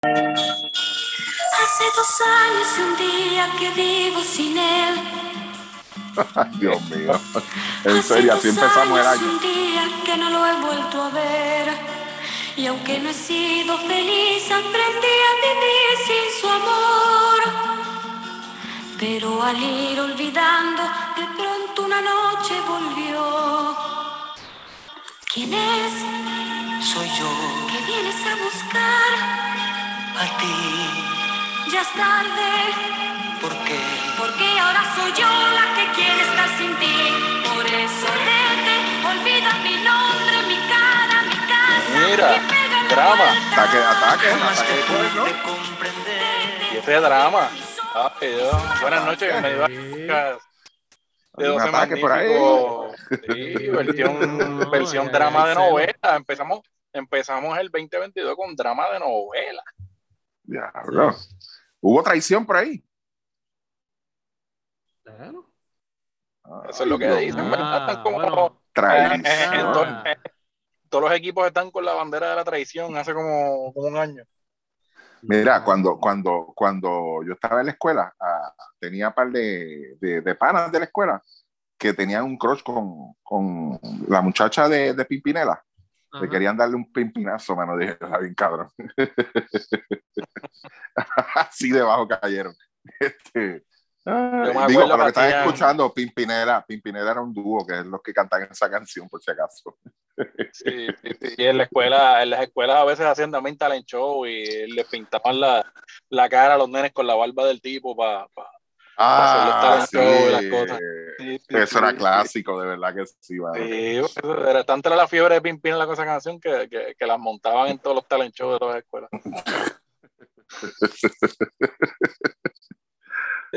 Hace dos años y un día que vivo sin él. Dios mío. En Hace serio, así empezamos el años y año. Un día que no lo he vuelto a ver. Y aunque no he sido feliz, aprendí a vivir sin su amor. Pero al ir olvidando, de pronto una noche volvió. ¿Quién es? Soy yo, ¿Qué vienes a buscar? A ti, Ya es tarde. porque Porque ahora soy yo la que quiere estar sin ti. Por eso vete, olvida mi nombre, mi cara, mi casa. Mira, y drama. Ataque, ataque, ataque de comprender. Y ese drama. Ah. Buenas noches, bienvenido a podcast de ¿Algún 12 ataque por ahí? Sí, versión, versión drama de novela. Empezamos, empezamos el 2022 con drama de novela. Diablo. Hubo traición por ahí. Claro. Eso es lo que dicen, mío. ¿verdad? Están como- bueno, Traición. Ah. eh, todos los equipos están con la bandera de la traición hace como, como un año. Mira, cuando, cuando, cuando yo estaba en la escuela, ah, tenía un par de, de, de panas de la escuela que tenían un crush con, con la muchacha de, de Pimpinela. Ajá. Le querían darle un pimpinazo, mano. Dije, está bien cabrón. Así debajo cayeron. Este, me digo, para lo que están escuchando, Pimpinela, Pimpinela era un dúo, que es los que cantan esa canción, por si acaso. Sí, sí, sí. Y en la escuela, en las escuelas a veces hacían también talent show y le pintaban la, la cara a los nenes con la barba del tipo para Ah, hacer los talent show y las sí. cosas. Sí, sí, Eso era sí, clásico, de verdad que sí. Sí, eso era tanto era la fiebre de Pimpin en la cosa canción que, que, que las montaban en todos los talent shows de todas las escuelas.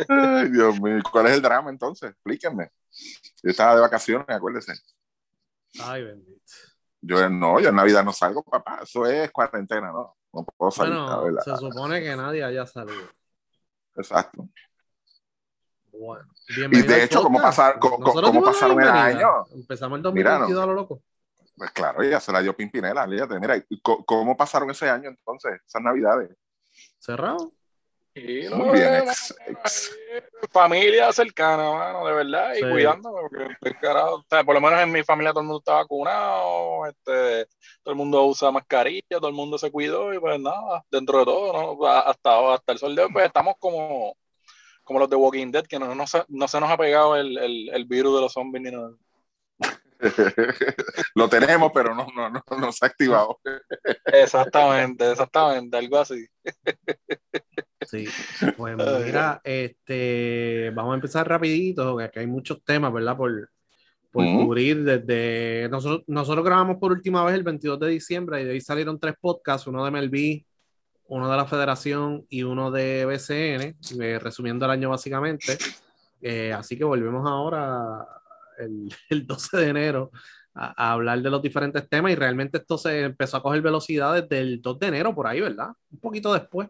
Ay, Dios mío. ¿Cuál es el drama entonces? Explíquenme. Yo estaba de vacaciones, acuérdense. Ay, bendito. Yo no, yo en Navidad no salgo, papá. Eso es cuarentena, ¿no? No puedo salir, la Bueno, verdad. se supone que nadie haya salido. Exacto. Bueno, Y de hecho, ¿cómo, pasar, cómo, pasaron el año? Empezamos el Mira, 2022 no. a lo loco. Pues claro, ya se la dio Pimpinela. Mira, ¿y co- ¿cómo pasaron ese año entonces? Esas Navidades. Cerrado. Y Muy no, bien, eh, ex- ex. Familia cercana, mano, de verdad, y Sí. cuidándome, porque pues, carajo, o sea, por lo menos en mi familia todo el mundo está vacunado, este, todo el mundo usa mascarilla, todo el mundo se cuidó, y pues nada, dentro de todo, ¿no? hasta, hasta el sol de hoy, pues estamos como, como los de Walking Dead, que no, no, se, no se nos ha pegado el, el, el virus de los zombies ni nada. Lo tenemos, pero no, no, no, no se ha activado. Exactamente, exactamente, algo así. Sí. Pues mira, este, vamos a empezar rapidito, que aquí hay muchos temas, ¿verdad? Por, por cubrir desde... Nosotros, nosotros grabamos por última vez el 22 de diciembre y de ahí salieron tres podcasts, uno de MLB, uno de la Federación y uno de BCN, eh, resumiendo el año básicamente. Eh, así que volvemos ahora el, el 12 de enero a, a hablar de los diferentes temas y realmente esto se empezó a coger velocidad desde el 2 de enero por ahí, ¿verdad? Un poquito después.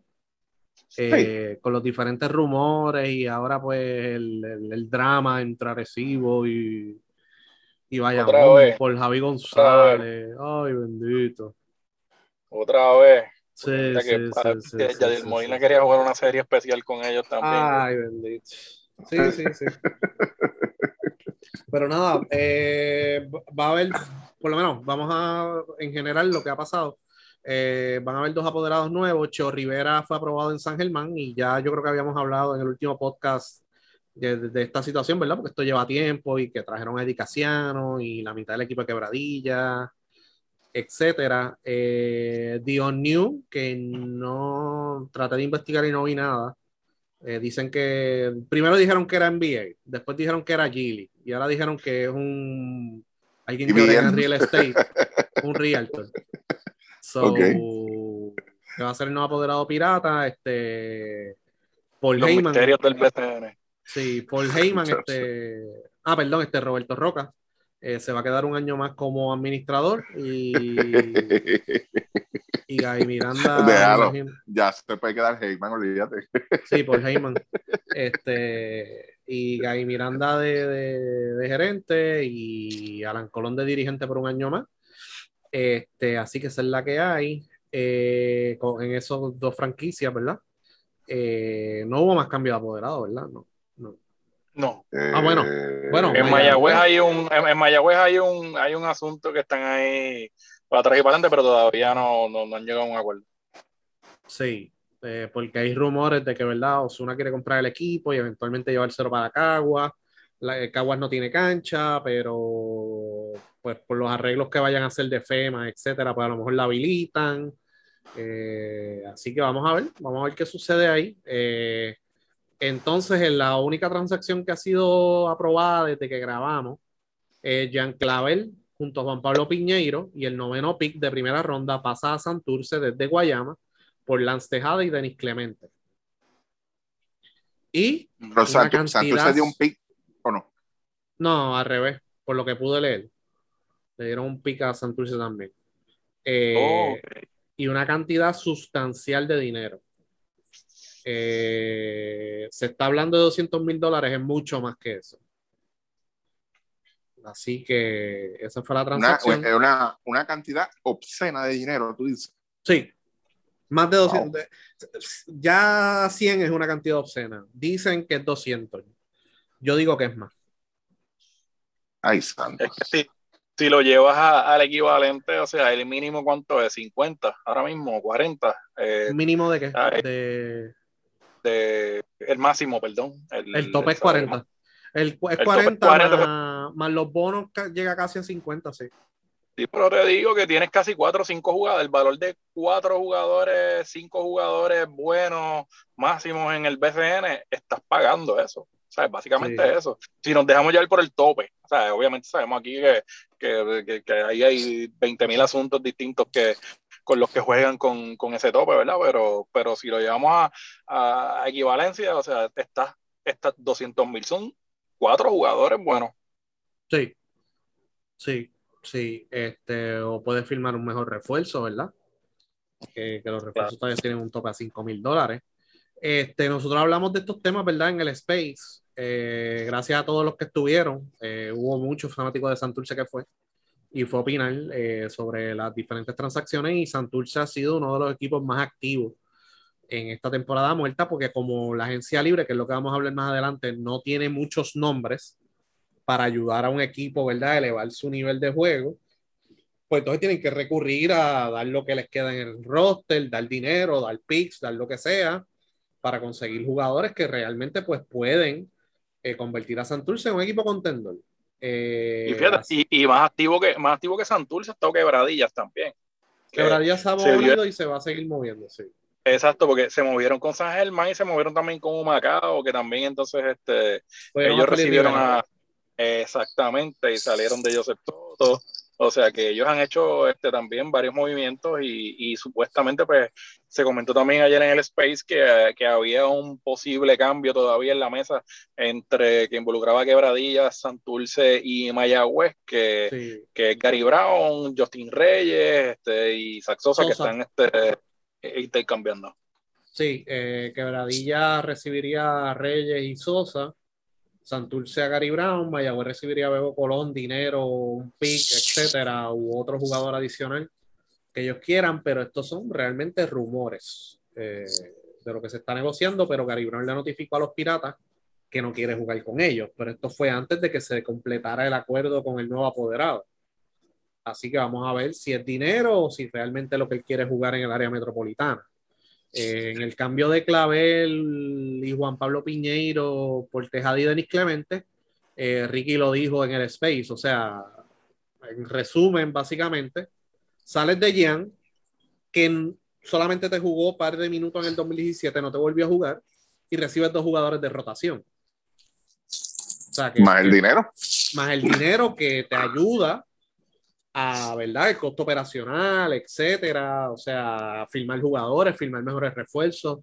Eh, con los diferentes rumores y ahora pues el, el- el drama entre Arecibo y, y Bayamón por Javi González. Ay, bendito. Otra vez, Sí, sí, que, sí, para- sí, que Molina quería jugar una serie especial con ellos también. Ay, bendito. Sí, sí, sí. Pero nada, eh, va a haber, por lo menos, vamos a, en general, lo que ha pasado. eh, van a haber dos apoderados nuevos. Cho Rivera fue aprobado en San Germán y ya yo creo que habíamos hablado en el último podcast de, de- de esta situación, ¿verdad? Porque esto lleva tiempo y que trajeron a Eddie Casiano y la mitad del equipo de Quebradilla, etcétera. Eh, Dion New, que no traté de investigar y no vi nada. Eh, dicen que primero dijeron que era NBA, después dijeron que era Gilly y ahora dijeron que es un alguien que brega en real estate, un realtor. So, Ok. que va a ser el nuevo apoderado pirata, este Paul Los Heyman. misterios del BCN. Sí, Paul Heyman, este, ah, perdón, este Roberto Roca, eh, se va a quedar un año más como administrador y, y Guy Miranda. Déjalo. ya se te puede quedar Heyman, olvídate. Sí, Paul Heyman. Este, y Guy Miranda de, de- de gerente y Alan Colón de dirigente por un año más. Este, así que esa es la que hay. eh, con- en esos dos franquicias, ¿verdad? Eh, no hubo más cambio de apoderado, ¿verdad? No, no. No. Ah, bueno. Eh, Bueno, En Mayagüez. Mayagüez hay un, en, en Mayagüez hay un, hay un asunto que están ahí para atrás y para adelante, pero todavía no, no, no han llegado a un acuerdo. Sí, eh, porque hay rumores de que, ¿verdad? Osuna quiere comprar el equipo y eventualmente llevárselo para Caguas. La, el Caguas no tiene cancha, pero pues por los arreglos que vayan a hacer de FEMA, etcétera, pues a lo mejor la habilitan. Eh, así que vamos a ver, vamos a ver qué sucede ahí. Eh, entonces, en la única transacción que ha sido aprobada desde que grabamos, eh, Jean Clavel junto a Juan Pablo Piñeiro y el noveno pick de primera ronda pasa a Santurce desde Guayama por Lance Tejada y Denis Clemente. Y Pero cantidad- Santurce dio un pick o no. no, al revés, por lo que pude leer. Le dieron un pick a Santurce también. Eh, Oh, y una cantidad sustancial de dinero. Eh, se está hablando de 200 mil dólares, es mucho más que eso. Así que esa fue la Una, transacción. eh, una, una cantidad obscena de dinero, tú dices. Sí, más de 200. de- Ya 100 es una cantidad obscena. Dicen que es 200. Yo digo que es más. Ay, santo. es que si, si lo llevas a- al equivalente, o sea, el mínimo cuánto es, 50, ahora mismo, 40, eh, ¿Mínimo de qué? De, de, el máximo, perdón. el tope es el- 40. El, es El tope es 40, 40. Más, más los bonos llega casi a 50, sí. Sí, pero te digo que tienes casi cuatro o cinco jugadores. El valor de cuatro jugadores, cinco jugadores buenos máximos en el BCN, estás pagando eso. O sea, básicamente Sí. eso. Si nos dejamos llevar por el tope, o sea, obviamente sabemos aquí que, que, que- que ahí hay 20.000 asuntos distintos que con los que juegan con, con ese tope, ¿verdad? Pero, pero si lo llevamos a, a equivalencia, o sea, estas estas 200.000 son cuatro jugadores buenos. Sí, sí, sí. Este, o puedes firmar un mejor refuerzo, ¿verdad? Que, que los refuerzos todavía tienen un tope a 5 mil dólares. Este, nosotros hablamos de estos temas, ¿verdad? En el Space. Eh, gracias a todos los que estuvieron. Eh, hubo muchos fanáticos de Santurce que fue y fue a opinar eh, sobre las diferentes transacciones y Santurce ha sido uno de los equipos más activos en esta temporada muerta porque como la agencia libre, que es lo que vamos a hablar más adelante, no tiene muchos nombres para ayudar a un equipo, ¿verdad? A elevar su nivel de juego, pues entonces tienen que recurrir a dar lo que les queda en el roster, dar dinero, dar picks, dar lo que sea, para conseguir jugadores que realmente pues pueden eh, convertir a Santurce en un equipo contendor. Eh, Y fíjate, y, y más activo que más activo que Santurce ha estado Quebradillas también. Que- Quebradilla se ha se y se va a seguir moviendo, sí. Exacto, porque se movieron con San Germán y se movieron también con Humacao, que también entonces este, ellos recibieron a exactamente y salieron de Joseph Toto. O sea que ellos han hecho este también varios movimientos y, y supuestamente pues se comentó también ayer en el Space que, que había un posible cambio todavía en la mesa entre que involucraba a Quebradillas, Santurce y Mayagüez, que, Sí. que es Gary Brown, Justin Reyes este, y Saxosa que están este, intercambiando. Sí, eh, Quebradilla recibiría a Reyes y Sosa, Santurce a Gary Brown, Mayagüez recibiría a Bebo Colón, dinero, un pick, etcétera, u otro jugador adicional que ellos quieran, pero estos son realmente rumores eh, de lo que se está negociando, pero Gary Brown le notificó a los Piratas que no quiere jugar con ellos, pero esto fue antes de que se completara el acuerdo con el nuevo apoderado. Así que vamos a ver si es dinero o si realmente lo que él quiere jugar en el área metropolitana. Eh, en el cambio de Clavel y Juan Pablo Piñeiro por Tejada y Denis Clemente, eh, Ricky lo dijo en el Space, o sea, en resumen, básicamente, sales de Gian, que solamente te jugó un par de minutos en el 2017, no te volvió a jugar, y recibes dos jugadores de rotación. O sea, que, Más el dinero. más el dinero que te ayuda a, ¿verdad? El costo operacional, etcétera, o sea, firmar jugadores, firmar mejores refuerzos,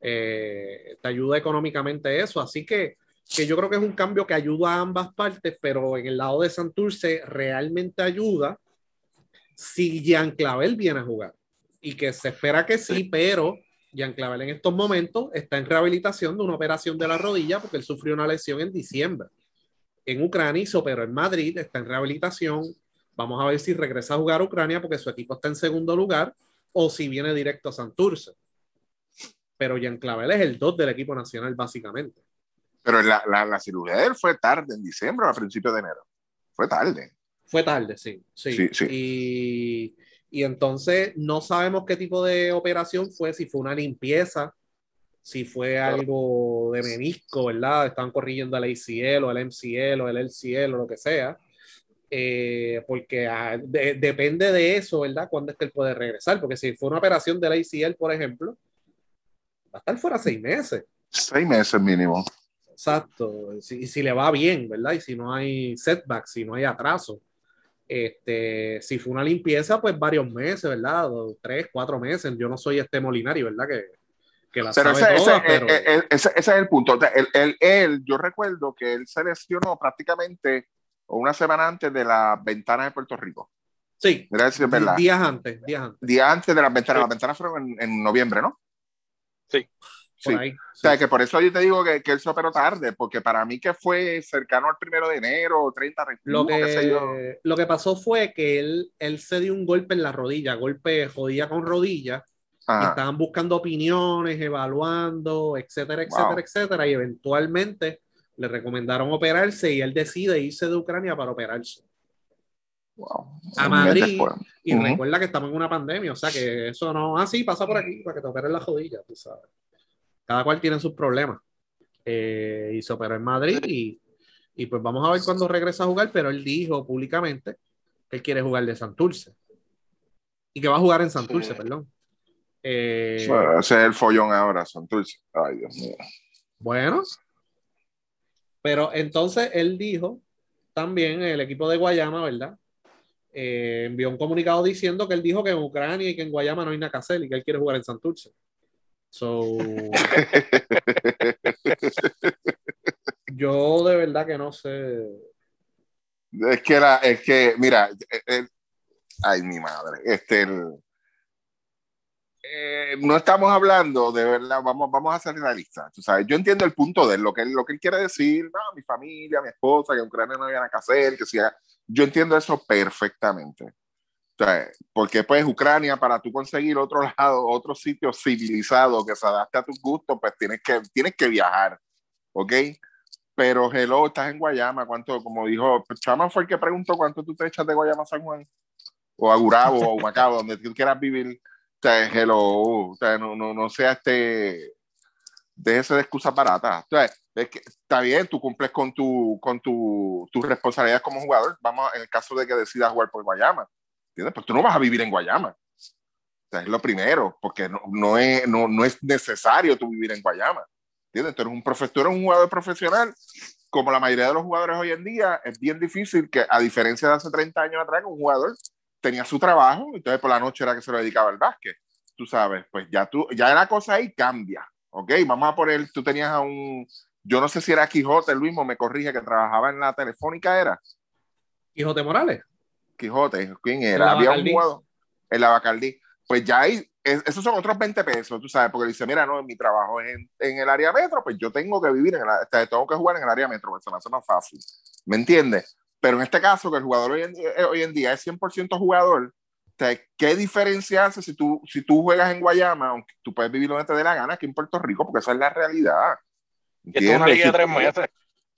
eh, te ayuda económicamente eso, así que, que yo creo que es un cambio que ayuda a ambas partes, pero en el lado de Santurce realmente ayuda si Jean Clavel viene a jugar, y que se espera que sí, pero Jean Clavel en estos momentos está en rehabilitación de una operación de la rodilla porque él sufrió una lesión en diciembre en Ucrania y se operó en Madrid, está en rehabilitación. Vamos a ver si regresa a jugar a Ucrania porque su equipo está en segundo lugar o si viene directo a Santurce. Pero Jean Clavel es el 2 del equipo nacional, básicamente. Pero la, la, la, cirugía de él fue tarde, en diciembre o a principios de enero. Fue tarde. Fue tarde, sí. Sí, Sí, sí. Y, y entonces no sabemos qué tipo de operación fue, si fue una limpieza, si fue algo de menisco, ¿verdad? Estaban corrigiendo el ACL o el MCL o el LCL o lo que sea. Eh, porque ah, de- depende de eso, ¿verdad? Cuándo es que él puede regresar. Porque si fue una operación del ACL, por ejemplo, va a estar fuera seis meses. Seis meses mínimo. Exacto. Si- Y si, le va bien, ¿verdad? Y si no hay setbacks, si no hay atraso. Este, si fue una limpieza, pues varios meses, ¿verdad? Dos, tres, cuatro meses. Yo no soy este Molinari, ¿verdad? Que, que la Pero sabe ese, todas, ese- pero eh, eh, ese- ese es el punto. O sea, él, él- él- yo recuerdo que él se lesionó prácticamente una semana antes de las ventanas de Puerto Rico. sí, Mira si es verdad. días antes, días antes, Día antes de las ventanas. Sí. Las ventanas fueron en, en noviembre, ¿no? Sí. Sí. ahí. O sea, sí. que por eso yo te digo que, que él se operó tarde, porque para mí que fue cercano al primero de enero, 30, 31, Lo qué sé yo. que, lo que pasó fue que él, él se dio un golpe en la rodilla, golpe rodilla con rodilla, y Ajá. estaban buscando opiniones, evaluando, etcétera, etcétera, Wow. etcétera, y eventualmente le recomendaron operarse y él decide irse de Ucrania para operarse. Wow. A Madrid. Y Ujú. recuerda que estamos en una pandemia, o sea que eso no, ah, sí, pasa por aquí para que te operen la rodilla, tú sabes. Cada cual tiene sus problemas. Eh, y se operó en Madrid y, y pues vamos a ver cuándo regresa a jugar, pero él dijo públicamente que él quiere jugar de Santurce. Y que va a jugar en Santurce, Sí. perdón. Eh, Bueno, ese es el follón ahora, Santurce. Ay, Dios mío. Bueno, pero entonces él dijo también, el equipo de Guayama, ¿verdad? Eh, envió un comunicado diciendo que él dijo que en Ucrania y que en Guayama no hay nada que hacer y que él quiere jugar en Santurce. So, yo de verdad que no sé. Es que era, es que, mira, eh, eh, ay, mi madre, este, el- eh, no estamos hablando de verdad, vamos, vamos a ser realistas, tú sabes, yo entiendo el punto de él, lo que él, lo que él quiere decir, no, mi familia, mi esposa, que en Ucrania no había nada que hacer, que sea, yo entiendo eso perfectamente. O sea, porque pues Ucrania, para tú conseguir otro lado, otro sitio civilizado que se adapte a tus gustos, pues tienes que, tienes que viajar, ¿ok? Pero hello, estás en Guayama, ¿cuánto? Como dijo, Chama fue el que preguntó cuánto tú te echas de Guayama a San Juan, o a Gurabo, o a Humacao, donde tú quieras vivir. Sea, hello, o sea, no, no, no sea este, déjese de excusas baratas. O sea, es que está bien, tú cumples con tu, con tu, tus responsabilidades como jugador. Vamos, en el caso de que decidas jugar por Guayama, ¿entiendes? Pues tú no vas a vivir en Guayama. O sea, es lo primero, porque no, no, es, no, no es necesario tú vivir en Guayama. ¿Entiendes? Tú eres un profesor, un jugador profesional, como la mayoría de los jugadores hoy en día, es bien difícil que, a diferencia de hace 30 años atrás, un jugador tenía su trabajo, entonces por la noche era que se lo dedicaba al básquet. Tú sabes, pues ya tú, ya la cosa ahí cambia. Ok, vamos a poner, tú tenías a un, yo no sé si era Quijote, Luis, me corrige, que trabajaba en la telefónica, era Quijote Morales. Quijote, ¿quién era? la Había un jugador en la Bacardí. Pues ya ahí, es- esos son otros 20 pesos, tú sabes, porque dice, mira, no, mi trabajo es en, en el área metro, pues yo tengo que vivir en el, tengo que jugar en el área metro, pues se me hace más fácil. ¿Me entiendes? Pero en este caso, que el jugador hoy en, día- eh, hoy en día es 100% jugador, ¿qué diferencia hace si tú, si tú juegas en Guayama, aunque tú puedes vivir donde te dé la gana, aquí en Puerto Rico, porque esa es la realidad. Esto es una liga de tres meses.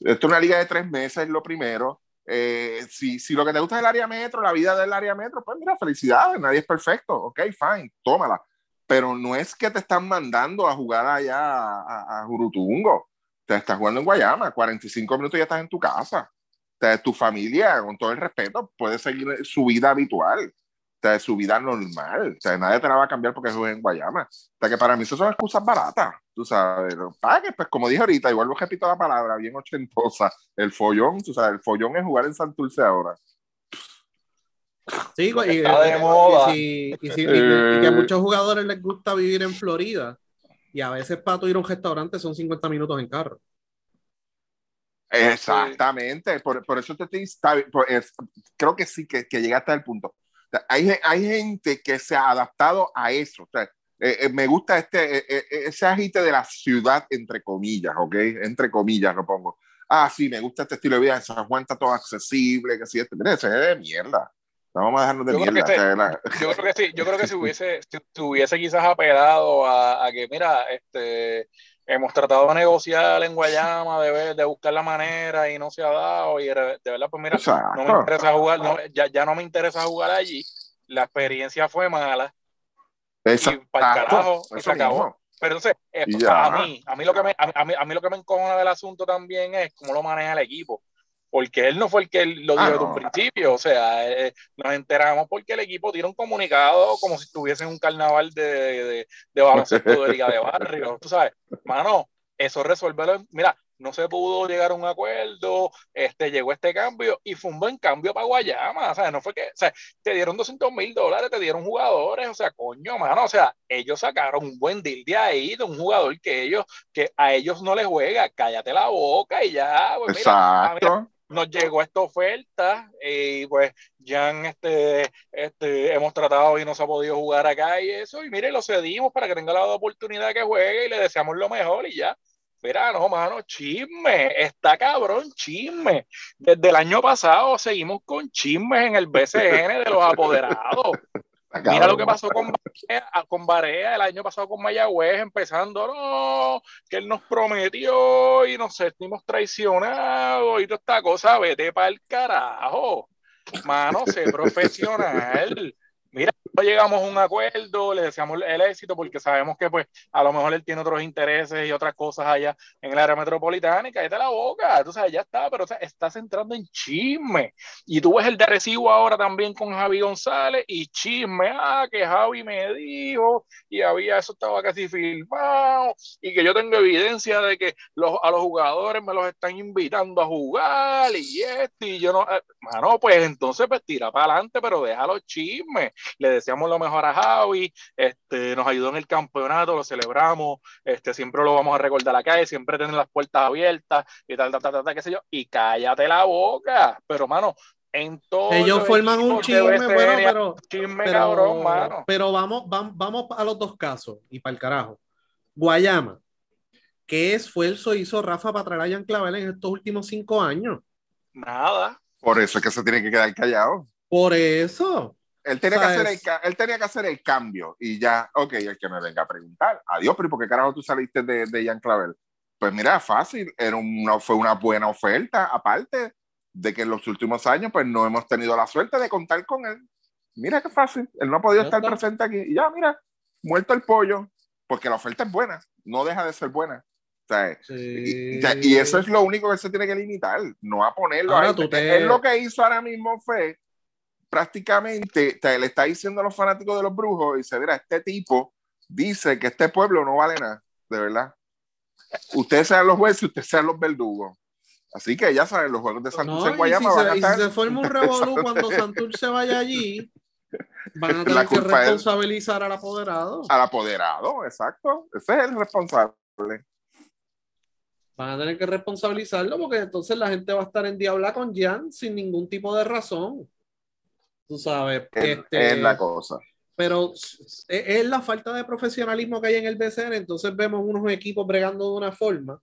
esto es una liga de tres meses, es lo primero. Eh, si, si lo que te gusta es el área metro, la vida del área metro, pues mira, felicidades, nadie es perfecto, ok, fine, tómala. Pero no es que te están mandando a jugar allá a, a, a Jurutungo, te estás jugando en Guayama, 45 minutos ya estás en tu casa. O sea, tu familia, con todo el respeto, puede seguir su vida habitual, o sea, su vida normal. O sea, nadie te la va a cambiar porque juegues en Guayama. O sea, que para mí eso son excusas baratas, tú sabes. Para que, pues, como dije ahorita, igual lo repito la palabra, bien ochentosa, el follón, tú sabes, el follón es jugar en Santurce ahora. Sí, y, y- y si- y si- y- Eh. y que a muchos jugadores les gusta vivir en Florida y a veces para tú ir a un restaurante son 50 minutos en carro. Exactamente, por, por eso te estoy, es- creo que sí, que, que llegaste al punto. O sea, hay, hay gente que se ha adaptado a eso. O sea, eh, eh, me gusta este, eh, eh, ese agite de la ciudad, entre comillas, ¿ok? Entre comillas lo pongo. Ah, sí, me gusta este estilo de vida. San Juan está todo accesible, que sí, este, mira, ese es de mierda. No vamos a dejarnos de Yo creo mierda. que o sea, la- Yo creo que sí, yo creo que si hubiese, si, si hubiese quizás apelado a, a que, mira, este, hemos tratado de negociar en Guayama, de, ver- de buscar la manera y no se ha dado, y de, verdad, pues mira, no me interesa jugar, no, ya, ya no me interesa jugar allí, la experiencia fue mala, Exacto. pa'l carajo, y Eso se acabó. mismo. pero entonces, eh, Y a mí, a mí lo que me, a, a mí, a mí lo que me encojona del asunto también es cómo lo maneja el equipo. Porque él no fue el que lo dijo Ah, desde un principio. O sea, eh, nos enteramos porque el equipo tira un comunicado como si estuviese en un carnaval de, de, de baloncesto de liga de barrio. Tú sabes, mano, eso resolverlo. Mira, no se pudo llegar a un acuerdo, este, llegó este cambio y fue un buen cambio para Guayama. O sea, no fue que, o sea, te dieron 200 mil dólares, te dieron jugadores, o sea, coño, mano, o sea, ellos sacaron un buen deal de ahí, de un jugador que ellos, que a ellos no les juega, cállate la boca y ya, pues mira, ah, mira, Exacto. Nos llegó esta oferta y pues ya este, este, hemos tratado y no se ha podido jugar acá y eso, y mire, lo cedimos para que tenga la oportunidad que juegue y le deseamos lo mejor y ya. Mira, no, mano, chisme, está cabrón, chisme. Desde el año pasado seguimos con chismes en el BCN de los apoderados. Está Mira lo que pasó con Barea, con Barea el año pasado con Mayagüez, empezando, no, que él nos prometió y nos sentimos traicionados y toda esta cosa, vete para el carajo. Mano, sé profesional. No llegamos a un acuerdo, le deseamos el éxito porque sabemos que pues a lo mejor él tiene otros intereses y otras cosas allá en el área metropolitana y cállate la boca, tú sabes, ya está, pero o sea, estás entrando en chisme. Y tú ves el de recibo ahora también con Javi González y chisme, ah, que Javi me dijo y había eso estaba casi filmado y que yo tengo evidencia de que los, a los jugadores me los están invitando a jugar y esto y yo no, eh, pues entonces pues tira para adelante, pero deja los chismes. Le deseamos lo mejor a Javi, este, nos ayudó en el campeonato, lo celebramos, este, siempre lo vamos a recordar acá y siempre tener las puertas abiertas y tal, tal, tal, tal, tal, qué sé yo, y cállate la boca, pero mano, en todo Ellos forman un chisme, bueno, pero, chisme pero, cabrón, mano. pero vamos, vamos, vamos a los dos casos y para el carajo. Guayama, ¿qué esfuerzo hizo Rafa para traer a Jan Clavel en estos últimos cinco años? Nada. Por eso es que se tiene que quedar callado. Por eso. Él tenía, que hacer el, él tenía que hacer el cambio y ya, ok, el que me venga a preguntar, adiós, pero ¿y ¿por qué carajo tú saliste de, de Jan Clavel? Pues mira, fácil, era una, fue una buena oferta, aparte de que en los últimos años pues no hemos tenido la suerte de contar con él. Mira qué fácil, él no ha podido estar está. presente aquí. Y ya, mira, muerto el pollo, porque la oferta es buena, no deja de ser buena. O sea, y, Sí. y- y eso es lo único que se tiene que limitar, no a ponerlo Ahora porque te- Él lo que hizo ahora mismo fue prácticamente te, le está diciendo a los fanáticos de los brujos y dice, mira, este tipo dice que este pueblo no vale nada, de verdad. Ustedes sean los jueces, ustedes sean los verdugos. Así que ya saben, los juegos de Santos No, en y Guayama si van a y si estar... se forma un revolú cuando Santur se vaya allí, van a tener que es- responsabilizar al apoderado. al apoderado, exacto. Ese es el responsable. Van a tener que responsabilizarlo porque entonces la gente va a estar en diabla con Jan sin ningún tipo de razón. Tú sabes. Es, este, es la cosa. pero es, es la falta de profesionalismo que hay en el BCN. Entonces vemos unos equipos bregando de una forma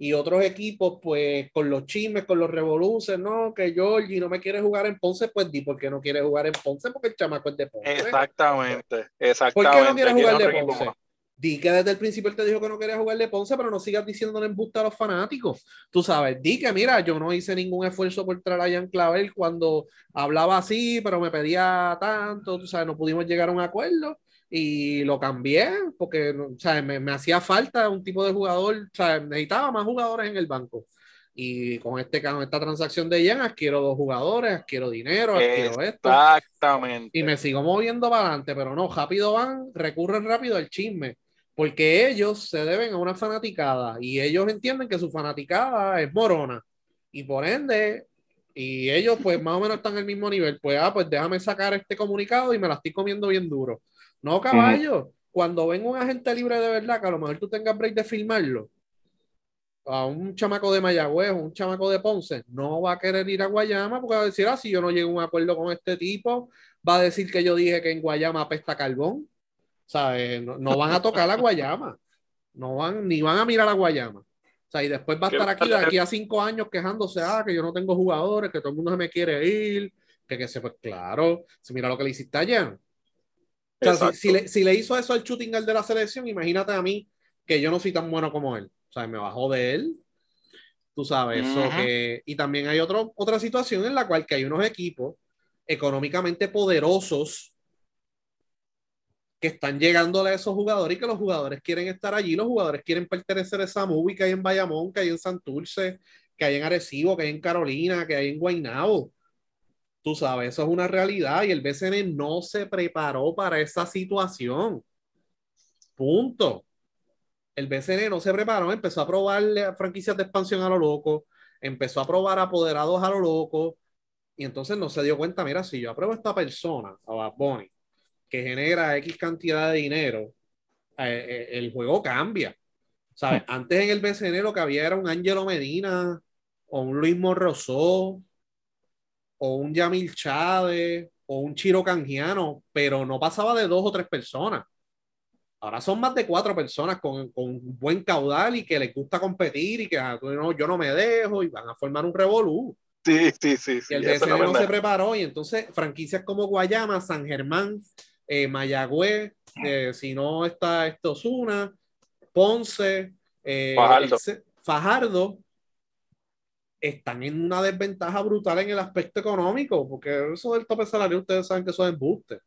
y otros equipos, pues con los chismes, con los revoluces, no, que Georgie no me quiere jugar en Ponce, pues di por qué no quiere jugar en Ponce, porque el chamaco es de Ponce. Exactamente, ¿Por exactamente. qué no quiere jugar de Ponce? Di que desde el principio él te dijo que no quería jugar de Ponce, pero no sigas diciéndole embuste a los fanáticos. Tú sabes, di que mira, yo no hice ningún esfuerzo por traer a Jan Clavel cuando hablaba así, pero me pedía tanto, tú sabes, no pudimos llegar a un acuerdo y lo cambié porque sea, me, me hacía falta un tipo de jugador, sea, necesitaba más jugadores en el banco. Y con, este, con esta transacción de Jan, adquiero dos jugadores, adquiero dinero, adquiero esto Exactamente. y me sigo moviendo para adelante, pero no, rápido van, recurren rápido al chisme, porque ellos se deben a una fanaticada y ellos entienden que su fanaticada es morona y por ende, y ellos pues más o menos están al mismo nivel, pues ah, pues déjame sacar este comunicado y me la estoy comiendo bien duro. No, caballo, cuando venga un agente libre de verdad, que a lo mejor tú tengas break de filmarlo, a un chamaco de Mayagüez un chamaco de Ponce, no va a querer ir a Guayama porque va a decir, ah, si yo no llego a un acuerdo con este tipo, va a decir que yo dije que en Guayama apesta carbón. ¿Sabes? No, no van a tocar a Guayama. No van, ni van a mirar a Guayama. O sea, y después va a estar aquí de aquí a cinco años quejándose, ah, que yo no tengo jugadores, que todo el mundo se me quiere ir, Que, que se, pues claro, si mira lo que le hiciste a Jan. O sea, si, si le, si le hizo eso al shooting de la selección, imagínate a mí que yo no soy tan bueno como él. O sea, me bajó de él. Tú sabes, que- y también hay otro, otra situación en la cual que hay unos equipos económicamente poderosos que están llegándole a esos jugadores y que los jugadores quieren estar allí, los jugadores quieren pertenecer a esa movie que hay en Bayamón, que hay en Santurce, que hay en Arecibo, que hay en Carolina, que hay en Guaynabo. Tú sabes, eso es una realidad y el BCN no se preparó para esa situación. Punto. El BCN no se preparó, empezó a probar franquicias de expansión a lo loco, empezó a probar apoderados a lo loco y entonces no se dio cuenta, mira, si yo apruebo a esta persona, a Bad Bunny, que genera X cantidad de dinero, eh, eh, el juego cambia. ¿Sabes? Antes en el BCN lo que había era un Angelo Medina o un Luis Morrosó o un Yamil Chávez o un Chiro Canjiano, pero no pasaba de dos o tres personas. Ahora son más de cuatro personas con, con buen caudal y que les gusta competir y que ah, no, yo no me dejo y van a formar un revolú. Sí, sí, sí. sí Y el BCN no se preparó y entonces franquicias como Guayama, San Germán, eh, Mayagüez, eh, si no está esto Osuna, Ponce, eh, Fajardo. Fajardo, están en una desventaja brutal en el aspecto económico, porque eso del tope salario ustedes saben que eso es embuste,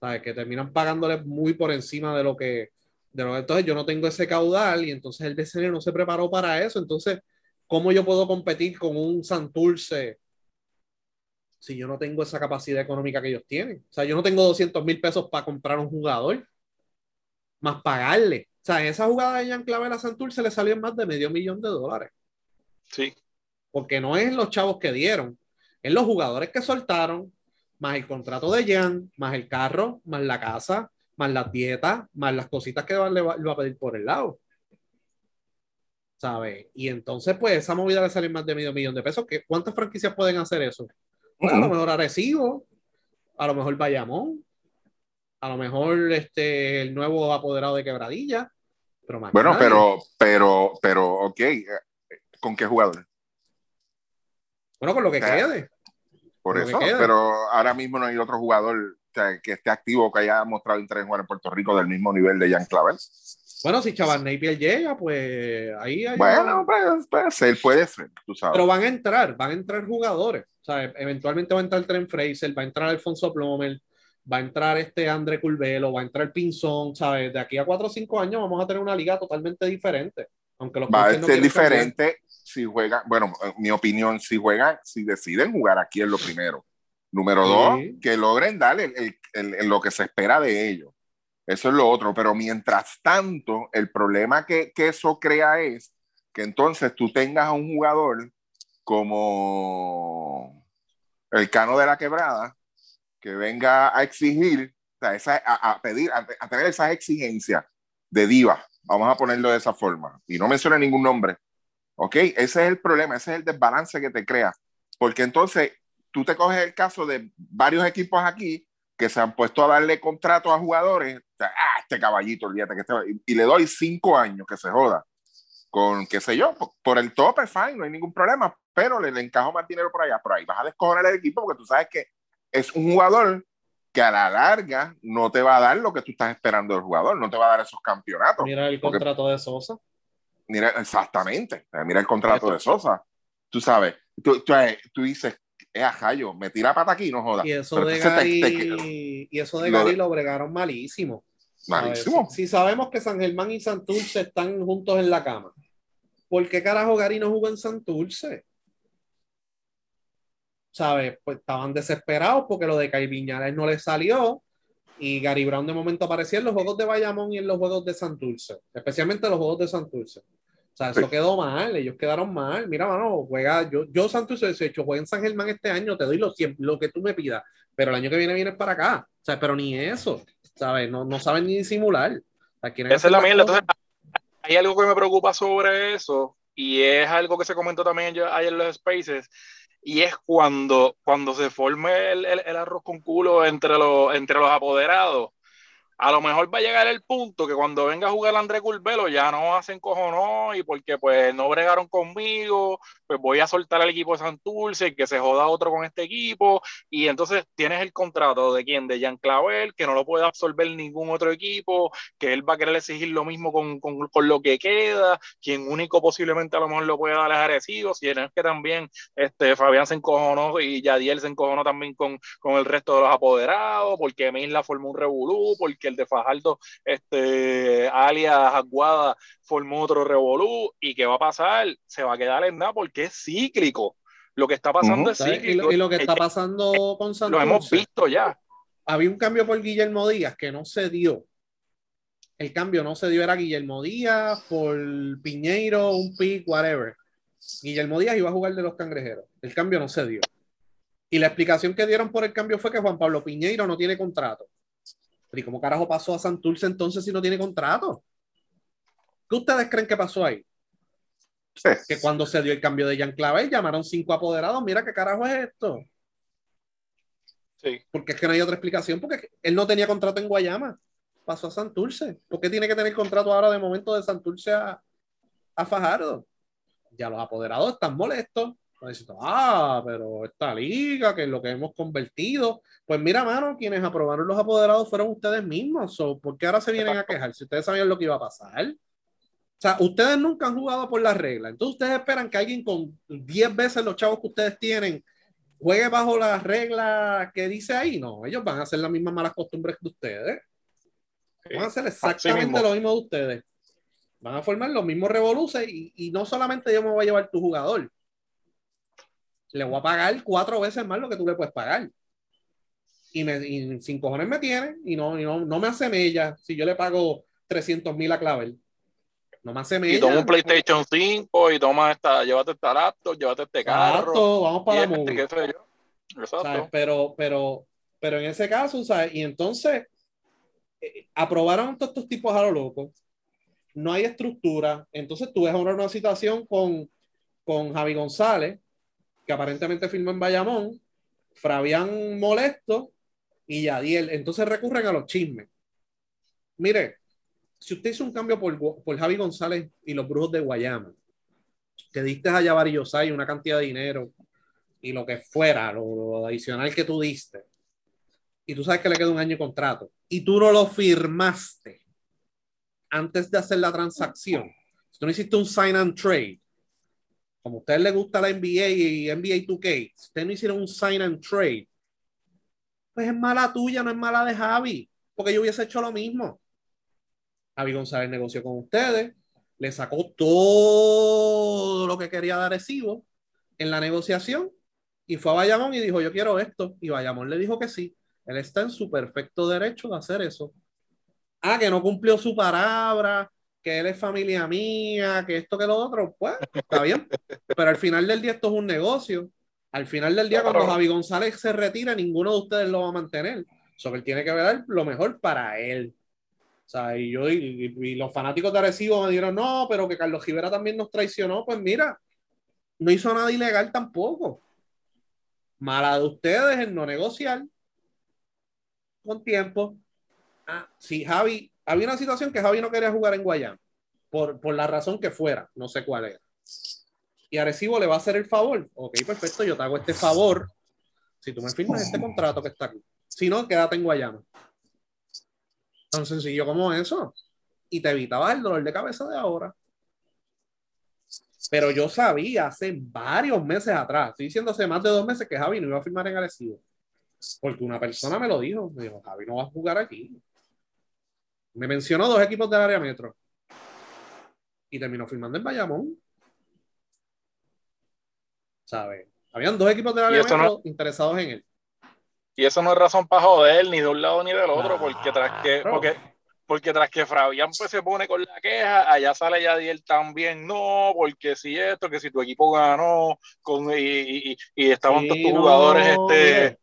¿sabes? que terminan pagándoles muy por encima de lo que, de lo entonces yo no tengo ese caudal y entonces el BCN no se preparó para eso, entonces ¿cómo yo puedo competir con un Santurce si yo no tengo esa capacidad económica que ellos tienen? O sea, yo no tengo 200 mil pesos para comprar un jugador, más pagarle. O sea, esa jugada de Jan Clavel a Santurce le salió en más de medio millón de dólares, Sí. porque no es los chavos que dieron, es los jugadores que soltaron, más el contrato de Jan, más el carro, más la casa, más las dietas, más las cositas que le va, le va a pedir por el lado. ¿Sabes? Y entonces, pues, esa movida le sale más de medio millón de pesos. ¿Qué- ¿Cuántas franquicias pueden hacer eso? Pues, a lo mejor Arecibo, a lo mejor Bayamón, a lo mejor este, el nuevo apoderado de Quebradilla. Pero más Bueno, nadie. pero, pero, pero, ok, eh, ¿con qué jugador? Bueno, con lo que quede. Por que eso, pero ahora mismo no hay otro jugador que esté activo que haya mostrado interés en jugar en Puerto Rico del mismo nivel de Jan Clavel. Bueno, si Chaval Napier llega, pues ahí hay. Bueno, pues, puede ser, puede ser, tú sabes. Pero van a entrar, van a entrar jugadores. Sea, eventualmente va a entrar Tren Fraser, va a entrar Alfonso Plomer, va a entrar este André Curvelo, va a entrar Pinzón, ¿sabes? De aquí a cuatro o cinco años vamos a tener una liga totalmente diferente. Aunque los Va a coaches no ser quieren cambiar. diferente si juegan, bueno, en mi opinión, si juegan, si deciden jugar aquí es lo primero. Número Sí. dos, que logren el- el- el- el- lo que se espera de ellos. Eso es lo otro, pero mientras tanto, el problema que, que eso crea es que entonces tú tengas a un jugador como el Cano de la Quebrada, que venga a exigir, o sea, a, pedir, a, tener esas exigencias de diva, vamos a ponerlo de esa forma, y no menciona ningún nombre, ¿ok? Ese es el problema, ese es el desbalance que te crea, porque entonces tú te coges el caso de varios equipos aquí que se han puesto a darle contratos a jugadores, ah, este caballito, olvídate que este, y, y le doy cinco años que se joda, con qué sé yo, por, por el tope, fine, no hay ningún problema, pero le, le encajo más dinero por allá, por ahí vas a descojonar el equipo porque tú sabes que es un jugador que a la larga no te va a dar lo que tú estás esperando del jugador, no te va a dar esos campeonatos. Mira el Porque- contrato de Sosa. Mira, exactamente. Eh, Mira el contrato de Sosa. Tú sabes, tú, tú, eh, tú dices, eh, ajayo, me tira pata aquí, no jodas. Y eso Pero de te- Gary, y eso de lo Gary lo bregaron malísimo. Malísimo. Si, si sabemos que San Germán y Santurce están juntos en la cama, ¿por qué carajo Gary no jugó en Santurce? ¿Sabes? Pues estaban desesperados porque lo de Kai Viñales no les salió y Gary Brown de momento aparecía en los juegos de Bayamón y en los juegos de Santurce, especialmente los juegos de Santurce. O sea, eso Sí. quedó mal, ellos quedaron mal. Mira, mano, juega, yo, yo Santurce, de hecho, juega en San Germán este año, te doy lo, que tú me pidas, pero el año que viene vienes para acá. O sea, pero ni eso, ¿sabes? No, no saben ni disimular. O sea, quieren Esa es la mierda. Entonces, hay algo que me preocupa sobre eso y es algo que se comentó también ayer en los Spaces y es cuando, cuando se forme el, el- el arroz con culo entre los, entre los apoderados. A lo mejor va a llegar el punto que cuando venga a jugar André Curvelo ya no hacen cojonó y porque pues no bregaron conmigo, pues voy a soltar al equipo de Santurce, que se joda otro con este equipo. Y entonces tienes el contrato de quién, de Jean Clavel, que no lo puede absorber ningún otro equipo, que él va a querer exigir lo mismo con, con, con lo que queda, quien único posiblemente a lo mejor lo puede dar es Arecibo, si es que también este, Fabián se encojonó y Yadiel se encojonó también con, con el resto de los apoderados, porque Misla formó un revolú, porque el de Fajardo, este, alias Aguada, formó otro revolú, y qué va a pasar, se va a quedar en nada porque es cíclico. Lo que está pasando es cíclico. lo, y lo que está Eh, pasando con Lo Santurce, hemos visto ya. había un cambio por Guillermo Díaz que no se dio. El cambio no se dio, era Guillermo Díaz por Piñeiro, un pick, whatever. Guillermo Díaz iba a jugar de los cangrejeros. El cambio no se dio. Y la explicación que dieron por el cambio fue que Juan Pablo Piñeiro no tiene contrato. ¿Y cómo carajo pasó a Santurce entonces si no tiene contrato? ¿Qué ustedes creen que pasó ahí? Que cuando se dio el cambio de Jean Clavel, llamaron cinco apoderados. Mira qué carajo es esto. Sí. Porque es que no hay otra explicación, porque él no tenía contrato en Guayama, pasó a Santurce. ¿Por qué tiene que tener contrato ahora de momento de Santurce a, a Fajardo? Ya los apoderados están molestos. Están diciendo, ah, pero esta liga, que es lo que hemos convertido. Pues mira, mano, quienes aprobaron los apoderados fueron ustedes mismos. So, ¿Por qué ahora se vienen a quejar? Si ustedes sabían lo que iba a pasar. O sea, ustedes nunca han jugado por las reglas. Entonces ustedes esperan que alguien con 10 veces los chavos que ustedes tienen juegue bajo las reglas que dice ahí. No, ellos van a hacer las mismas malas costumbres que ustedes. Van a hacer exactamente mismo. lo mismo de ustedes. Van a formar los mismos revoluces y, y no solamente yo me voy a llevar tu jugador. Le voy a pagar cuatro veces más lo que tú le puedes pagar. Y, me, y sin cojones me tiene y no, y no, no me hace mella si yo le pago 300 mil a Clavel. No me hace mella. Y toma un PlayStation 5 y toma esta, llévate esta laptop, llévate este carro. Exacto, vamos para la este, movie. qué sé yo. Exacto. ¿sabes? Pero, pero, pero en ese caso, ¿sabes? Y entonces eh, aprobaron todos estos tipos a lo loco. No hay estructura. Entonces tú ves ahora una situación con, con Javi González, que aparentemente firmó en Bayamón, Fabián molesto y Yadiel. Entonces recurren a los chismes. Mire, si usted hizo un cambio por, por Javi González y los brujos de Guayama, que diste a Yavari Yosai una cantidad de dinero y lo que fuera, lo, lo adicional que tú diste, y tú sabes que le queda un año de contrato, y tú no lo firmaste antes de hacer la transacción, si tú no hiciste un sign and trade, como a ustedes les gusta la NBA y NBA 2K, si ustedes no hicieron un sign and trade, pues es mala tuya, no es mala de Javi, porque yo hubiese hecho lo mismo. Javi González negoció con ustedes, le sacó todo lo que quería dar recibo en la negociación y fue a Bayamón y dijo, yo quiero esto. Y Bayamón le dijo que sí. Él está en su perfecto derecho de hacer eso. Ah, que no cumplió su palabra, que él es familia mía, que esto, que lo otro. Pues, está bien. Pero al final del día esto es un negocio. Al final del día, cuando Javi González se retira, ninguno de ustedes lo va a mantener. So él tiene que ver lo mejor para él. O sea, y yo y, y, los fanáticos de Arecibo me dijeron, no, pero que Carlos Rivera también nos traicionó. Pues mira, no hizo nada ilegal tampoco. Mala de ustedes en no negociar con tiempo. Ah, sí, Javi, había una situación que Javi no quería jugar en Guayama, por, por la razón que fuera, no sé cuál era. Y Arecibo le va a hacer el favor. Ok, perfecto, yo te hago este favor. Si tú me firmas este contrato que está aquí. Si no, quédate en Guayama. Tan sencillo como eso. Y te evitabas el dolor de cabeza de ahora. Pero yo sabía hace varios meses atrás, estoy diciendo hace más de dos meses que Javi no iba a firmar en Arecibo. Porque una persona me lo dijo. Me dijo, Javi no va a jugar aquí. Me mencionó dos equipos del área metro. Y terminó firmando en Bayamón. ¿Sabes? Habían dos equipos del área metro no... interesados en él. Y eso no es razón para joder ni de un lado ni del otro, porque tras que, porque, porque tras que Fabián pues se pone con la queja, allá sale Yadiel también, no, porque si esto, que si tu equipo ganó, con, y, y, y estaban sí, todos tus no, jugadores, este,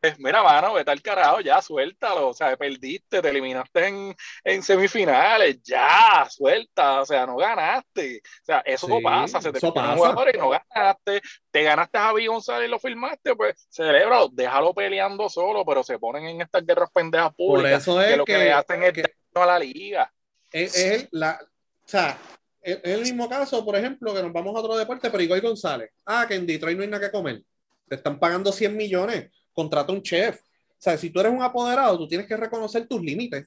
pues, mira, mano, vete al carajo, ya, suéltalo. O sea, perdiste, te eliminaste en, en semifinales, ya, suelta. O sea, no ganaste. O sea, eso Sí, pasa, se te eso fue un pasa. jugador y no ganaste. Te ganaste a Javi González y lo firmaste, pues celebra, déjalo peleando solo, pero se ponen en estas guerras pendejas Por públicas eso que es lo que, que, le hacen es que a la liga. es, es el- la, o sea, es, es el mismo caso, por ejemplo, que nos vamos a otro deporte, pero Igor González. Ah, que en Detroit no hay nada que comer. Te están pagando 100 millones, contrata un chef. O sea, si tú eres un apoderado, tú tienes que reconocer tus límites.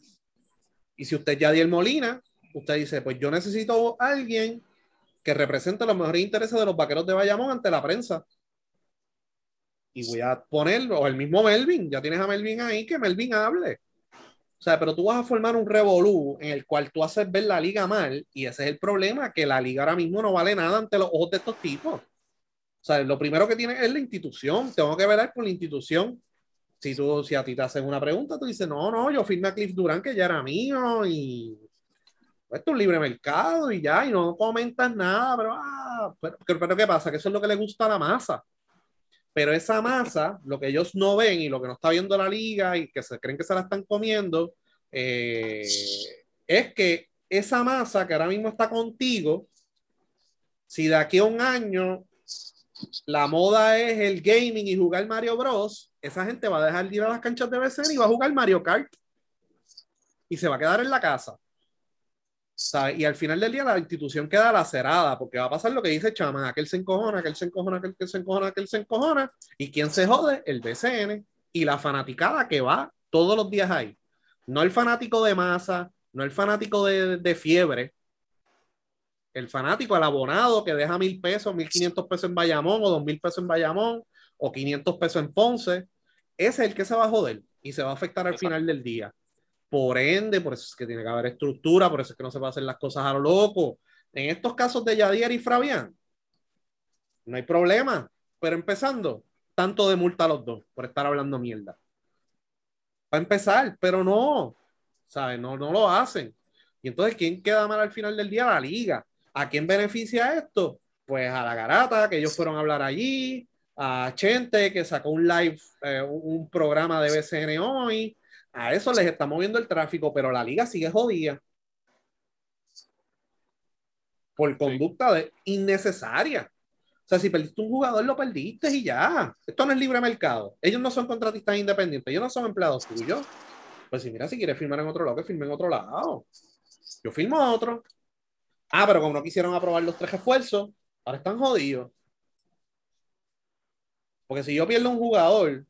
Y si usted es Yadiel Molina, usted dice, pues yo necesito a alguien que represente los mejores intereses de los vaqueros de Bayamón ante la prensa. Y voy a ponerlo, o el mismo Melvin, ya tienes a Melvin ahí, que Melvin hable. O sea, pero tú vas a formar un revolú en el cual tú haces ver la liga mal, y ese es el problema, que la liga ahora mismo no vale nada ante los ojos de estos tipos. O sea, lo primero que tiene es la institución. Tengo que velar por la institución. Si, tú, si a ti te hacen una pregunta, tú dices, no, no, yo firmé a Cliff Durán, que ya era mío, y pues, esto es un libre mercado, y ya, y no comentas nada, pero, ah, pero, pero, ¿qué pasa? Que eso es lo que le gusta a la masa. Pero esa masa, lo que ellos no ven y lo que no está viendo la liga y que se creen que se la están comiendo, eh, es que esa masa que ahora mismo está contigo, si de aquí a un año la moda es el gaming y jugar Mario Bros, esa gente va a dejar de ir a las canchas de BCN y va a jugar Mario Kart y se va a quedar en la casa. Y al final del día la institución queda lacerada porque va a pasar lo que dice Chama, aquel se encojona, aquel se encojona, aquel se encojona, aquel se encojona. ¿Y quién se jode? El BCN y la fanaticada que va todos los días ahí. No el fanático de masa, no el fanático de fiebre, el fanático, el abonado que deja mil pesos, mil quinientos pesos en Bayamón o dos mil pesos en Bayamón o quinientos pesos en Ponce, ese es el que se va a joder y se va a afectar al Exacto. final del día. Por ende, por eso es que tiene que haber estructura, por eso es que no se va a hacer las cosas a lo loco. En estos casos de Yadier y Fabián, no hay problema, pero empezando, tanto de multa a los dos por estar hablando mierda. Va a empezar, pero no, ¿sabes? No, no lo hacen. Y entonces, ¿quién queda mal al final del día? La liga. ¿A quién beneficia esto? Pues a la garata, que ellos fueron a hablar allí, a Chente, que sacó un live, eh, un programa de BCN hoy. A eso les está moviendo el tráfico, pero la liga sigue jodida. Por conducta de, innecesaria. O sea, si perdiste un jugador, lo perdiste y ya. Esto no es libre mercado. Ellos no son contratistas independientes, ellos no son empleados tuyos. Pues si mira, si quieres firmar en otro lado, que firme en otro lado. Yo firmo otro. Ah, pero como no quisieron aprobar los tres refuerzos, ahora están jodidos. Porque si yo pierdo un jugador,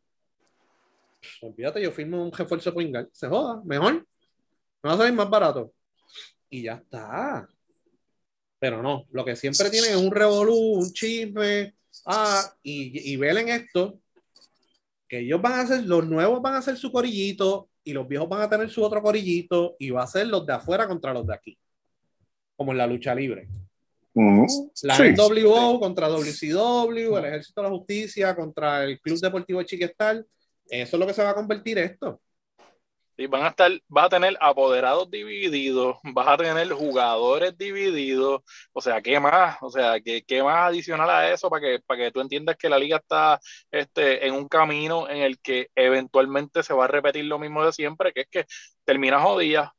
pff, olvídate, yo firmo un refuerzo Pringal. Se joda, mejor. Me va a salir más barato. Y ya está. Pero no, lo que siempre tienen es un revolú, un chisme. Ah, y, y velen esto, que ellos van a hacer, los nuevos van a hacer su corillito y los viejos van a tener su otro corillito y va a ser los de afuera contra los de aquí. Como en la lucha libre. La Sí. NWO contra WCW, el Ejército de la Justicia contra el Club Deportivo de Chiquestal. Eso es lo que se va a convertir esto. Y van a estar, vas a tener apoderados divididos, vas a tener jugadores divididos, o sea, ¿qué más? O sea, ¿qué, qué más adicional a eso para que, para que tú entiendas que la liga está este, en un camino en el que eventualmente se va a repetir lo mismo de siempre, que es que termina jodida.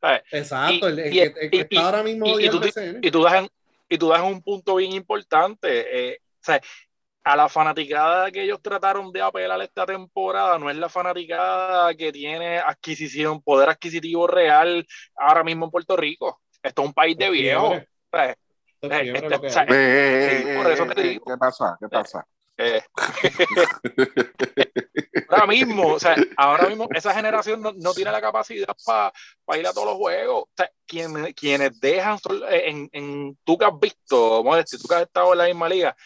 ¿Sabes? Exacto, Y- el, el y- que, el que y- está ahora mismo y- tú. Y tú das en, y tú das un punto bien importante. eh, o sea, a la fanaticada que ellos trataron de apelar esta temporada no es la fanaticada que tiene adquisición, poder adquisitivo real ahora mismo en Puerto Rico. Esto es un país de viejos. eh. Eh, Sí, por eso te digo. ¿Qué pasa? ¿Qué pasa? Eh, ahora mismo, o sea, ahora mismo esa generación no, no tiene la capacidad para ir a todos los juegos. O sea, quienes, quienes dejan, eh, en, en tú que has visto, Modesti, tú que has estado en la misma liga,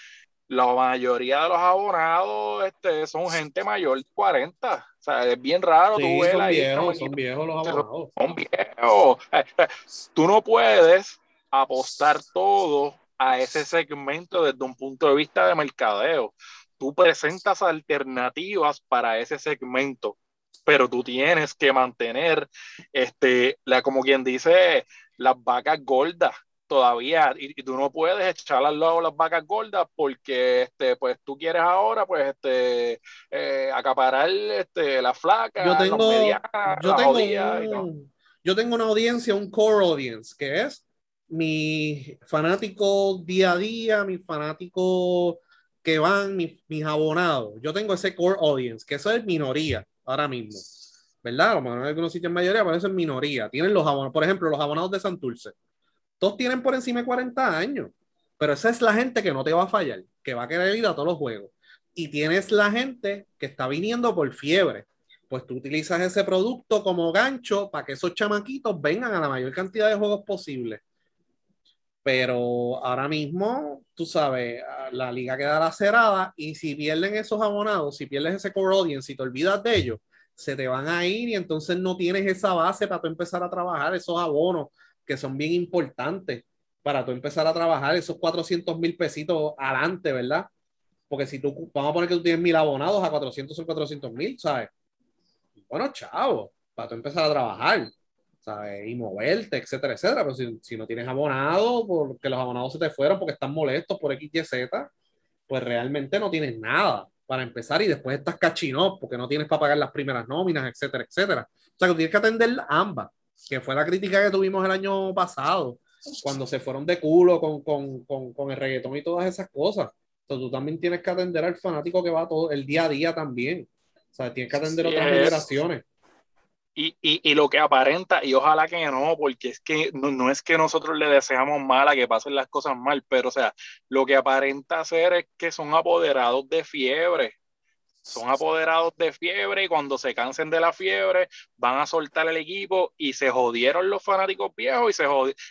la mayoría de los abonados este, son gente mayor de 40. O sea, es bien raro Sí, tú ver son viejos, son viejos los abogados. son viejos. Tú no puedes apostar todo a ese segmento desde un punto de vista de mercadeo. Tú presentas alternativas para ese segmento, pero tú tienes que mantener, este, la, como quien dice, las vacas gordas. todavía, y, y tú no puedes echar al lado las vacas gordas porque este, pues tú quieres ahora pues este eh, acaparar este, la flaca, Yo tengo, medianas, yo, tengo y todo. yo tengo una audiencia, un core audience, que es mi fanático día a día, mi fanático que van, mis, mis abonados. Yo tengo ese core audience, que eso es minoría ahora mismo. ¿Verdad? A lo en algunos sitios mayoría, pero eso es minoría. Tienen los abonados, por ejemplo, los abonados de Santurce. Todos tienen por encima de 40 años. Pero esa es la gente que no te va a fallar, que va a querer ir a todos los juegos. Y tienes la gente que está viniendo por fiebre. Pues tú utilizas ese producto como gancho para que esos chamaquitos vengan a la mayor cantidad de juegos posible. Pero ahora mismo, tú sabes, la liga queda lacerada y si pierden esos abonados, si pierdes ese core audience y te olvidas de ellos, se te van a ir y entonces no tienes esa base para tú empezar a trabajar esos abonos que son bien importantes para tú empezar a trabajar esos 400 mil pesitos adelante, ¿verdad? Porque si tú, vamos a poner que tú tienes mil abonados, a 400 son 400 mil, ¿sabes? Bueno, chavo, para tú empezar a trabajar, ¿sabes? Y moverte, etcétera, etcétera. Pero si, si no tienes abonados, porque los abonados se te fueron porque están molestos por X, Y, Z, pues realmente no tienes nada para empezar y después estás cachinó porque no tienes para pagar las primeras nóminas, etcétera, etcétera. O sea que tienes que atender ambas, que fue la crítica que tuvimos el año pasado, cuando se fueron de culo con, con, con, con el reggaetón y todas esas cosas. Entonces tú también tienes que atender al fanático que va todo el día a día también. O sea, tienes que atender Sí, otras es. generaciones. Y, y, y lo que aparenta, y ojalá que no, porque es que no, no es que nosotros le deseamos mal a que pasen las cosas mal, pero o sea, lo que aparenta ser es que son apoderados de fiebre. Son apoderados de fiebre y cuando se cansen de la fiebre van a soltar el equipo y se jodieron los fanáticos viejos y se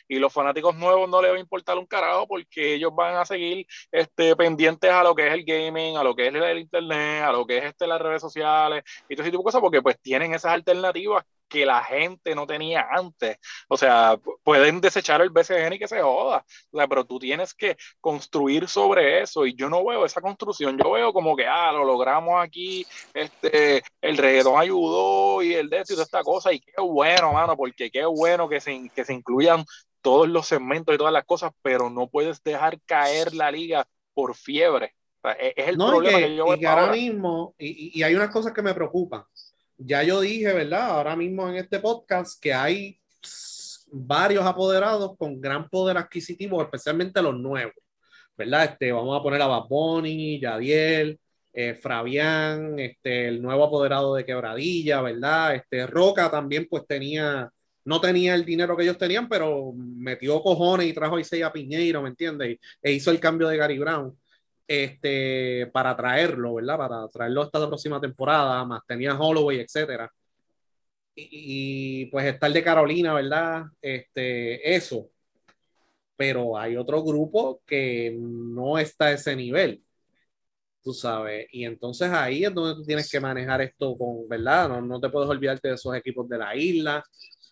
y los fanáticos nuevos no les va a importar un carajo porque ellos van a seguir este, pendientes a lo que es el gaming, a lo que es el internet, a lo que es este, las redes sociales y todo ese tipo de cosas porque pues tienen esas alternativas que la gente no tenía antes. O sea, pu- pueden desechar el BCN y que se joda. O sea, pero tú tienes que construir sobre eso y yo no veo esa construcción. Yo veo como que, ah, lo logramos aquí, este, el reggaetón ayudó y el de esto y toda esta cosa y qué bueno, mano, porque qué bueno que se, que se incluyan todos los segmentos y todas las cosas, pero no puedes dejar caer la liga por fiebre. O sea, e- es el No, y problema que, que, yo y veo que ahora mismo, y, y- y hay unas cosas que me preocupan. Ya yo dije, ¿verdad? Ahora mismo en este podcast que hay varios apoderados con gran poder adquisitivo, especialmente los nuevos, ¿verdad? Este, vamos a poner a Bad Bunny, Yadiel, eh, Fabián, este, el nuevo apoderado de Quebradilla, ¿verdad? Este, Roca también pues tenía, no tenía el dinero que ellos tenían, pero metió cojones y trajo a Isaiah Piñeiro, ¿me entiendes? E hizo el cambio de Gary Brown este, para traerlo, ¿verdad? Para traerlo hasta la próxima temporada, más tenía Holloway, etcétera. Y, y, pues está el de Carolina, ¿verdad? Este, eso. Pero hay otro grupo que no está a ese nivel, tú sabes. Y entonces ahí es donde tú tienes que manejar esto con, ¿verdad? No, no te puedes olvidarte de esos equipos de la isla.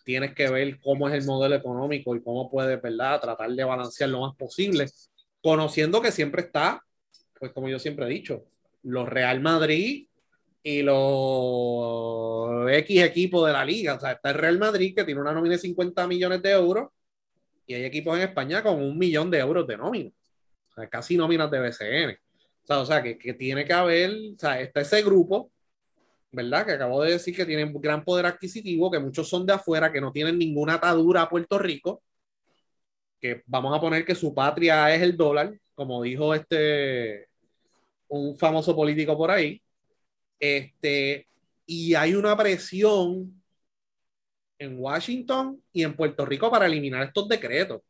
Tienes que ver cómo es el modelo económico y cómo puedes, ¿verdad? Tratar de balancear lo más posible, conociendo que siempre está pues como yo siempre he dicho, los Real Madrid y los X equipos de la liga. O sea, está el Real Madrid que tiene una nómina de 50 millones de euros y hay equipos en España con un millón de euros de nómina. O sea, casi nóminas de BCN. O sea, o sea que, que tiene que haber, o sea, está ese grupo, ¿verdad? Que acabo de decir que tienen gran poder adquisitivo, que muchos son de afuera, que no tienen ninguna atadura a Puerto Rico, que vamos a poner que su patria es el dólar, como dijo este un famoso político por ahí. Este, y hay una presión en Washington y en Puerto Rico para eliminar estos decretos.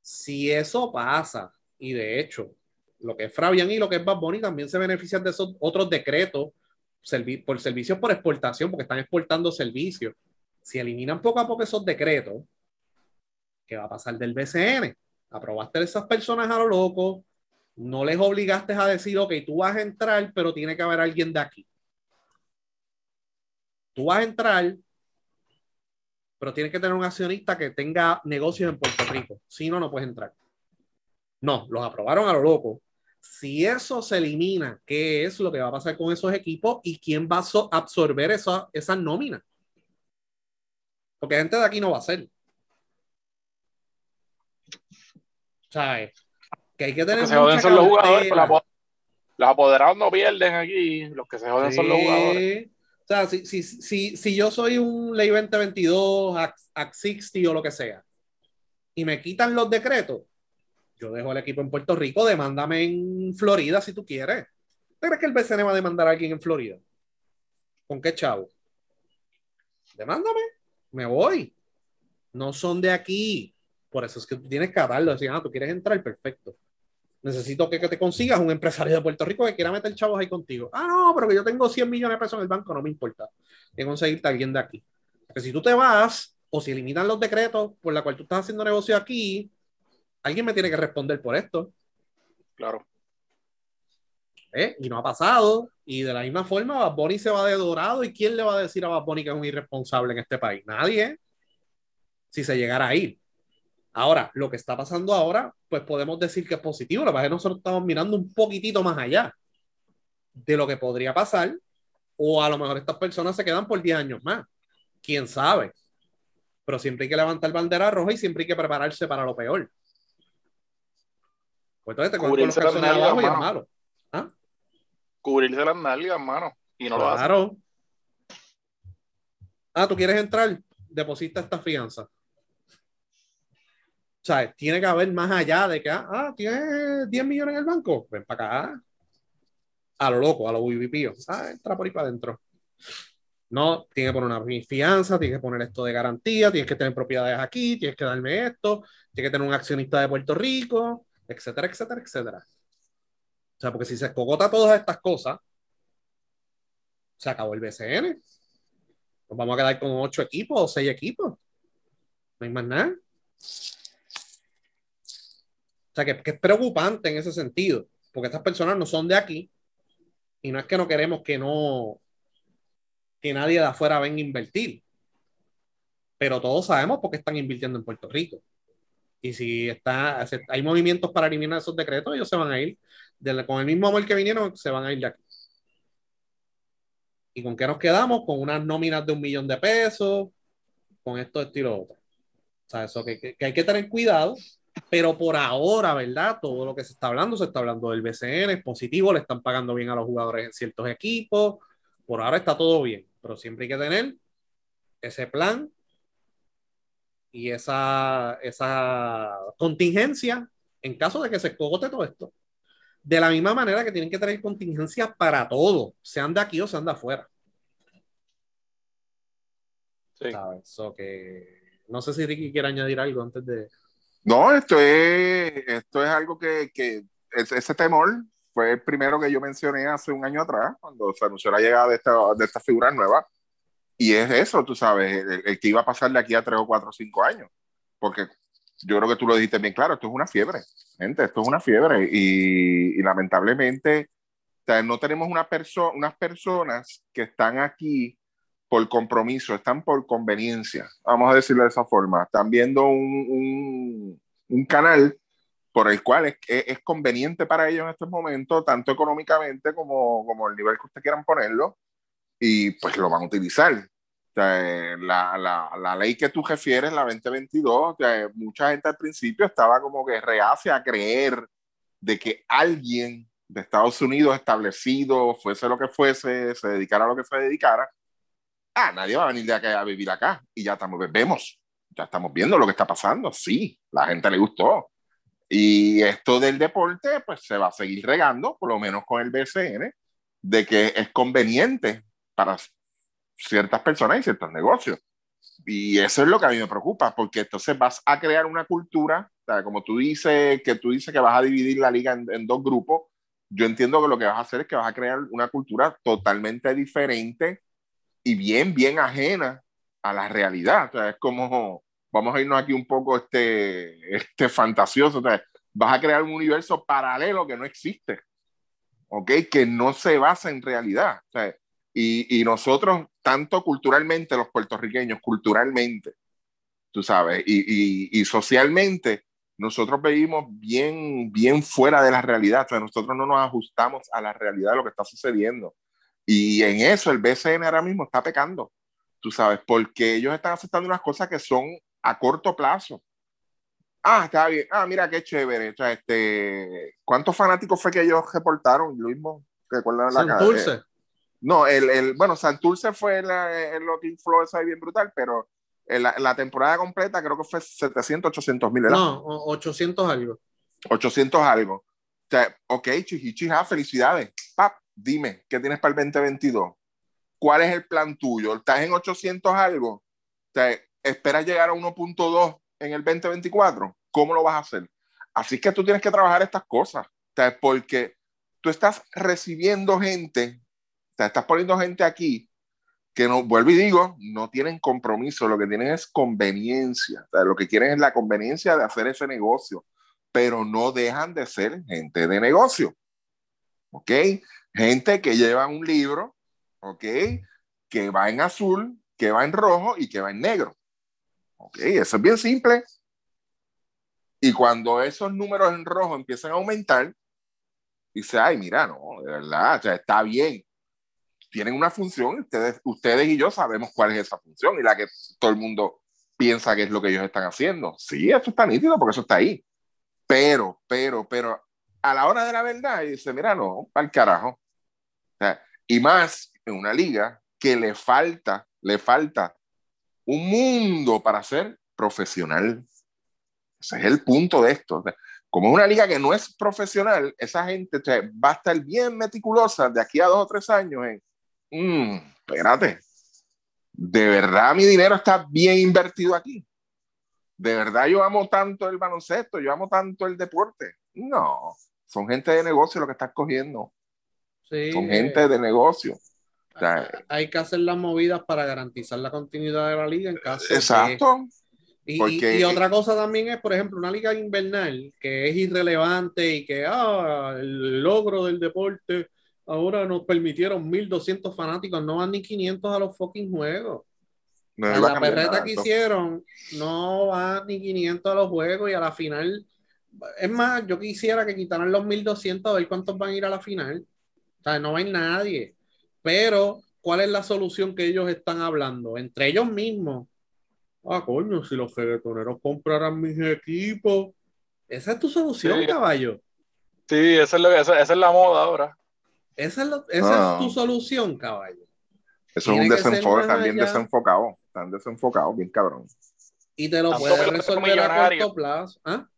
Si eso pasa, y de hecho, lo que es Fabián y lo que es Bad Bunny también se benefician de esos otros decretos servi por servicios por exportación, porque están exportando servicios. Si eliminan poco a poco esos decretos, ¿qué va a pasar del BCN? Aprobaste a esas personas a lo loco, no les obligaste a decir, ok, tú vas a entrar, pero tiene que haber alguien de aquí. Tú vas a entrar, pero tienes que tener un accionista que tenga negocios en Puerto Rico. Si no, no puedes entrar. No, los aprobaron a lo loco. Si eso se elimina, ¿qué es lo que va a pasar con esos equipos y quién va a absorber esa, esas nóminas? Porque gente de aquí no va a ser. ¿Sabes? Que hay que tener. Los que se joden son los jugadores, pero los apoderados no pierden aquí. Los que se joden son los jugadores. O sea, si, si, si, si yo soy un ley 2022, Act, Act 60 o lo que sea, y me quitan los decretos, yo dejo el equipo en Puerto Rico, demándame en Florida si tú quieres. ¿Tú crees que el BCN va a demandar a alguien en Florida? ¿Con qué chavo? Demándame, me voy. No son de aquí. Por eso es que tú tienes que atarlo. Decir, ah, tú quieres entrar, perfecto. Necesito que, que te consigas un empresario de Puerto Rico que quiera meter chavos ahí contigo. Ah, no, pero que yo tengo 100 millones de pesos en el banco, no me importa. Que conseguirte a alguien de aquí. Porque si tú te vas o si eliminan los decretos por la cual tú estás haciendo negocio aquí, alguien me tiene que responder por esto. Claro. ¿eh? Y no ha pasado. Y de la misma forma, Bad Bunny se va de dorado. ¿Y quién le va a decir a Bad Bunny que es un irresponsable en este país? Nadie. Si se llegara a ir. Ahora, lo que está pasando ahora, pues podemos decir que es positivo. Lo que pasa es que nosotros estamos mirando un poquitito más allá de lo que podría pasar. O a lo mejor estas personas se quedan por 10 años más. Quién sabe. Pero siempre hay que levantar bandera roja y siempre hay que prepararse para lo peor. Pues entonces te con los Cubrirse las calzones nalgas, abajo y es mano. malo. Cubrirse las nalgas, hermano. Y no lo hacen. Claro. Ah, ¿tú quieres entrar? Deposita esta fianza. O sea, tiene que haber más allá de que, ah, ah, tienes 10 millones en el banco, ven para acá. A lo loco, a lo vivipío. Ah, entra por ahí para adentro. No, tienes que poner una fianza, tienes que poner esto de garantía, tienes que tener propiedades aquí, tienes que darme esto, tienes que tener un accionista de Puerto Rico, etcétera, etcétera, etcétera. O sea, porque si se escogota todas estas cosas, se acabó el BCN. Nos vamos a quedar con ocho equipos o seis equipos. No hay más nada. Sea, que, que es preocupante en ese sentido, porque estas personas no son de aquí y no es que no queremos que no que nadie de afuera venga a invertir, pero todos sabemos por qué están invirtiendo en Puerto Rico. Y si está, hay movimientos para eliminar esos decretos, ellos se van a ir de- con el mismo amor que vinieron, se van a ir de aquí. ¿Y con qué nos quedamos? Con unas nóminas de un millón de pesos, con esto, esto y lo otro. O sea, eso que- que hay que tener cuidado, pero por ahora, ¿verdad? Todo lo que se está hablando, se está hablando del BCN, es positivo, le están pagando bien a los jugadores en ciertos equipos, por ahora está todo bien, pero siempre hay que tener ese plan y esa, esa contingencia en caso de que se escogote todo esto. De la misma manera que tienen que tener contingencia para todo, sean de aquí o sean de afuera. Sí. ¿sabes? So que, no sé si Ricky quiere añadir algo antes de... No, esto es, esto es algo que, que es- ese temor fue el primero que yo mencioné hace un año atrás, cuando se anunció la llegada de esta, de esta figura nueva. Y es eso, tú sabes, el, que iba a pasar de aquí a tres o cuatro o cinco años. Porque yo creo que tú lo dijiste bien claro, esto es una fiebre, gente, esto es una fiebre. Y, lamentablemente, no tenemos una perso unas personas que están aquí por compromiso, están por conveniencia, vamos a decirlo de esa forma. Están viendo un, un, canal por el cual es, conveniente para ellos en estos momentos, tanto económicamente como, como el nivel que ustedes quieran ponerlo, y pues lo van a utilizar. La, la, la, ley que tú refieres, la 2022, o sea, mucha gente al principio estaba como que reacia a creer de que alguien de Estados Unidos establecido, fuese lo que fuese, se dedicara a lo que se dedicara, ah, nadie va a venir de acá a vivir acá. Y ya estamos, vemos, ya estamos viendo lo que está pasando. Sí, la gente le gustó. Y esto del deporte, pues se va a seguir regando, por lo menos con el BCN, de que es conveniente para ciertas personas y ciertos negocios. Y eso es lo que a mí me preocupa, porque entonces vas a crear una cultura, o sea, como tú dices, que tú dices que vas a dividir la liga en, en dos grupos, yo entiendo que lo que vas a hacer es que vas a crear una cultura totalmente diferente y bien, bien ajena a la realidad. O sea, es como, vamos a irnos aquí un poco este, este fantasioso, o sea, vas a crear un universo paralelo que no existe, ¿ok? Que no se basa en realidad. O sea, y, y, nosotros, tanto culturalmente, los puertorriqueños, culturalmente, tú sabes, y, y, y, socialmente, nosotros vivimos bien, bien fuera de la realidad. O sea, nosotros no nos ajustamos a la realidad de lo que está sucediendo. Y en eso el BCN ahora mismo está pecando, tú sabes, porque ellos están aceptando unas cosas que son a corto plazo. Ah, está bien. Ah, mira qué chévere. O sea, este, ¿Cuántos fanáticos fue que ellos reportaron, Luis? ¿Recuerdan la Santurce. Eh, no, el, el, bueno, Santurce fue el, lo que infló eso ahí bien brutal, pero la, la, temporada completa creo que fue 700, 800 mil. No, 800 algo. 800 algo. O sea, ok, chichichija, felicidades. Pap, dime, ¿qué tienes para el 2022? ¿Cuál es el plan tuyo? ¿Estás en 800 algo? Sea, ¿Esperas llegar a 1.2 en el 2024? ¿Cómo lo vas a hacer? Así que tú tienes que trabajar estas cosas. Porque tú estás recibiendo gente, sea, estás poniendo gente aquí que no, vuelvo y digo, no tienen compromiso, lo que tienen es conveniencia, lo que quieren es la conveniencia de hacer ese negocio, pero no dejan de ser gente de negocio, ¿ok? Gente que lleva un libro, ¿ok? Que va en azul, que va en rojo y que va en negro, ¿ok? Eso es bien simple. Y cuando esos números en rojo empiezan a aumentar, dice, ay, mira, no, de verdad, está bien, tienen una función, ustedes, ustedes y yo sabemos cuál es esa función y la que todo el mundo piensa que es lo que ellos están haciendo. Sí, esto está nítido porque eso está ahí. Pero, pero, pero, a la hora de la verdad, dice, mira, no, el carajo. O sea, y más en una liga que le falta, le falta un mundo para ser profesional. Ese es el punto de esto. O sea, como es una liga que no es profesional, esa gente o sea, va a estar bien meticulosa de aquí a dos o tres años en mmm, espérate, de verdad mi dinero está bien invertido aquí. De verdad yo amo tanto el baloncesto, yo amo tanto el deporte. No, son gente de negocio lo que estás cogiendo. Son gente de negocio. hay que hacer las movidas para garantizar la continuidad de la liga en caso Exacto. Y, y, otra cosa también es, por ejemplo, una liga invernal que es irrelevante y que ah, el logro del deporte ahora nos permitieron 1200 fanáticos, no van ni 500 a los fucking juegos. la perreta que hicieron, no van ni 500 a los juegos y a la final. Es más, yo quisiera que quitaran los 1200 a ver cuántos van a ir a la final. O sea, no va nadie. Pero, ¿cuál es la solución que ellos están hablando? Entre ellos mismos. Ah, coño, si los reggaetoneros compraran mis equipos. Esa es tu solución, caballo. Sí, esa es, lo esa es la moda ahora. Esa es, esa es tu solución, caballo. Eso es un desenfoque, también desenfocado. Están desenfocados, bien cabrón. Y te lo puedes resolver a corto plazo. ¿Ah?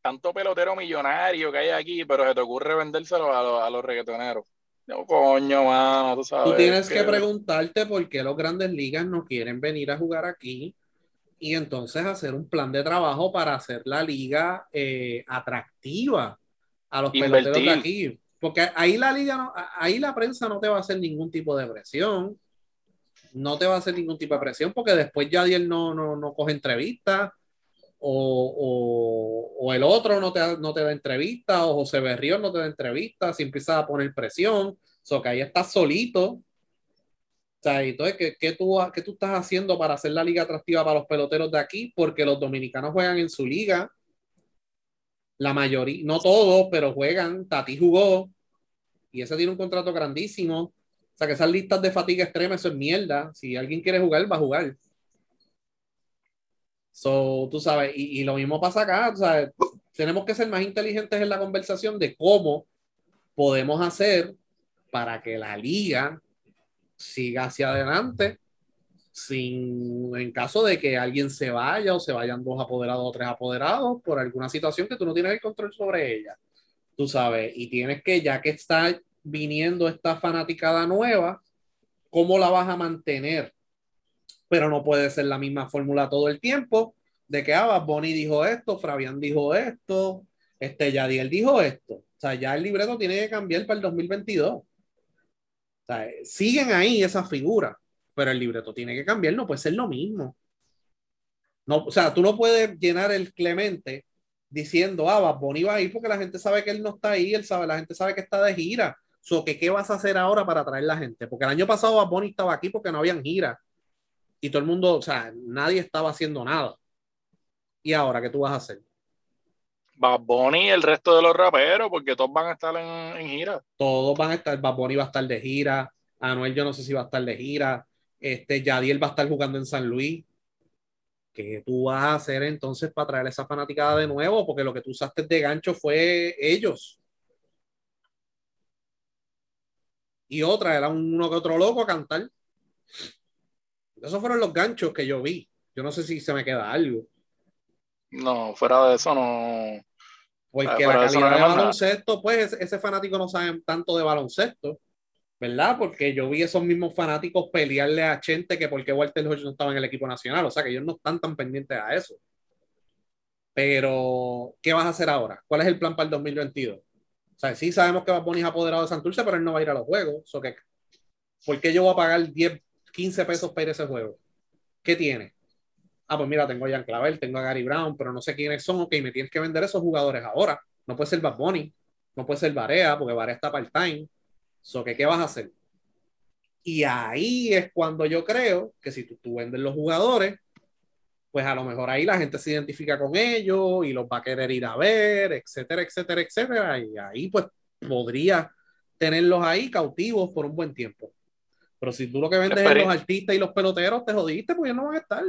Tanto pelotero millonario que hay aquí, pero se te ocurre vendérselo a, los, a los reggaetoneros. No, coño, mano, tú sabes. Tú tienes que... preguntarte por qué los grandes ligas no quieren venir a jugar aquí y entonces hacer un plan de trabajo para hacer la liga eh, atractiva a los peloteros de aquí. Porque ahí la liga, no, ahí la prensa no te va a hacer ningún tipo de presión. No te va a hacer ningún tipo de presión porque después Yadiel no, no, no coge entrevistas o, o, el otro no te, no te da entrevista o José Berrión no te da entrevista si empiezas a poner presión. O sea, que ahí estás solito. O sea, entonces, ¿qué, qué, tú, ¿qué tú estás haciendo para hacer la liga atractiva para los peloteros de aquí? Porque los dominicanos juegan en su liga la mayoría, no todos, pero juegan. Tati jugó y ese tiene un contrato grandísimo. O sea, que esas listas de fatiga extrema, eso es mierda. Si alguien quiere jugar, va a jugar. So, tú sabes, y, lo mismo pasa acá. tenemos que ser más inteligentes en la conversación de cómo podemos hacer para que la liga siga hacia adelante sin, en caso de que alguien se vaya o se vayan dos apoderados o tres apoderados por alguna situación que tú no tienes el control sobre ella, tú sabes, y tienes que, ya que está viniendo esta fanaticada nueva, ¿cómo la vas a mantener? Pero no puede ser la misma fórmula todo el tiempo, de que, ah, Bonnie dijo esto, Fabián dijo esto, este, Yadiel dijo esto. O sea, ya el libreto tiene que cambiar para el 2022. O sea, siguen ahí esas figuras pero el libreto tiene que cambiar, no puede ser lo mismo. No, o sea, tú no puedes llenar el Clemente diciendo, ah, Bad Bunny va a ir porque la gente sabe que él no está ahí, él sabe, la gente sabe que está de gira. So, que, ¿Qué vas a hacer ahora para atraer la gente? Porque el año pasado Bad Bunny estaba aquí porque no habían gira. Y todo el mundo, o sea, nadie estaba haciendo nada. ¿Y ahora qué tú vas a hacer? Bad Bunny y el resto de los raperos, porque todos van a estar en, en gira. Todos van a estar, Bad Bunny va a estar de gira, Anuel yo no sé si va a estar de gira, este, Yadiel va a estar jugando en San Luis. ¿qué tú vas a hacer entonces para traer esa fanaticada de nuevo? Porque lo que tú usaste de gancho fue ellos. Y otra, era uno que otro loco a cantar. Esos fueron los ganchos que yo vi. Yo no sé si se me queda algo. No, fuera de eso no. Porque la eso no calidad de baloncesto, pues ese, fanático no sabe tanto de baloncesto, ¿verdad? Porque yo vi esos mismos fanáticos pelearle a Chente que porque Walter Hodge no estaba en el equipo nacional, o sea que ellos no están tan pendientes a eso. Pero, ¿qué vas a hacer ahora? ¿Cuál es el plan para el 2022? O sea, sí sabemos que Bad Bunny es apoderado de Santurce, pero él no va a ir a los juegos. So que, ¿Por qué yo voy a pagar 10, 15 pesos para ir a ese juego? ¿Qué tiene? Ah, pues mira, tengo a Jan Clavel, tengo a Gary Brown, pero no sé quiénes son. Ok, me tienes que vender esos jugadores ahora. No puede ser Bad Bunny, no puede ser Barea, porque Barea está part-time. So, que, ¿Qué vas a hacer? Y ahí es cuando yo creo que si tú, tú vendes los jugadores, pues a lo mejor ahí la gente se identifica con ellos y los va a querer ir a ver, etcétera, etcétera, etcétera. Y ahí pues podría tenerlos ahí cautivos por un buen tiempo. Pero si tú lo que vendes es los artistas y los peloteros, te jodiste porque ellos no van a estar.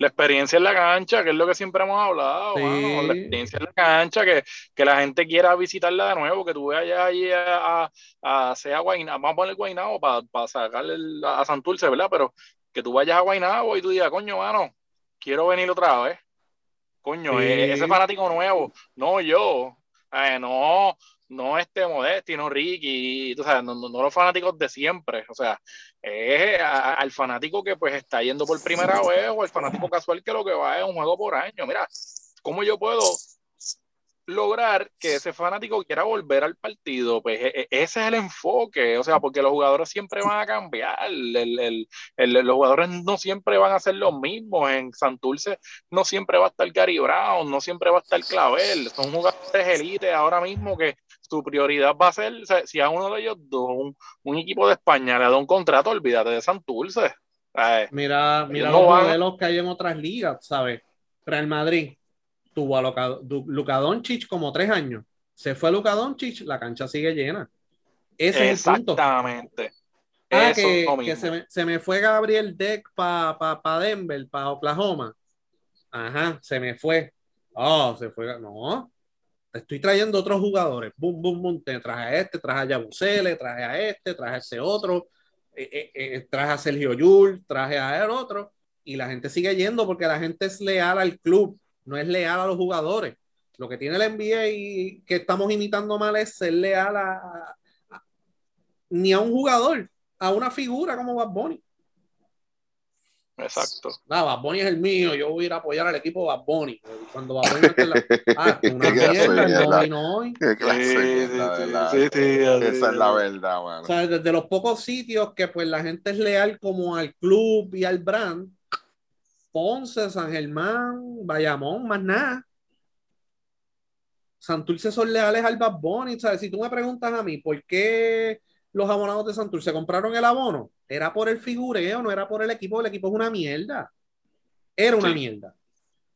La experiencia en la cancha, que es lo que siempre hemos hablado, Sí. mano, la experiencia en la cancha, que, que la gente quiera visitarla de nuevo, que tú vayas allí a, a, a sea Guaynabo, vamos a poner Guaynabo para sacarle el- a Santurce, ¿verdad? Pero que tú vayas a Guaynabo y tú digas, coño, mano, quiero venir otra vez. Coño, Sí. e- ese fanático nuevo, no yo, eh, no, no este Modesti, no Ricky, tú sabes, no, no- no los fanáticos de siempre, o sea, es a- al fanático que pues está yendo por primera vez o al fanático casual que lo que va es un juego por año. Mira, ¿cómo yo puedo lograr que ese fanático quiera volver al partido? Pues e- e- ese es el enfoque, o sea, porque los jugadores siempre van a cambiar, el- el- el- los jugadores no siempre van a ser los mismos, en Santurce no siempre va a estar Gary Brown, no siempre va a estar Clavel, son jugadores elite ahora mismo que su prioridad va a ser, si a uno de ellos dos, un, un equipo de España le da un contrato, olvídate de Santurce. Eh, Mira, mira no los van- modelos que hay en otras ligas, ¿sabes? Real Madrid tuvo a Luka, Luka Doncic como tres años. Se fue Luka Doncic, la cancha sigue llena. Ese es el punto. exactamente. Ah, Eso que, es que se, me, se me fue Gabriel Deck para pa, pa Denver, para Oklahoma. Ajá, se me fue. Oh, se fue. No, estoy trayendo otros jugadores. Boom, boom, boom. Traje a este, traje a Yabusele, traje a este, traje a ese otro. eh, eh, eh, traje a Sergio Yul, traje a el otro. Y la gente sigue yendo porque la gente es leal al club, no es leal a los jugadores. Lo que tiene el NBA y que estamos imitando mal es ser leal a- ni a un jugador, a una figura como Bad Bunny. Exacto. Ah, Bad Bunny es el mío, yo voy a ir a apoyar al equipo Bad Bunny. Cuando Bad Bunny no esté en la... Ah, una mierda, no vino hoy. Qué clase de Sí, sí, ¿verdad? sí, sí, Esa es la verdad, O mano. sea, desde los pocos sitios que pues la gente es leal como al club y al brand, Ponce, San Germán, Bayamón, más nada. Santurce son leales al Bad Bunny, ¿sabes? Si tú me preguntas a mí, ¿por qué los abonados de Santurce compraron el abono? Era por el figureo, no era por el equipo, el equipo es una mierda. Era una Sí. mierda.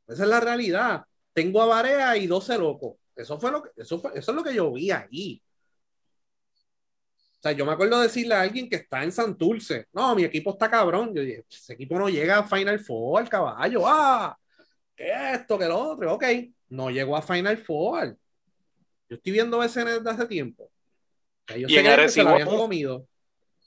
Esa es la realidad. Tengo a Barea y 12 locos. Eso fue lo que, eso fue- eso es lo que yo vi ahí. O sea, yo me acuerdo decirle a alguien que está en Santurce, no, mi equipo está cabrón. Yo dije, ese equipo no llega a Final Four, caballo. Ah, que esto, que lo otro. Ok, no llegó a Final Four. Yo estoy viendo ese desde hace tiempo. Y en que se Arecibo, lo habían comido.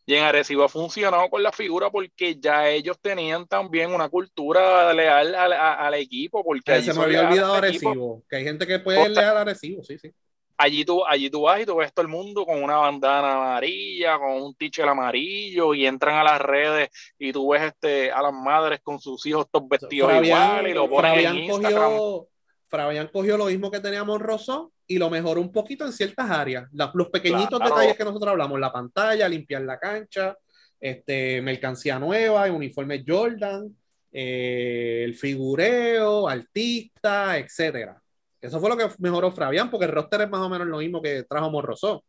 Y en Arecibo ha funcionado con la figura porque ya ellos tenían también una cultura leal al, al equipo. Porque Eh, allí se me había olvidado equipo. Arecibo, que hay gente que puede Costa- leer a Arecibo, sí, sí. allí tú, allí tú vas y tú ves todo el mundo con una bandana amarilla, con un teacher amarillo, y entran a las redes y tú ves este, a las madres con sus hijos todos vestidos igual y lo ponen Fabián en Instagram. cogió, Fabián cogió lo mismo que teníamos Rosó y lo mejoró un poquito en ciertas áreas. La- los pequeñitos Claro. detalles que nosotros hablamos, la pantalla, limpiar la cancha, este, mercancía nueva, uniforme Jordan, eh, el figureo, artista, etcétera. Eso fue lo que mejoró Fabián, porque el roster es más o menos lo mismo que trajo Morrosó.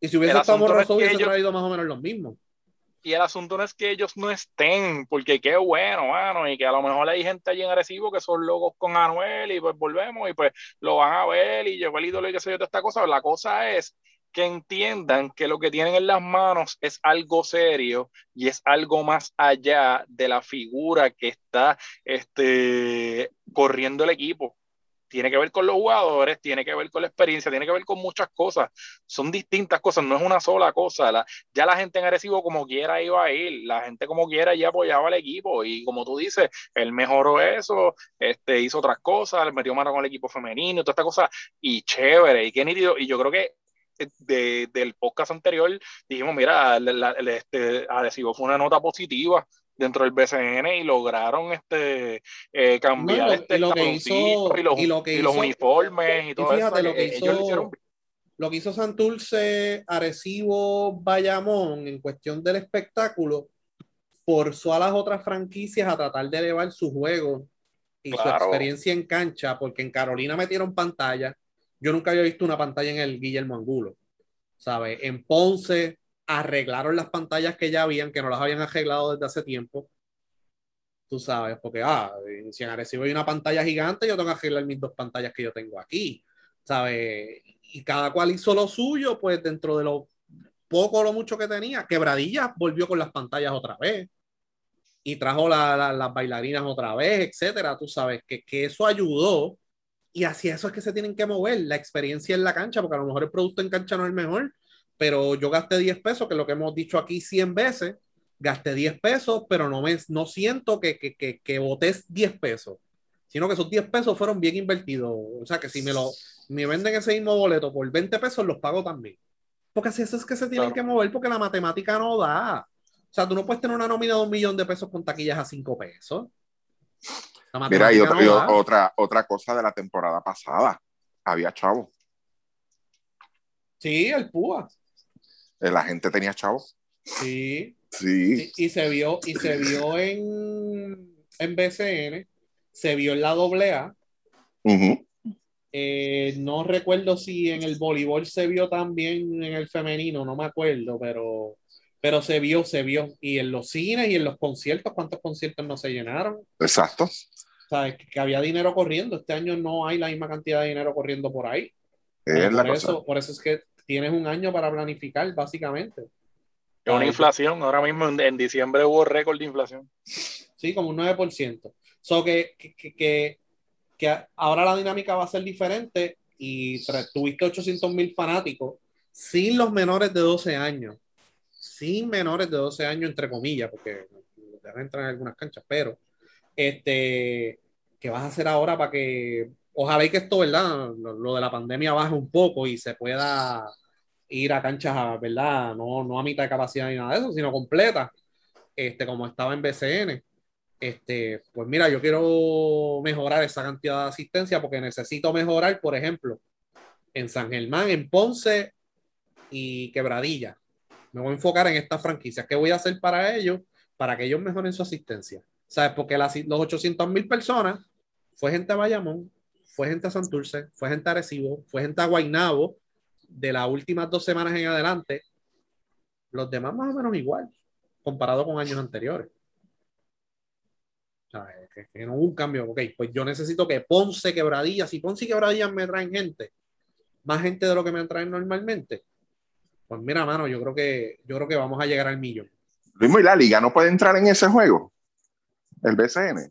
Y si hubiese estado es Morrosó, que hubiese ellos- traído más o menos lo mismo. Y el asunto no es que ellos no estén, porque qué bueno, mano, y que a lo mejor hay gente allí en Arecibo que son locos con Anuel y pues volvemos y pues lo van a ver y llegó el ídolo y qué sé yo, toda esta cosa. La cosa es que entiendan que lo que tienen en las manos es algo serio y es algo más allá de la figura que está este, corriendo el equipo. Tiene que ver con los jugadores, tiene que ver con la experiencia, tiene que ver con muchas cosas. Son distintas cosas, no es una sola cosa. La, ya la gente en Arecibo como quiera iba a ir, la gente como quiera ya apoyaba al equipo y como tú dices, él mejoró eso, este, hizo otras cosas, metió mano con el equipo femenino, toda esta cosa y chévere y qué nítido. Y yo creo que de, del podcast anterior, dijimos, mira, la, este, Adhesivo fue una nota positiva dentro del BCN y lograron este eh, cambiar este lo que hizo, y los, y lo que y los hizo- uniformes y todo fíjate, eso. lo que eh, ellos hizo- hicieron lo que hizo Santurce, Arecibo, Bayamón en cuestión del espectáculo, forzó a las otras franquicias a tratar de elevar su juego y su Claro. experiencia en cancha, porque en Carolina metieron pantalla. Yo nunca había visto una pantalla en el Guillermo Angulo, ¿sabes? En Ponce arreglaron las pantallas que ya habían, que no las habían arreglado desde hace tiempo. Tú sabes, porque, ah, si en Arecibo hay una pantalla gigante, yo tengo que arreglar mis dos pantallas que yo tengo aquí, ¿sabes? Y cada cual hizo lo suyo, pues dentro de lo poco o lo mucho que tenía, Quebradilla volvió con las pantallas otra vez y trajo la- la- las bailarinas otra vez, etcétera. Tú sabes que, que eso ayudó y hacia eso es que se tienen que mover, la experiencia en la cancha, porque a lo mejor el producto en cancha no es el mejor, pero yo gasté 10 pesos, que es lo que hemos dicho aquí 100 veces, gasté 10 pesos, pero no, me, no siento que, que, que, que boté 10 pesos, sino que esos 10 pesos fueron bien invertidos. O sea, que si me lo me venden ese mismo boleto por 20 pesos, los pago también. Porque así eso es que se tienen Claro. que mover, porque la matemática no da. O sea, tú no puedes tener una nómina de un millón de pesos con taquillas a 5 pesos. Mira, y, otra, y otra, otra cosa de la temporada pasada. Había chavo. Sí, el PUA. Eh, La gente tenía chavo. Sí. Sí. Y, y se vio, y se vio en, en BCN, se vio en la AA. Ujú. Eh, no recuerdo si en el voleibol se vio también en el femenino, no me acuerdo, pero, pero se vio, se vio. Y en los cines y en los conciertos, ¿cuántos conciertos no se llenaron? Exacto. ¿Sabes? Que había dinero corriendo. Este año no hay la misma cantidad de dinero corriendo por ahí. Es la cosa. eso, por eso es que tienes un año para planificar, básicamente. Es una Ay, inflación. Ahora mismo en, en diciembre hubo récord de inflación. Sí, como un 9%. So que, que, que, que- ahora la dinámica va a ser diferente y tuviste 800 mil fanáticos sin los menores de 12 años. Sin menores de 12 años, entre comillas, porque dejan entrar en algunas canchas, pero este, ¿qué vas a hacer ahora para que, ojalá y que esto, ¿verdad? Lo, lo de la pandemia baje un poco y se pueda ir a canchas, ¿verdad? No, no a mitad de capacidad ni nada de eso, sino completa, este, como estaba en BCN este, pues mira, yo quiero mejorar esa cantidad de asistencia porque necesito mejorar, por ejemplo, en San Germán, en Ponce y Quebradilla. Me voy a enfocar en estas franquicias. ¿Qué voy a hacer para ellos? Para que ellos mejoren su asistencia. ¿Sabes? Porque las, los 800 mil personas fue gente a Bayamón, fue gente a Santurce, fue gente a Arecibo, fue gente a Guaynabo de las últimas dos semanas en adelante. Los demás más o menos igual, comparado con años anteriores. ¿sabes? Que, que no hubo un cambio. Ok, pues yo necesito que Ponce, Quebradillas, si Ponce y Quebradillas me traen gente, más gente de lo que me traen normalmente, pues mira, mano, yo creo que, yo creo que vamos a llegar al millón. Luis, y la liga no puede entrar en ese juego. El BCN.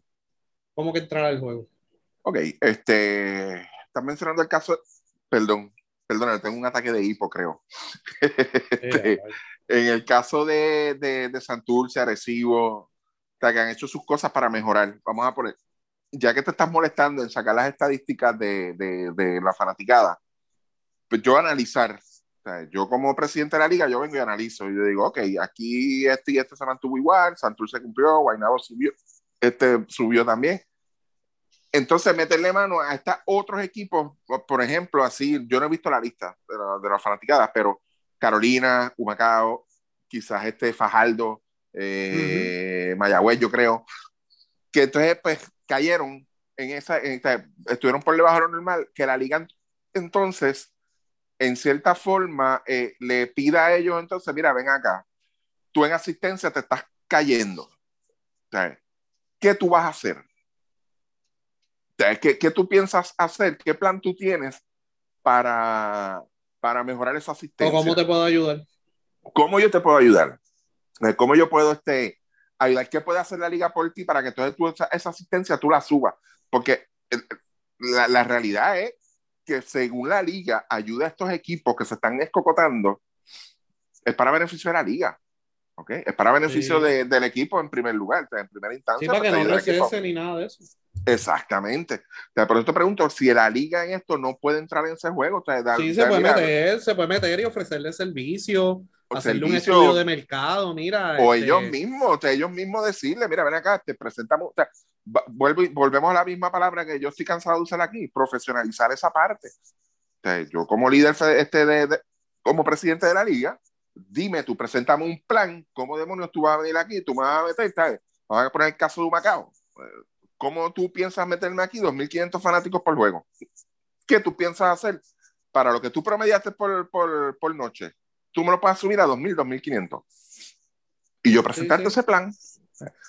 ¿Cómo que entrar al juego? Ok, este. Están mencionando el caso. Perdón, perdón, tengo un ataque de hipo, creo. Este, en el caso de, de, de Santurce, Arecibo, que han hecho sus cosas para mejorar. Vamos a poner, ya que te estás molestando en sacar las estadísticas de, de, de la fanaticada, pues yo analizar, o sea, yo como presidente de la liga, yo vengo y analizo, y yo digo, ok, aquí este y este se mantuvo igual, Santurce cumplió, Guaynabo subió, este subió también. Entonces, meterle mano a estos otros equipos, por ejemplo, así, yo no he visto la lista de, la, de las fanaticadas, pero Carolina, Humacao, quizás este Fajardo, eh, Mayagüez, yo creo, que entonces pues cayeron en esa, en esta- estuvieron por debajo de lo normal, que la liga entonces, en cierta forma, eh, le pida a ellos entonces, mira, ven acá, tú en asistencia te estás cayendo. ¿Qué tú vas a hacer? ¿Qué, ¿Qué tú piensas hacer? ¿Qué plan tú tienes para, para mejorar esa ¿O asistencia. cómo te puedo ayudar? ¿Cómo yo te puedo ayudar? Eh, ¿Cómo yo puedo este, ayudar? ¿Qué puede hacer la liga por ti para que entonces tú esa, esa asistencia tú la subas? Porque eh, la, la realidad es que según la liga, ayuda a estos equipos que se están escocotando, es para beneficio de la liga. ¿ok? Es para beneficio Sí. de- del equipo en primer lugar, en primera instancia. Sí, para que pues, no equipo. recese ni nada de eso. Exactamente. Por eso te pregunto, si la liga en esto no puede entrar en ese juego, sea, dar- Sí, se puede mira, meter, se puede meter y ofrecerle servicio, o hacerle un servicio, estudio de mercado, mira. o este, ellos mismos, o sea, ellos mismos decirle, mira, ven acá, te presentamos, o sea, vuelvo y- volvemos a la misma palabra que yo estoy cansado de usar aquí, profesionalizar esa parte. O sea, yo como líder este de, de- como presidente de la liga, dime, tú presentame un plan, ¿cómo demonios tú vas a venir aquí? Tú me vas a meter, ¿sabes? Vamos a poner el caso de Humacao. ¿Cómo tú piensas meterme aquí 2.500 fanáticos por juego? ¿Qué tú piensas hacer para lo que tú promediaste por, por, por noche? Tú me lo puedes subir a 2.000, 2.500. Y yo presentarte sí. ese plan.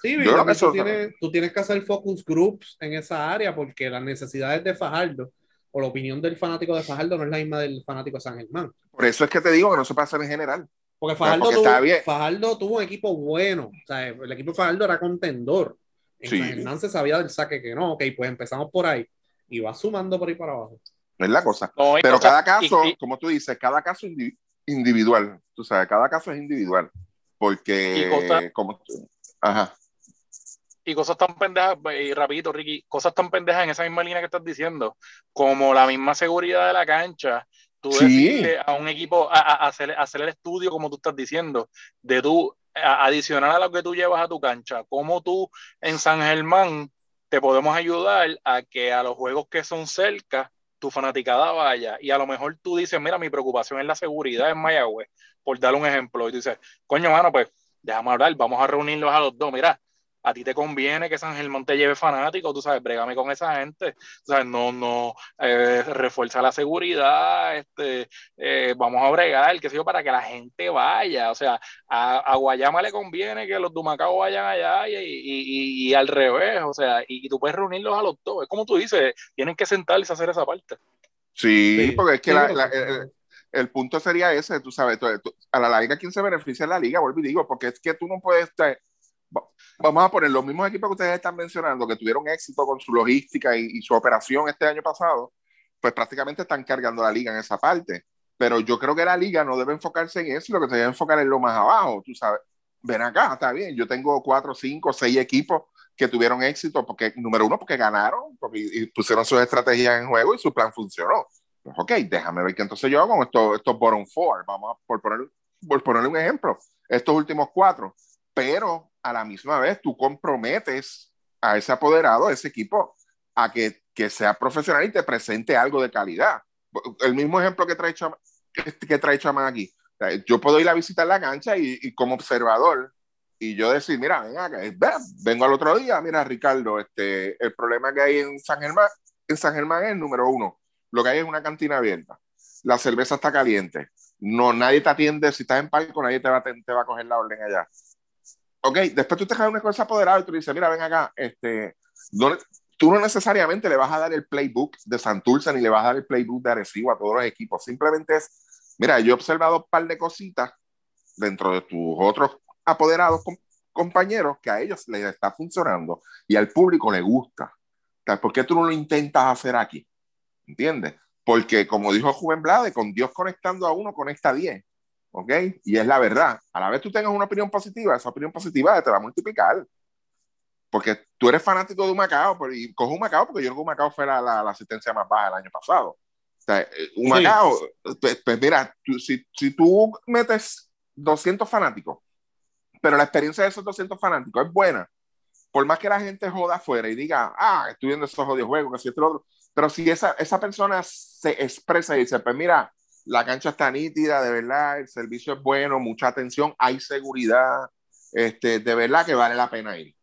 Sí, Yo eso- tú, tienes, tú tienes que hacer focus groups en esa área porque las necesidades de Fajardo o la opinión del fanático de Fajardo no es la misma del fanático de San Germán. Por eso es que te digo que no se puede hacer en general. Porque Fajardo, porque tuvo. Fajardo tuvo un equipo bueno. O sea, el equipo de Fajardo era contendor. En Sí. San Germán se sabía del saque que no. Ok, pues empezamos por ahí. Y va sumando por ahí para abajo. Es la cosa. No, Pero cada caso, y- y- como tú dices, cada caso indi- individual. Tú sabes, cada caso es individual. Porque, Y cosa- como. Ajá. y cosas tan pendejas, y rapidito, Ricky, cosas tan pendejas en esa misma línea que estás diciendo, como la misma seguridad de la cancha, tú Sí. a un equipo a, a- a hacer, a hacer el estudio, como tú estás diciendo, de tú, adicional a lo que tú llevas a tu cancha, cómo tú en San Germán te podemos ayudar a que a los juegos que son cerca, tu fanaticada vaya, y a lo mejor tú dices, mira, mi preocupación es la seguridad en Mayagüez, por dar un ejemplo, y tú dices, coño, mano, pues déjame hablar, vamos a reunirlos a los dos, mira, a ti te conviene que San Germán te lleve fanáticos, tú sabes, brégame con esa gente, tú sabes, no, no, eh, refuerza la seguridad, este, eh, vamos a bregar, qué sé yo, para que la gente vaya, o sea, a, a Guayama le conviene que los Dumacao vayan allá y, y, y, y al revés, o sea, y, y, tú puedes reunirlos a los dos, es como tú dices, tienen que sentarse a hacer esa parte. Sí, Sí. porque es que Sí, la- pero- la- el, el punto sería ese, tú sabes, tú- tú- a la larga, ¿quién se beneficia en la liga? Vuelvo y digo, porque es que tú no puedes. va- vamos a poner los mismos equipos que ustedes están mencionando, que tuvieron éxito con su logística y, y su operación este año pasado, pues prácticamente están cargando la liga en esa parte. Pero yo creo que la liga no debe enfocarse en eso, lo que se debe enfocar en lo más abajo, tú sabes. Ven acá, está bien, yo tengo cuatro, cinco, seis equipos que tuvieron éxito, porque, número uno, porque ganaron, porque y pusieron sus estrategias en juego y su plan funcionó. Pues, ok, déjame ver qué entonces yo hago con estos, estos bottom four, vamos a por poner, por ponerle un ejemplo, estos últimos cuatro, pero a la misma vez tú comprometes a ese apoderado, a ese equipo, a que, que sea profesional y te presente algo de calidad. El mismo ejemplo que trae Chama, que, trae Chama aquí. Yo puedo ir a visitar la cancha y, y como observador, y yo decir, mira, ven acá, ven, vengo al otro día, mira, Ricardo, este, el problema que hay en San Germán, en San Germán es número uno, lo que hay es una cantina abierta, la cerveza está caliente, no, nadie te atiende, si estás en palco, nadie te va, te, te va a coger la orden allá. Ok, después tú te quedas una cosa apoderado y tú dices, mira, ven acá, este, no, tú no necesariamente le vas a dar el playbook de Santurce ni le vas a dar el playbook de Arecibo a todos los equipos, simplemente es, mira, yo he observado un par de cositas dentro de tus otros apoderados com compañeros que a ellos les está funcionando y al público le gusta. ¿Por qué tú no lo intentas hacer aquí? ¿Entiendes? Porque como dijo Juven Blade, con Dios conectando a uno, conecta a 10. ¿Ok? Y es la verdad. A la vez tú tengas una opinión positiva, esa opinión positiva te va a multiplicar. Porque tú eres fanático de un Macao, pero, y cojo un Macao porque yo creo que un Macao fue la, la, la asistencia más baja el año pasado. O sea, un Macao, sí. pues, pues, mira, tú, si, si tú metes 200 fanáticos, pero la experiencia de esos 200 fanáticos es buena, por más que la gente joda afuera y diga, ah, estoy viendo esos jodidos juegos, que si otro, pero si esa, esa persona se expresa y dice, pues mira, la cancha está nítida, de verdad, el servicio es bueno, mucha atención, hay seguridad, este, de verdad que vale la pena ir.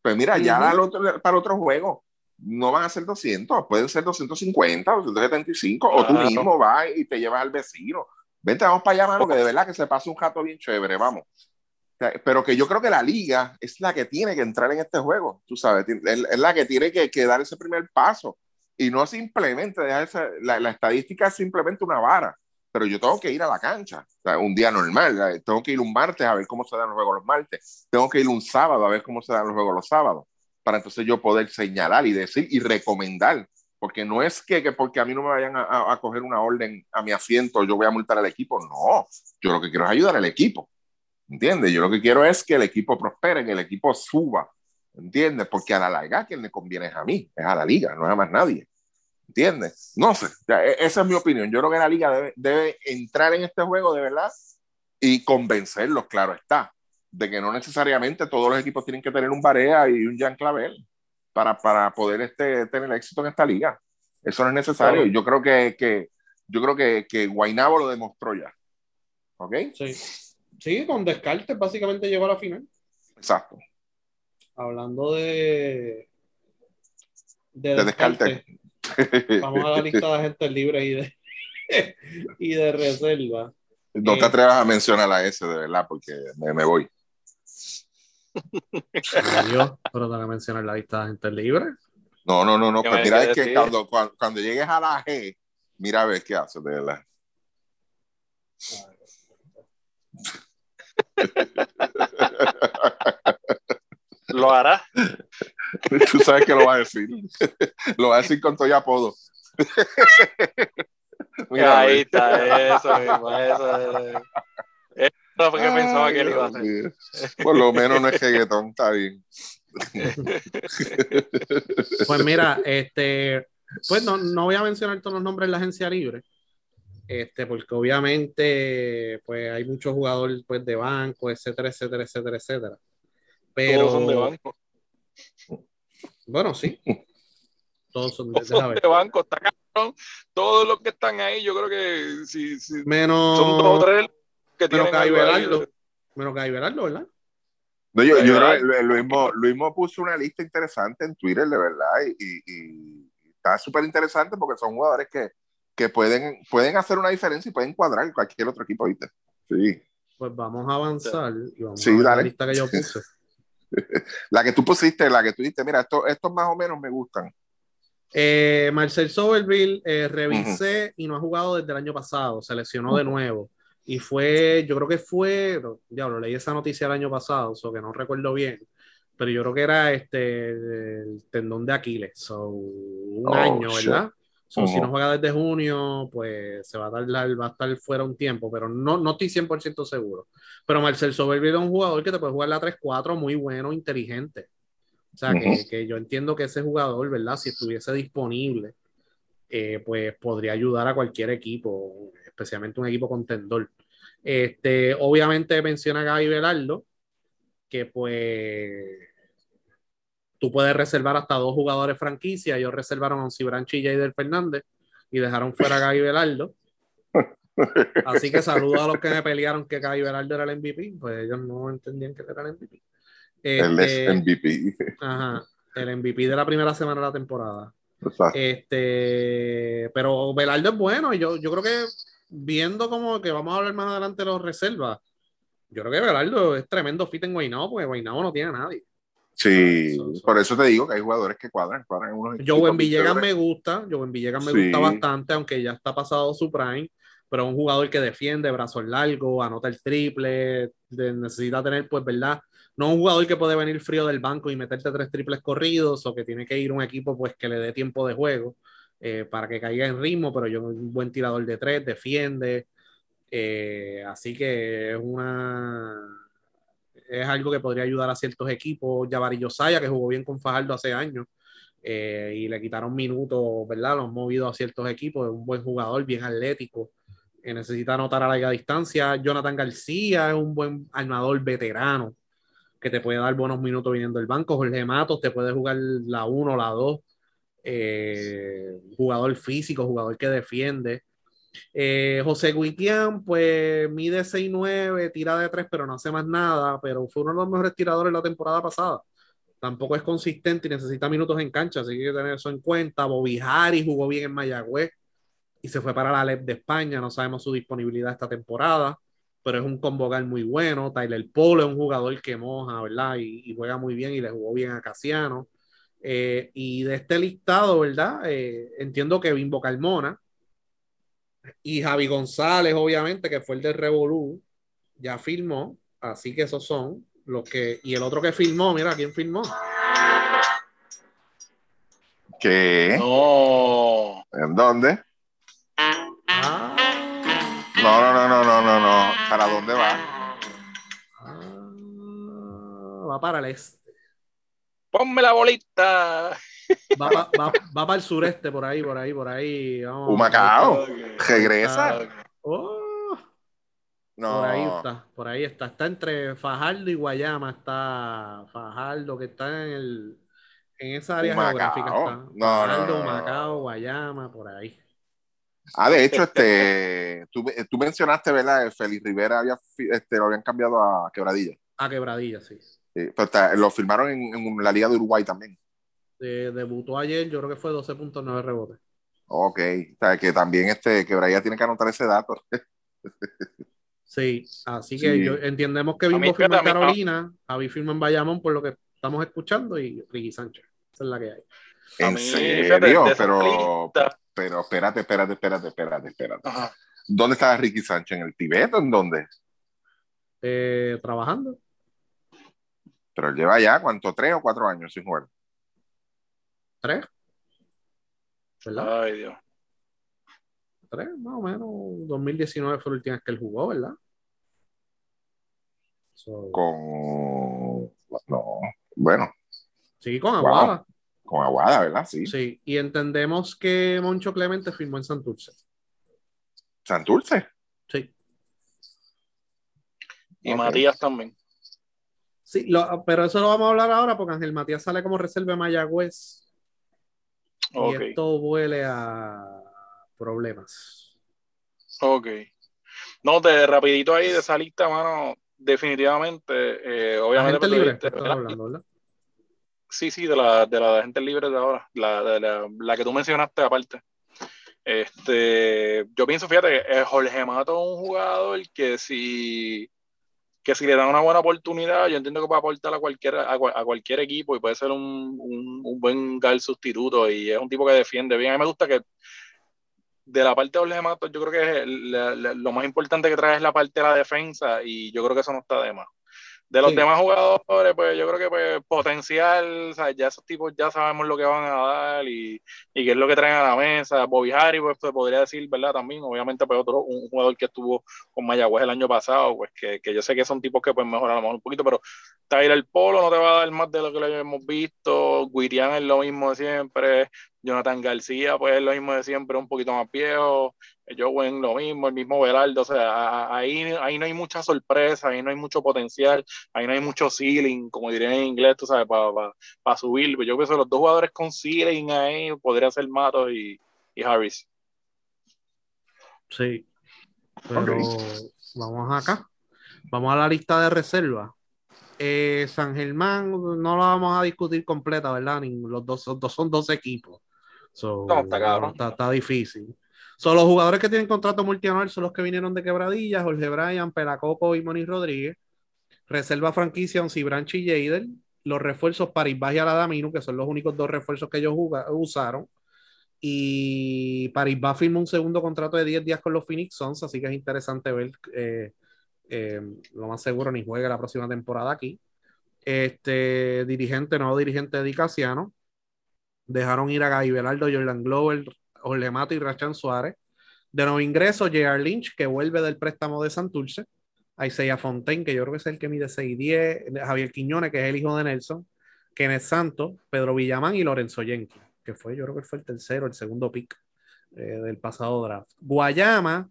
Pues mira, uh -huh. ya otro, para otro juego no van a ser 200, pueden ser 250, 275, claro. o tú mismo vas y te llevas al vecino. Vente, vamos para allá, mano, que de verdad que se pasa un jato bien chévere, vamos. Pero que yo creo que la liga es la que tiene que entrar en este juego, tú sabes, es la que tiene que, que dar ese primer paso y no simplemente dejar esa, la, la, estadística es simplemente una vara. Pero yo tengo que ir a la cancha, un día normal, ¿sabes? tengo que ir un martes a ver cómo se dan los juegos los martes, tengo que ir un sábado a ver cómo se dan los juegos los sábados, para entonces yo poder señalar y decir y recomendar, porque no es que, que porque a mí no me vayan a, a, a coger una orden a mi asiento, yo voy a multar al equipo, no, yo lo que quiero es ayudar al equipo, ¿entiendes? Yo lo que quiero es que el equipo prospere, que el equipo suba, ¿entiendes? Porque a la larga quien le conviene es a mí, es a la liga, no es a más nadie. ¿Entiendes? No sé, ya, e- esa es mi opinión. Yo creo que la liga debe, debe entrar en este juego de verdad y convencerlos, claro está, de que no necesariamente todos los equipos tienen que tener un Barea y un Jan Clavel para, para poder este, tener éxito en esta liga. Eso no es necesario. Yo creo que, que, yo creo que, que Guaynabo lo demostró ya. ¿Ok? Sí. Sí, con Descartes básicamente llegó a la final. Exacto. Hablando de. De, De Descartes, Descartes. Vamos a la lista de agentes libres y de, y de reserva. No te Eh, atrevas a mencionar a ese, de verdad, porque me, me voy. Adiós, pero tengo que mencionar la lista de agentes libres. No, no, no, no. ¿Qué Pues mira, es que cuando, cuando, cuando llegues a la G, mira a ver qué haces, de verdad. Lo hará. Tú sabes que lo va a decir. lo va a decir con todo y apodo. Mira, Ahí está, eso mismo. Eso, eso. Eso fue que pensaba que él iba a hacer. Dios. Por lo menos no es reggaetón, está bien. Pues mira, este, pues no, no voy a mencionar todos los nombres de la agencia libre, este, porque obviamente pues hay muchos jugadores pues, de banco, etcétera, etcétera, etcétera, etcétera. Pero, Todos son de banco. bueno, sí. Todos son de, Todos de banco. Está cabrón. Todos los que están ahí, yo creo que si, si Menos, son dos o tres que menos tienen que ahí. Iberardo. Menos que Iberardo, ¿verdad? No, yo, yo creo que Luis Mo, Luis Mo puso una lista interesante en Twitter, de verdad, y, y- y está súper interesante porque son jugadores que, que pueden, pueden hacer una diferencia y pueden cuadrar cualquier otro equipo, ¿viste? Sí. Pues vamos a avanzar y vamos Sí, a ver la dale. lista que yo puse. La que tú pusiste, la que tú dijiste, mira, esto- estos más o menos me gustan. Eh, Marcel Soberville, eh, revisé y no ha jugado desde el año pasado, se lesionó de nuevo. Y fue, yo creo que fue, ya lo leí esa noticia el año pasado, o que no recuerdo bien, pero yo creo que era este el tendón de Aquiles, so, un Oh, año, shit. So, Si Ujú. no juega desde junio, pues se va a tardar, va a estar fuera un tiempo, pero no, no estoy 100% seguro. Pero Marcel Soberville es un jugador que te puede jugar la 3-4 muy bueno, inteligente. O sea, que, que yo entiendo que ese jugador, ¿verdad? Si estuviese disponible, eh, pues podría ayudar a cualquier equipo, especialmente un equipo contendor. Este, obviamente menciona a Gaby Velardo, que pues tú puedes reservar hasta dos jugadores franquicia. Ellos reservaron a Cibranchi y Jaider Fernández y dejaron fuera a Gaby Velardo. Así que saludo a los que me pelearon que Gaby Velardo era el MVP, pues ellos no entendían que era el MVP. Él Este, es MVP. Ajá, el MVP de la primera semana de la temporada. Exacto. Este, pero Velardo es bueno. y Yo, yo creo que viendo como que vamos a hablar más adelante de los reservas, yo creo que Velardo es tremendo fit en Guaynabo, porque Guaynabo no tiene a nadie. Sí, so- por eso te digo que hay jugadores que cuadran, cuadran unos Joven Villegas me gusta, Joven Villegas me Sí. gusta bastante, aunque ya está pasado su prime, pero es un jugador que defiende, brazos largos, anota el triple, de- necesita tener, pues, ¿verdad? No un jugador que puede venir frío del banco y meterte tres triples corridos, o que tiene que ir un equipo, pues, que le dé tiempo de juego eh, para que caiga en ritmo, pero yo un buen tirador de tres, defiende, eh, así que es una... Es algo que podría ayudar a ciertos equipos. Jabari Josiah, que jugó bien con Fajardo hace años, eh, y le quitaron minutos, ¿verdad? Lo han movido a ciertos equipos, es un buen jugador, bien atlético, que necesita anotar a larga distancia. Jonathan García es un buen armador veterano, que te puede dar buenos minutos viniendo del banco. Jorge Matos te puede jugar la 1, la 2, jugador físico, jugador que defiende. Eh, José Guitián, pues mide 6'9, tira de 3, pero no hace más nada, pero fue uno de los mejores tiradores la temporada pasada tampoco es consistente y necesita minutos en cancha, así que hay que tener eso en cuenta. Bobby Harris jugó bien en Mayagüez y se fue para la LEP de España, no sabemos su disponibilidad esta temporada, pero es un convocal muy bueno. Tyler Polo es un jugador que moja, ¿verdad? Y, y juega muy bien y le jugó bien a Casiano. Eh, y de este listado, ¿verdad? Eh, entiendo que Bimbo Carmona, Y Javi González, obviamente, que fue el de Revolú, ya filmó. Así que esos son los que. Y el otro que filmó, mira, ¿quién filmó? ¿Qué? No. ¿En dónde? Ah, No, no, no, no, no, no, no. ¿Para dónde va? ah, va para el este. Ponme la bolita. Va, va- va para el sureste, por ahí, por ahí, por ahí. Vamos. Humacao. ¿Regresa? Ok. Oh, No. Por ahí está, por ahí está. Está entre Fajardo y Guayama. Está Fajardo, que está en el en esa área Humacao. geográfica. Está. No, Fajardo, no, no. Humacao, Guayama, por ahí. Ah, de hecho, este, tú, tú mencionaste, ¿verdad? Félix Rivera había, este, lo habían cambiado a Quebradilla. A Quebradilla, sí. Sí, pero está- lo firmaron en, en la Liga de Uruguay también. De- debutó ayer, yo creo que fue 12.9 rebotes. Ok, o sea, que también este, Quebradilla tiene que anotar ese dato. Sí, así que Sí. yo, entendemos que Bimbo firmó en Carolina, Javi firmó en Bayamón por lo que estamos escuchando y Ricky Sánchez. Esa es la que hay. ¿En mí, serio? pero, pero espérate, espérate, espérate, espérate, espérate. Ajá. ¿Dónde estaba Ricky Sánchez? ¿En el Tibet o en dónde? Eh, trabajando. Pero él lleva ya, ¿cuánto? ¿Tres o cuatro años sin jugar? Tres. ¿Verdad? Ay, Dios. Tres, más o menos. 2019 fue la última vez que él jugó, ¿verdad? So, Con. No, bueno, sí, con Wow. Aguada. con Aguada, ¿verdad? Sí. Sí, y entendemos que Moncho Clemente firmó en Santurce. Santurce. Sí. Y. Matías también. Sí, lo- pero eso lo vamos a hablar ahora porque Ángel Matías sale como reserva de Mayagüez. Y esto huele a problemas. Ok. No, de rapidito ahí de esa lista, mano, definitivamente, eh, obviamente. Agente libre, tuviste, estás ¿verdad? hablando, ¿verdad? Sí, sí, de la de la gente libre de ahora, la, de la, la que tú mencionaste aparte. Este, yo pienso, fíjate, eh, Jorge Mato es un jugador que si, que si le dan una buena oportunidad, yo entiendo que puede aportar a cualquier, a, a cualquier equipo y puede ser un, un, un buen gal sustituto y es un tipo que defiende bien. A mí me gusta que de la parte de Jorge yo creo que lo más importante que trae es la parte de la defensa y yo creo que eso no está de más. De los Sí. demás jugadores, pues yo creo que pues, potencial, o sea, ya esos tipos ya sabemos lo que van a dar y, y qué es lo que traen a la mesa. Bobby Harry, pues se podría decir, ¿verdad? También, obviamente, pues otro, un jugador que estuvo con Mayagüez el año pasado, pues que, que yo sé que son tipos que pueden mejorar a lo mejor un poquito, pero Tyler Polo no te va a dar más de lo que le hemos visto, Guirián es lo mismo de siempre, Jonathan García, pues es lo mismo de siempre, un poquito más viejo, Jowen lo mismo, el mismo Beraldo, o sea, ahí, ahí no hay mucha sorpresa, ahí no hay mucho potencial, ahí no hay mucho ceiling, como dirían en inglés, tú sabes, para subir. Pero yo pienso que los dos jugadores con ceiling ahí podrían ser Matos y, y Harris. Sí. Pero vamos acá. Vamos a la lista de reserva. Eh, San Germán no la vamos a discutir completa, ¿verdad? Ni- los, dos, los dos son dos equipos. So, No, está cabrón. Está, está difícil. So, los jugadores que tienen contrato multianual son los que vinieron de Quebradilla, Jorge Bryan, Pelacoco y Moni Rodríguez. Reserva franquicia, Branch y Jader. Los refuerzos Paribas y Aladamino, que son los únicos dos refuerzos que ellos usaron. Y Paribas firmó un segundo contrato de 10 días con los Phoenix Suns, así que es interesante ver. eh, eh, lo más seguro ni juegue la próxima temporada aquí. Este dirigente, nuevo dirigente de Dicasiano. Dejaron ir a Gaby Belardo, Jordan Glover, Jorge Mato y Rachan Suárez. De nuevo ingreso, J.R. Lynch, que vuelve del préstamo de Santurce. Isaiah Fontaine, que yo creo que es el que mide 6'10. Javier Quiñones, que es el hijo de Nelson. Kenneth Santos, Pedro Villamán y Lorenzo Yenki, que fue, yo creo que fue el tercero, el segundo pick eh, del pasado draft. Guayama,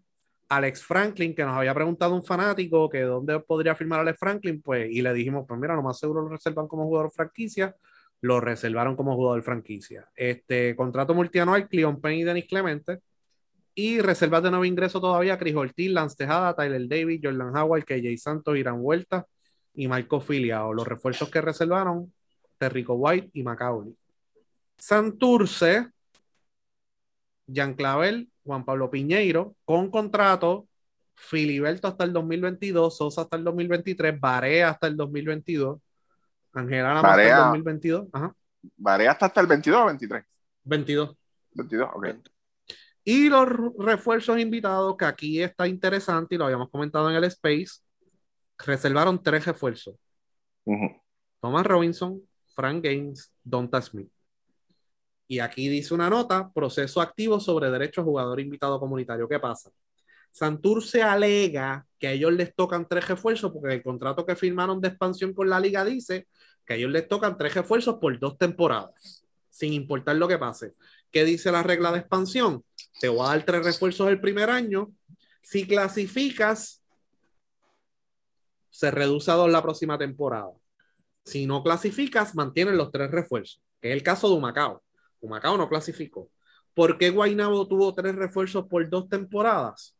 Alex Franklin, que nos había preguntado un fanático que dónde podría firmar Alex Franklin, pues, y le dijimos, pues mira, lo más seguro lo reservan como jugador franquicia, lo reservaron como jugador franquicia. Este contrato multianual, Cleon Payne y Denis Clemente, y reservas de nuevo ingreso todavía, Chris Ortiz, Lance Tejada, Tyler Davis, Jordan Howard, KJ Santos, Irán Huerta y Marco Filiao. Los refuerzos que reservaron, Terrico White y Macaulay. Santurce, Jean Clavel, Juan Pablo Piñeiro, con contrato, Filiberto hasta el 2022, Sosa hasta el 2023, Barea hasta el 2022, Ángel Álamo hasta el Barea. 2022, ajá, ¿Varea hasta, hasta el 22 o 23? 22. 22, ok. Y los refuerzos invitados, que aquí está interesante y lo habíamos comentado en el Space, reservaron tres refuerzos. Thomas Robinson, Frank Gaines, Donta Smith. Y aquí dice una nota, proceso activo sobre derecho a jugador invitado comunitario. ¿Qué pasa? Santurce alega que a ellos les tocan tres refuerzos porque el contrato que firmaron de expansión con la liga dice que a ellos les tocan tres refuerzos por dos temporadas, sin importar lo que pase. ¿Qué dice la regla de expansión? Te voy a dar tres refuerzos el primer año. Si clasificas, se reduce a dos la próxima temporada. Si no clasificas, mantienen los tres refuerzos, que es el caso de Humacao. Humacao no clasificó. ¿Por qué Guaynabo tuvo tres refuerzos por dos temporadas?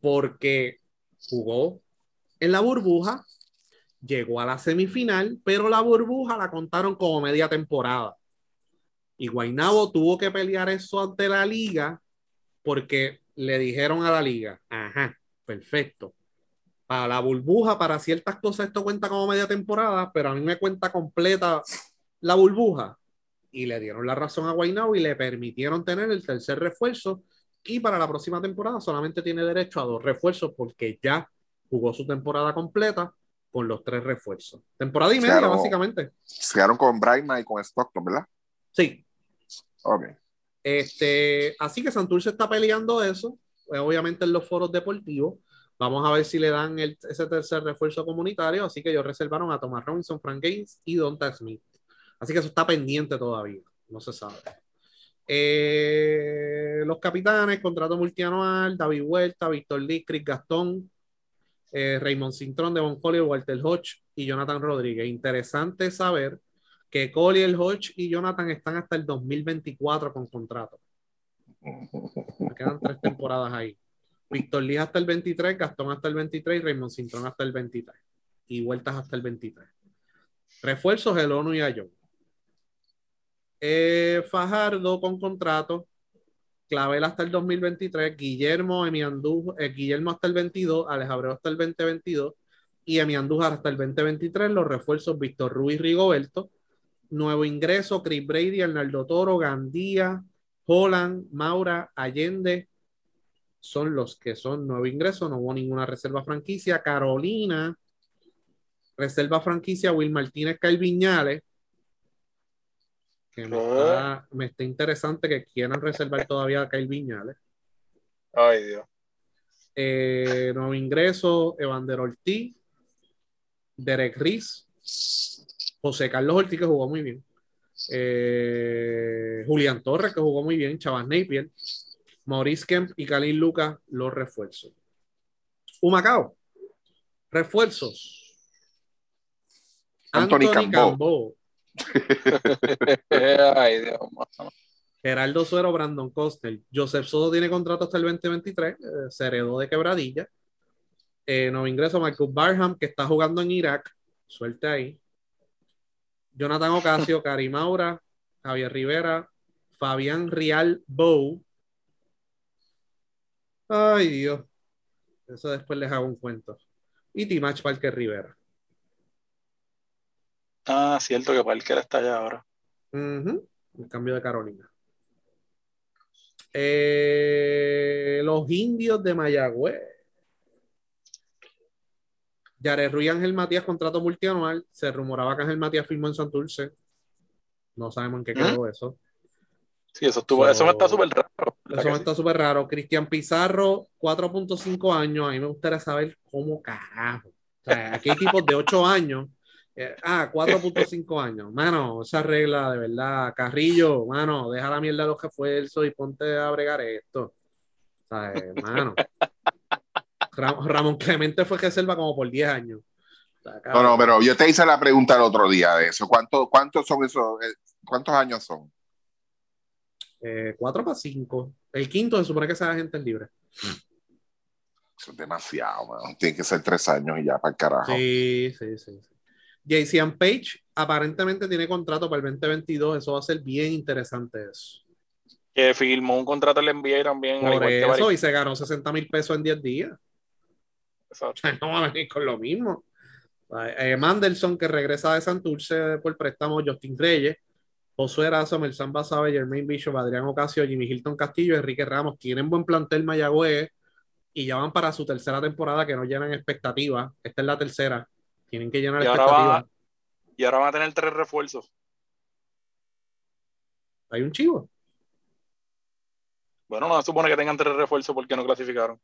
Porque jugó en la burbuja, llegó a la semifinal, pero la burbuja la contaron como media temporada. Y Guaynabo tuvo que pelear eso ante la liga porque le dijeron a la liga, ajá, perfecto. Para la burbuja, para ciertas cosas esto cuenta como media temporada, pero a mí me cuenta completa la burbuja. Y le dieron la razón a Guaynabo y le permitieron tener el tercer refuerzo. Y para la próxima temporada solamente tiene derecho a dos refuerzos porque ya jugó su temporada completa con los tres refuerzos. Temporada y media, básicamente. Se quedaron con Brightman y con Stockton, ¿verdad? Sí, Ok. Este, así que Santurce está peleando eso, pues, obviamente en los foros deportivos. Vamos a ver si le dan el- ese tercer refuerzo comunitario. Así que ellos reservaron a Thomas Robinson, Frank Gaines y Donta Smith. Así que eso está pendiente todavía, no se sabe. Eh, los capitanes, contrato multianual, David Huerta, Víctor Lee, Chris Gastón, eh, Raymond Cintrón, Devon Collier, Walter Hodge y Jonathan Rodríguez. Interesante saber que Collier, Hodge y Jonathan están hasta el 2024 con contrato. Me quedan tres temporadas ahí. Víctor Lee hasta el 23, Gastón hasta el 23 y Raymond Cintrón hasta el 23. Y vueltas hasta el 23. Refuerzos el ONU y Ayón. Eh, Fajardo con contrato. Clavel hasta el 2023. Guillermo, Emi Andú- eh, Guillermo hasta el 22. Alex Abreu hasta el 2022. Y Emi Andújar hasta el 2023. Los refuerzos Víctor Ruiz Rigoberto. Nuevo ingreso, Chris Brady, Arnaldo Toro, Gandía, Holland, Maura, Allende, son los que son nuevo ingreso, no hubo ninguna reserva franquicia. Carolina, reserva franquicia, Will Martínez, Kyle Viñales, que me está, me está interesante que quieran reservar todavía a Kyle Viñales. Ay, Dios. Eh, nuevo ingreso, Evander Ortiz, Derek Riz, José Carlos Ortiz, que jugó muy bien. Eh, Julián Torres, que jugó muy bien. Chavas Napier, Maurice Kemp y Khalil Lucas, los refuerzos. Humacao, refuerzos. Anthony Anthony Cambó. Cambó, Ay, Dios, mano. Geraldo Suero, Brandon Costner. Joseph Soto tiene contrato hasta el 2023, eh, se heredó de quebradilla. Eh, nuevo ingreso, Marcus Barham, que está jugando en Irak. Suerte ahí. Jonathan Ocasio, Cari Maura, Javier Rivera, Fabián Rial Bow. Ay, Dios. Eso después les hago un cuento. Y Timach Parker Rivera. Ah, cierto que Parker está allá ahora. El cambio de Carolina. Eh, los indios de Mayagüez. Yare Ruiz Ángel Matías, contrato multianual. Se rumoraba que Ángel Matías firmó en Santurce. No sabemos en qué quedó eso. Sí, eso estuvo, So- eso me está súper raro. ¿verdad Eso me está súper raro. Cristian Pizarro, 4.5 años. A mí me gustaría saber cómo carajo. O sea, aquí hay tipos de 8 años. Eh, ah, 4.5 años. Mano, esa regla de verdad. Carrillo, mano, deja la mierda de los refuerzos y ponte a bregar esto. O sea, eh, mano. Ram- Ramón Clemente fue reserva como por 10 años. No, no, pero yo te hice la pregunta el otro día de eso. ¿Cuánto, ¿Cuántos son esos? eh, ¿Cuántos años son? Eh, 4 para 5. El quinto se supone que sea gente libre. Eso es demasiado, man. Tiene que ser tres años y ya para el carajo. Sí, sí, sí. sí. JCN Page aparentemente tiene contrato para el 2022. Eso va a ser bien interesante eso. Que firmó un contrato en NBA también. al Por igual eso, Barry. y se ganó 60 mil pesos en 10 días. Exacto. O sea, no va a venir con lo mismo. Eh, Mandelson, que regresa de Santurce por préstamo, Justin Reyes, Josué Erazo, Melsan Basabe, Jermaine Bishop, Adrián Ocasio, Jimmy Hilton Castillo, Enrique Ramos. Tienen buen plantel Mayagüez y ya van para su tercera temporada que no llenan expectativas. Esta es la tercera. Tienen que llenar Y ahora, expectativas. va, y ahora van a tener tres refuerzos. Hay un chivo. Bueno, no se supone que tengan tres refuerzos porque no clasificaron.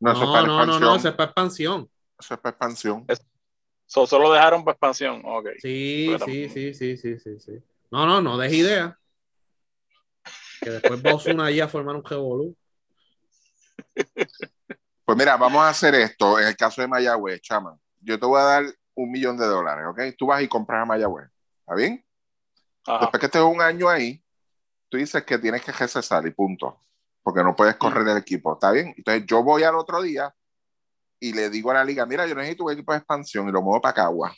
No, eso es No, para no, no, expansión. no, eso es para expansión. Eso es para expansión. So, solo dejaron para expansión. Ok. Sí, sí, sí, sí, sí, sí, sí. No, no, no des idea. Que después va Ozuna ahí a formar un revolú. Pues mira, vamos a hacer esto. En el caso de Mayagüez, chama, yo te voy a dar un millón de dólares, ¿ok? Tú vas y compras a Mayagüez. ¿Está bien? Ajá. Después que estés un año ahí, tú dices que tienes que recesar y punto. Porque no puedes correr el equipo. ¿Está bien? Entonces yo voy al otro día y le digo a la liga, mira, yo necesito un equipo de expansión y lo muevo para Cagua.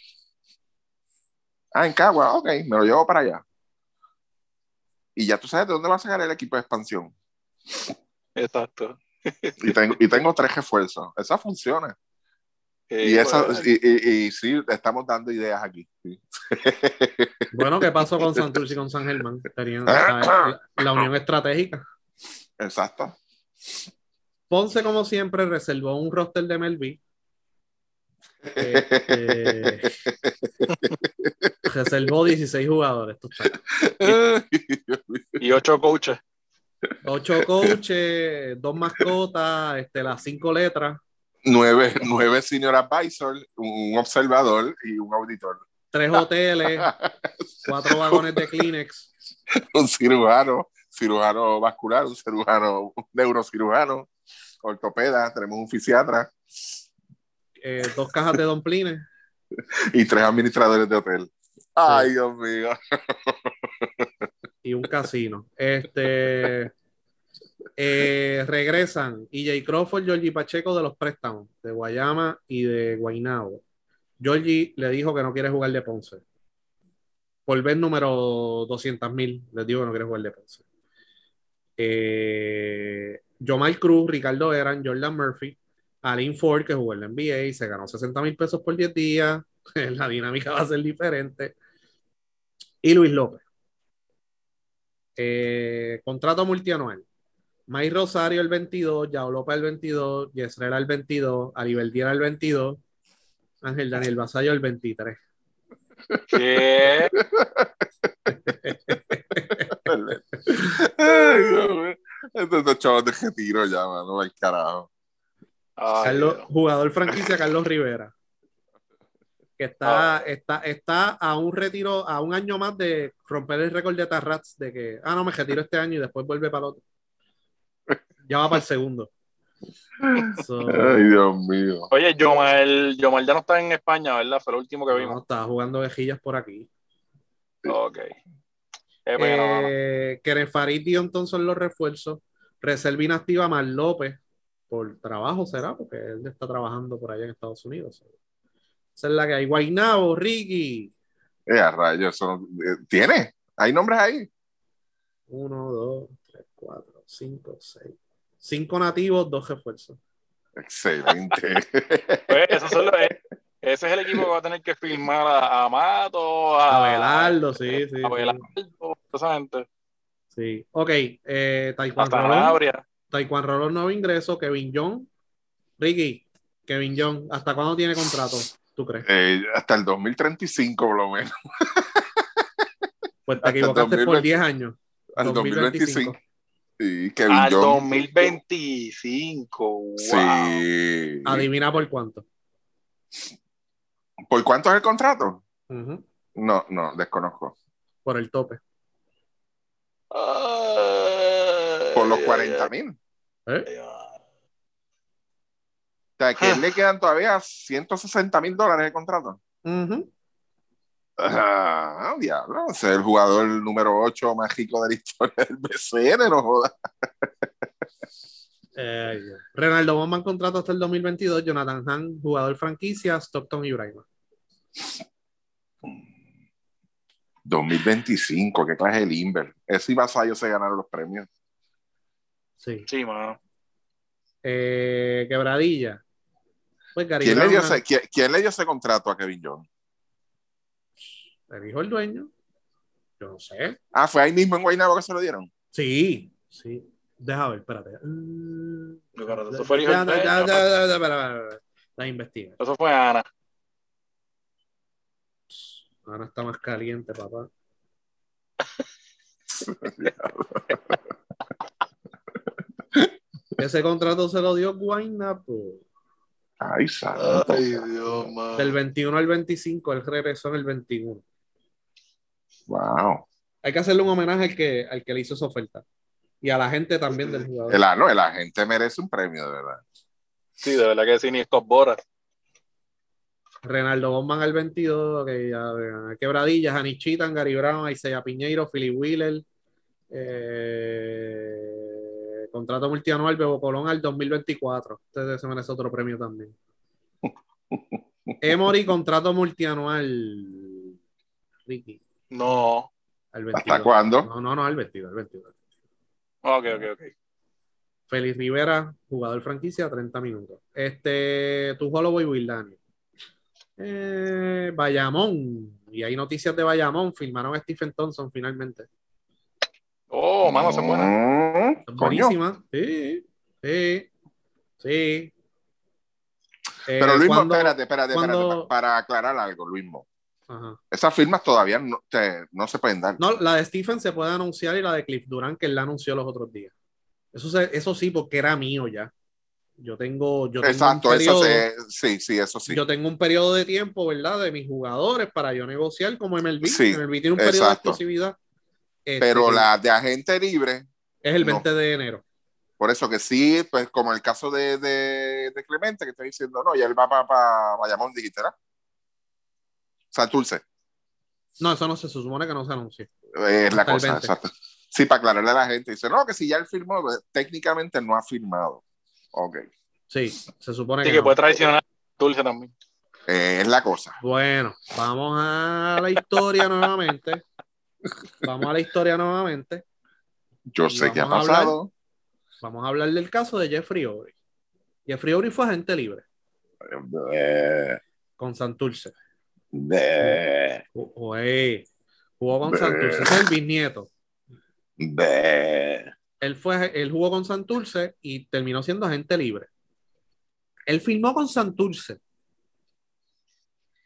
Ah, en Cagua, ok, me lo llevo para allá. Y ya tú sabes de dónde va a sacar el equipo de expansión. Exacto. Y tengo, y tengo tres refuerzos. Esa funciona. Eh, Y, esa, pues, y, y, y sí, estamos dando ideas aquí. sí. Bueno, ¿qué pasó con Santurce y con San Germán? Tenían la, la unión estratégica. Exacto. Ponce, como siempre, reservó un roster de Melví. Este, reservó 16 jugadores. tú sabes. y ocho coaches. Ocho coaches, dos mascotas, este, las cinco letras, nueve, nueve senior advisors, un observador y un auditor. tres hoteles, cuatro vagones de Kleenex, un cirujano, cirujano vascular, un cirujano, un neurocirujano, ortopeda, tenemos un fisiatra eh, dos cajas de domplines. y tres administradores de hotel. Ay, Dios mío. y un casino. Este eh, regresan EJ Crawford, Georgie Pacheco de los préstamos de Guayama y de Guaynabo. Georgie le dijo que no quiere jugar de Ponce. Por ver número 200 mil, les digo que no quiere jugar de Ponce. Eh, Cruz, Ricardo Eran, Jordan Murphy, Alin Ford, que jugó en la NBA se ganó 60 mil pesos por 10 días. La dinámica va a ser diferente. Y Luis López. Eh, contrato multianual. May Rosario el 22, Yao López el 22, Yesrela el 22, Aribeldiera el 22, Ángel Daniel Basayo el 23. ¿Qué? Estos dos chavos de retiro ya, mano, al carajo. Ay, Carlos, jugador franquicia Carlos Rivera. Que está, está, está a un retiro, a un año más de romper el récord de Tarrats de que, ah, no, me retiro este año y después vuelve para el otro. Ya va para el segundo. So, Ay, Dios mío. Oye, Yomar, Yomar ya no está en España, ¿verdad? Fue el último que no, vimos. estaba jugando vejillas por aquí. Ok. Qué pena, mano. Eh, Keren Farid y los refuerzos. Reserva inactiva Mar López por trabajo, será, porque él está trabajando por allá en Estados Unidos. Esa es la que hay. Guaynabo, Ricky. Eh, a rayos, no- eh, ¿Tiene? ¿Hay nombres ahí? Uno, dos, tres, cuatro, cinco, seis. Cinco nativos, dos refuerzos. Excelente. Pues, esos son los- eh, ese es el equipo que va a tener que filmar a, a Mato, a, Abelardo, sí, sí. a sí. Abelardo, esa gente. Sí. Ok, eh, Taekwondo Rolón. Taekwondo Rolón nuevo ingreso. Kevin John. Ricky, Kevin John, ¿hasta cuándo tiene contrato? ¿Tú crees? Eh, hasta el 2035, por lo menos. Pues te hasta equivocaste por 2020. 10 años. Al 2025. Sí, Kevin Al Jones. 2025. Wow. Sí. Adivina por cuánto. ¿Por cuánto es el contrato? No, no, desconozco. Por el tope. Por los ay, 40 ay, mil. ¿Eh? O sea, que le quedan todavía 160 mil dólares de contrato. Ujú. Ah, diablo. Ese es el jugador número 8 más rico de la historia del BCN, no jodas. Eh, Renaldo Bowman contrato hasta el 2022. Jonathan Han, jugador franquicia. Stockton y Braima. 2025, qué clase de Limber. Ese y Vasallo se ganaron los premios. Sí. Sí, mano. Eh, quebradilla. Pues ¿Quién le, dio ese, quién- quién le dio ese contrato a Kevin Jones? Le dijo el dueño. Yo no sé. Ah, fue ahí mismo en Guaynabo que se lo dieron. Sí, sí. Deja ver, espérate. Mm, eso fue. La investiga. Eso fue Ana. Ahora está más caliente, papá. Ese contrato se lo dio Guaynabo. Ay, santo. Dios, man. Del 21 al 25, él regresó en el 21. Wow. Hay que hacerle un homenaje al que, al que le hizo esa oferta. Y a la gente también del jugador. El, no, el agente merece un premio, de verdad. Sí, de verdad que sí, ni Scott Boras. Renaldo Bosman al 22, que ya vean, Quebradillas, Anichitan, Gary Brown, Isaiah Piñeiro, Philly Wheeler, eh, contrato multianual, Bebo Colón al 2024. Este se merece otro premio también. Emory, contrato multianual. Ricky, No. al 22. ¿Hasta cuándo? No, no, no, al 22, al 22. Ok, ok, ok. Félix Rivera, jugador franquicia, 30 minutos. Este, tu Holloway Will Daniel. Eh, Bayamón. Y hay noticias de Bayamón. Firmaron a Stephen Thompson finalmente. Oh, mano, se buena. Mm, Es coño. Buenísima. Sí, sí, sí. Eh, Pero Luis, cuando- espérate, espérate, espérate, cuando- para aclarar algo, Luismo. Ajá. Esas firmas todavía no, te- no se pueden dar. No, la de Stephen se puede anunciar y la de Cliff Durant, que él la anunció los otros días. Eso, se- eso sí, porque era mío ya. Yo tengo, yo tengo Exacto, un eso periodo- se- sí, sí, eso sí. Yo tengo un periodo de tiempo, ¿verdad? De mis jugadores para yo negociar como MLB. Sí, MLB tiene un periodo exacto. de exclusividad. Este, Pero la de agente libre, es el no. 20 de enero. por eso que sí, pues como el caso de, de, de Clemente, que está diciendo, no, ya él va para Bayamón, dijiste, ¿verdad? Santurce, No, eso no se supone que no se anuncie. eh, es la cosa, 20. exacto. Sí, para aclararle a la gente, dice, no, que si ya él firmó, pues, técnicamente no ha firmado. Ok, Sí, se supone Así que, que no. puede traicionar Dulce también. Eh, es la cosa. Bueno, vamos a la historia nuevamente. Vamos a la historia nuevamente. Yo Y sé qué ha hablar- pasado. Vamos a hablar del caso de Jeffrey Obry. Jeffrey Obry fue agente libre Eh, con Santurce. Oye, jugó con. Santurce. Es el bisnieto. él fue, él jugó con Santurce y terminó siendo agente libre. Él firmó con Santurce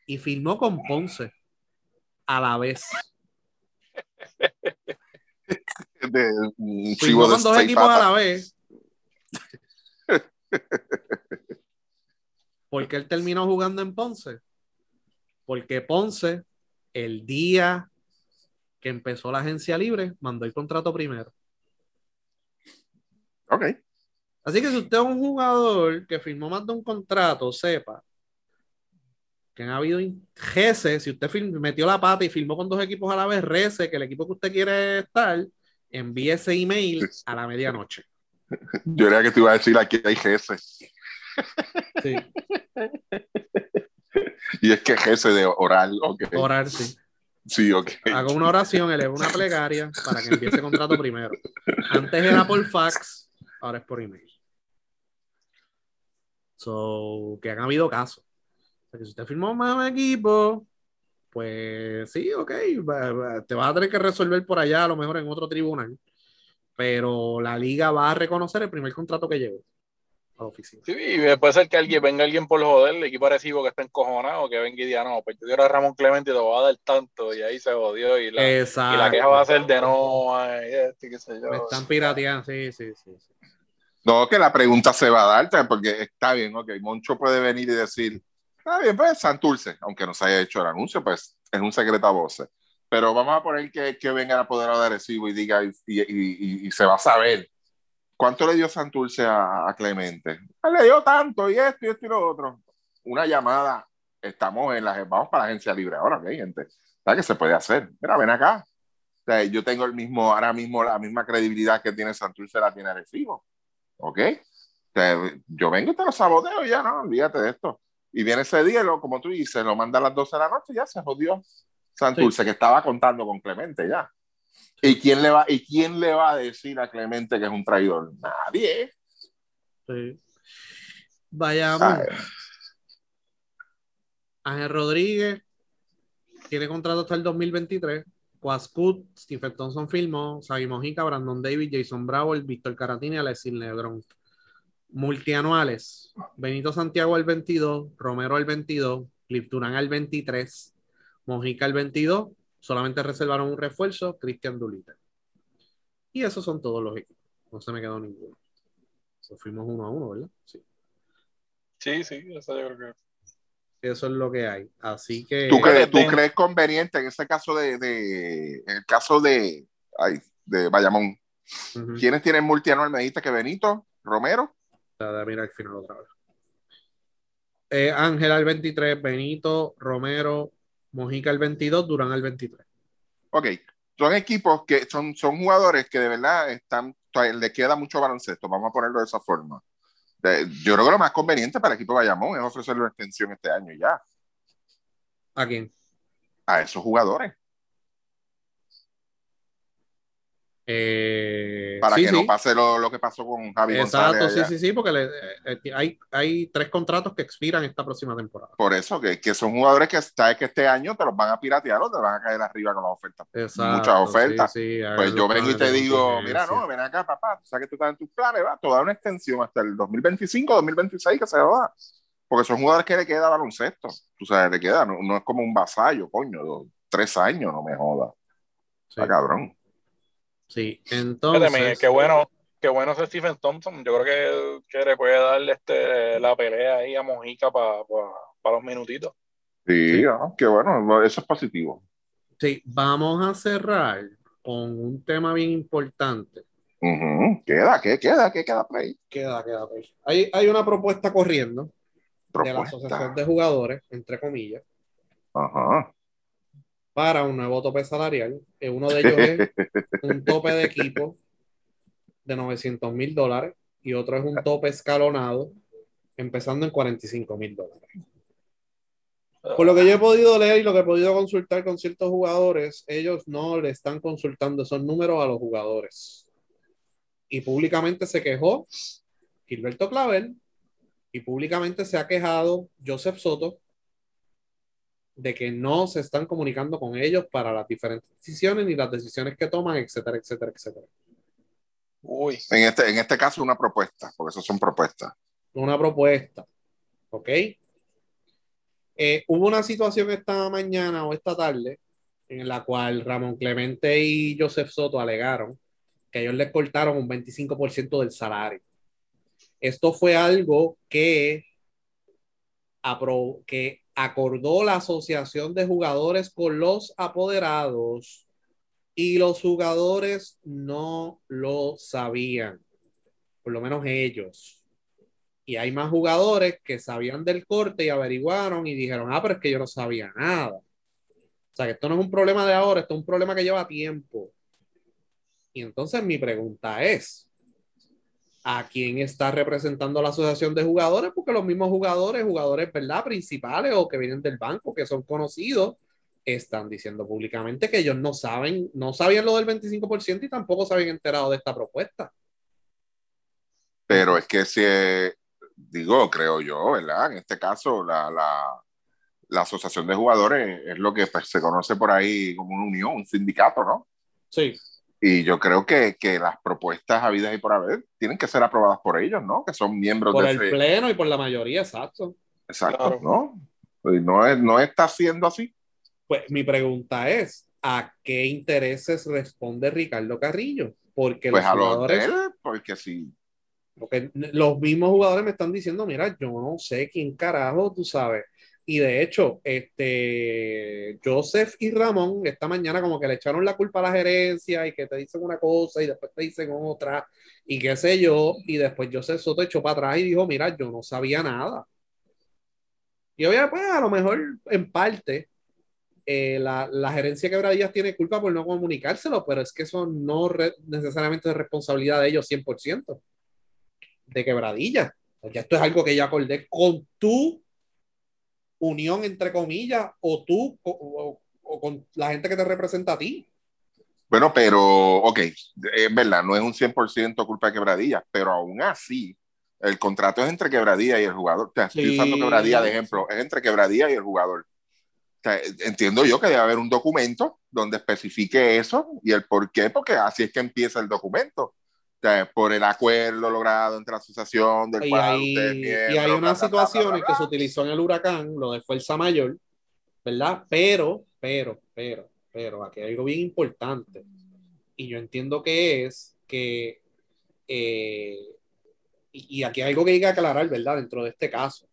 y firmó con Ponce a la vez. De, Firmó con dos equipos a la vez. Porque él terminó jugando en Ponce. Porque Ponce, el día que empezó la agencia libre, mandó el contrato primero. Ok. Así que si usted es un jugador que firmó más de un contrato, sepa que han habido in- rece, si usted metió la pata y firmó con dos equipos a la vez, rece que el equipo que usted quiere estar, envíe ese email a la medianoche. Yo era que te iba a decir aquí hay GS. Sí, Y es que GS de oral, ok. orar, sí. Sí, ok. Haga una oración, eleve una plegaria para que empiece el contrato primero. Antes era por fax, ahora es por email. So, que han habido casos. O sea, que si usted firmó más un equipo, pues sí, ok, te vas a tener que resolver por allá, a lo mejor en otro tribunal. Pero la liga va a reconocer el primer contrato que llegó a la oficina. Sí, y puede ser que alguien, venga alguien por joder, el equipo recibo que está encojonado, que venga y diga, no, pues yo quiero a Ramón Clemente y te voy a dar tanto, y ahí se jodió, y la, y Exacto. la queja va a ser de no, ay, este, qué sé yo. Me están pirateando, sí, sí, sí. sí. No, que la pregunta se va a dar, porque está bien, ok. Moncho puede venir y decir, está bien, pues Santurce, aunque no se haya hecho el anuncio, pues es un secreto a voces. Pero vamos a poner que, que venga el apoderado de Arecibo y diga, y, y- y- y se va a saber. ¿Cuánto le dio Santurce a, a Clemente? Ah, Le dio tanto, y esto, y esto, y lo otro. Una llamada, estamos en la, vamos para la agencia libre ahora, ok, gente. ¿Sabes qué se puede hacer? Mira, ven acá. O sea, yo tengo el mismo, ahora mismo la misma credibilidad que tiene Santurce, la tiene Arecibo. ¿Ok? Te- yo vengo y te lo saboteo ya, no, olvídate de esto. Y viene ese día, lo, como tú dices, lo manda a las 12 de la noche y ya se jodió. Santurce, que estaba contando con Clemente ya. ¿Y quién, le va, ¿Y quién le va a decir a Clemente que es un traidor? Nadie. Sí. Vayamos. Ay, Ángel Rodríguez tiene contrato hasta el 2023 Quascut, Stephen Thompson filmó, Xavi Mojica, Brandon David, Jason Bravo, Víctor Caratini, Alexis Lebron. Multianuales, Benito Santiago al 22, Romero al 22, Cliff Durán al 23, Mojica al 22, solamente reservaron un refuerzo, Cristian Dulita. Y esos son todos los equipos, no se me quedó ninguno. So, fuimos uno a uno, ¿verdad? Sí. Sí, sí, eso yo creo que. Eso es lo que hay. Así que. ¿Tú, crees, ¿tú Ten- crees conveniente en ese caso de, de en el caso de, ay, de Bayamón? ¿Quiénes tienen multianual? Me dijiste que Benito, Romero. Mira mira al final otra vez. Eh, Ángel al 23, Benito, Romero, Mojica al 22, Durán al 23. Ok, son equipos que son, son jugadores que de verdad están, le queda mucho baloncesto, vamos a ponerlo de esa forma. Yo creo que lo más conveniente para el equipo de Bayamón es ofrecerle una extensión este año ya, ¿A quién? a esos jugadores, Eh, para sí, que sí. no pase lo, lo que pasó con Javi Exacto, González. sí, allá. sí, sí, porque le- eh, eh, hay, hay tres contratos que expiran esta próxima temporada. Por eso, que, que son jugadores que sabes que este año te los van a piratear o te van a caer arriba con las ofertas. Exacto, Muchas ofertas. sí, sí, Pues yo vengo y te digo, mira, no, ven acá, papá, tú sabes que tú estás en tus planes, va, te una extensión hasta el 2025, 2026 que se va. Porque son jugadores que le queda baloncesto, tú sabes, le queda, no, no es como un vasallo, coño, dos, tres años, no me joda. Sí, Está cabrón. Sí, entonces. qué bueno, qué bueno ese Stephen Thompson. Yo creo que, que le puede darle este, la pelea ahí a Mojica para los minutitos. Sí, Sí. ah, qué bueno, eso es positivo. Sí, vamos a cerrar con un tema bien importante. Ujú, Queda, ¿qué queda? ¿Qué queda por ahí? Queda, queda. pues. Hay, hay una propuesta corriendo de la. Asociación de Jugadores, entre comillas, Ajá. Para un nuevo tope salarial. uno de ellos es un tope de equipo de 900 mil dólares y otro es un tope escalonado empezando en 45 mil dólares. Por lo que yo he podido leer y lo que he podido consultar con ciertos jugadores, ellos no le están consultando esos números a los jugadores. Y públicamente se quejó Gilberto Clavel y públicamente se ha quejado Joseph Soto de que no se están comunicando con ellos para las diferentes decisiones ni las decisiones que toman, etcétera, etcétera, etcétera. Uy, En este, en este caso, una propuesta, porque eso son propuestas. Una propuesta, ¿ok? Eh, hubo una situación esta mañana o esta tarde en la cual Ramón Clemente y Joseph Soto alegaron que ellos les cortaron un 25% del salario. Esto fue algo que, que acordó la Asociación de Jugadores con los apoderados y los jugadores no lo sabían, por lo menos ellos. Y hay más jugadores que sabían del corte y averiguaron y dijeron, ah, pero es que yo no sabía nada. O sea, que esto no es un problema de ahora, esto es un problema que lleva tiempo. Y entonces mi pregunta es, ¿a quién está representando la asociación de jugadores? Porque los mismos jugadores, jugadores, ¿verdad? Principales o que vienen del banco, que son conocidos, están diciendo públicamente que ellos no saben, no sabían lo del 25% y tampoco se habían enterado de esta propuesta. Pero es que si, digo, creo yo, ¿verdad? En este caso, la, la, la asociación de jugadores es lo que pues, se conoce por ahí como una unión, un sindicato, ¿no? Sí, Y yo creo que, que las propuestas habidas y por haber tienen que ser aprobadas por ellos, ¿no? Que son miembros por de el ese... pleno y por la mayoría, exacto. Exacto, Claro. ¿no? Y no, es, no está siendo así. Pues mi pregunta es, ¿a qué intereses responde Ricardo Carrillo? Porque Pues los a los de jugadores, él, porque sí. porque los mismos jugadores me están diciendo, mira, yo no sé quién carajo, tú sabes. Y de hecho, este Joseph y Ramón esta mañana como que le echaron la culpa a la gerencia y que te dicen una cosa y después te dicen otra y qué sé yo. Y después Joseph Soto echó para atrás y dijo, mira, yo no sabía nada. Y obviamente, pues a lo mejor en parte eh, la, la, gerencia Quebradillas tiene culpa por no comunicárselo, pero es que eso no necesariamente es responsabilidad de ellos 100% de Quebradillas. Porque esto es algo que yo acordé con tu unión, entre comillas, o tú o, o, o, con la gente que te representa a ti. Bueno, pero, ok, es verdad, no es un 100% culpa de Quebradillas, pero aún así, el contrato es entre Quebradilla y el jugador. O sea, estoy Sí. usando Quebradilla de ejemplo, es entre Quebradilla y el jugador. sea, entiendo yo que debe haber un documento donde especifique eso y el por qué, porque así es que empieza el documento. Por el acuerdo logrado entre la asociación del Y cual hay, usted es y miembro, hay unas situaciones que se utilizó en el huracán, lo de fuerza mayor, ¿verdad? Pero, pero, pero, pero, aquí hay algo bien importante. Y yo entiendo que es que, eh, y, y aquí hay algo que hay que aclarar, ¿verdad? Dentro de este caso.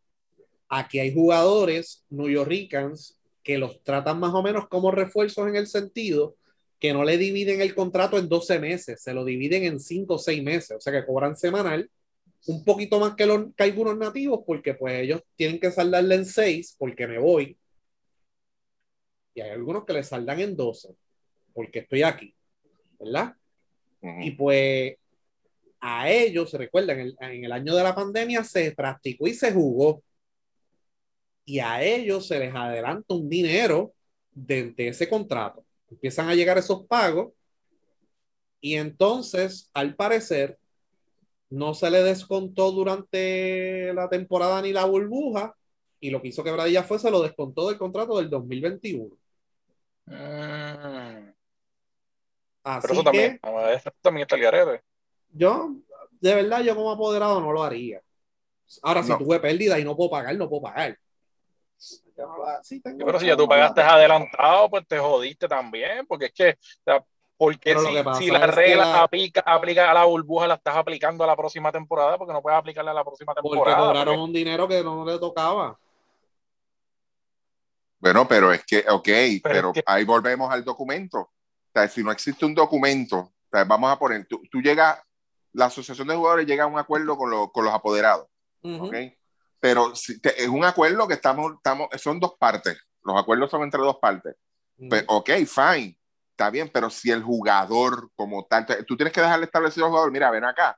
Aquí hay jugadores New Yorkers que los tratan más o menos como refuerzos en el sentido que no le dividen el contrato en 12 meses, se lo dividen en 5 o 6 meses, o sea que cobran semanal un poquito más que, los, que algunos nativos, porque pues ellos tienen que saldarle en 6 porque me voy. Y hay algunos que le saldan en 12 porque estoy aquí, ¿verdad? Ujú. Y pues a ellos, se recuerdan, en el, en el año de la pandemia se practicó y se jugó. Y a ellos se les adelanta un dinero de, de ese contrato. Empiezan a llegar esos pagos y entonces, al parecer, no se le descontó durante la temporada ni la burbuja y lo que hizo Quebradilla fue se lo descontó del contrato del 2021. Mm, Así pero eso que también, eso también está el garete. yo, de verdad, yo como apoderado no lo haría. Ahora, si No. tuve pérdida y no puedo pagar, no puedo pagar. Sí, pero si ya tú pagaste adelantado, pues te jodiste también, porque es que, o sea, porque si, si la- aplica, aplica a la burbuja, la estás aplicando a la próxima temporada, porque no puedes aplicarla a la próxima Porque temporada. cobraron porque- un dinero que no le tocaba. Bueno, pero es que, ok, pero, es que- ahí volvemos al documento. O sea, si no existe un documento, o sea, vamos a poner, tú, tú llegas, la asociación de jugadores llega a un acuerdo con, lo- con los apoderados, Ujú. ¿ok? Pero si te- es un acuerdo que estamos, estamos, son dos partes. Los acuerdos son entre dos partes. Ujú. Pues, ok, fine, está bien, pero si el jugador como tal, tú tienes que dejarle establecido al jugador, mira, ven acá,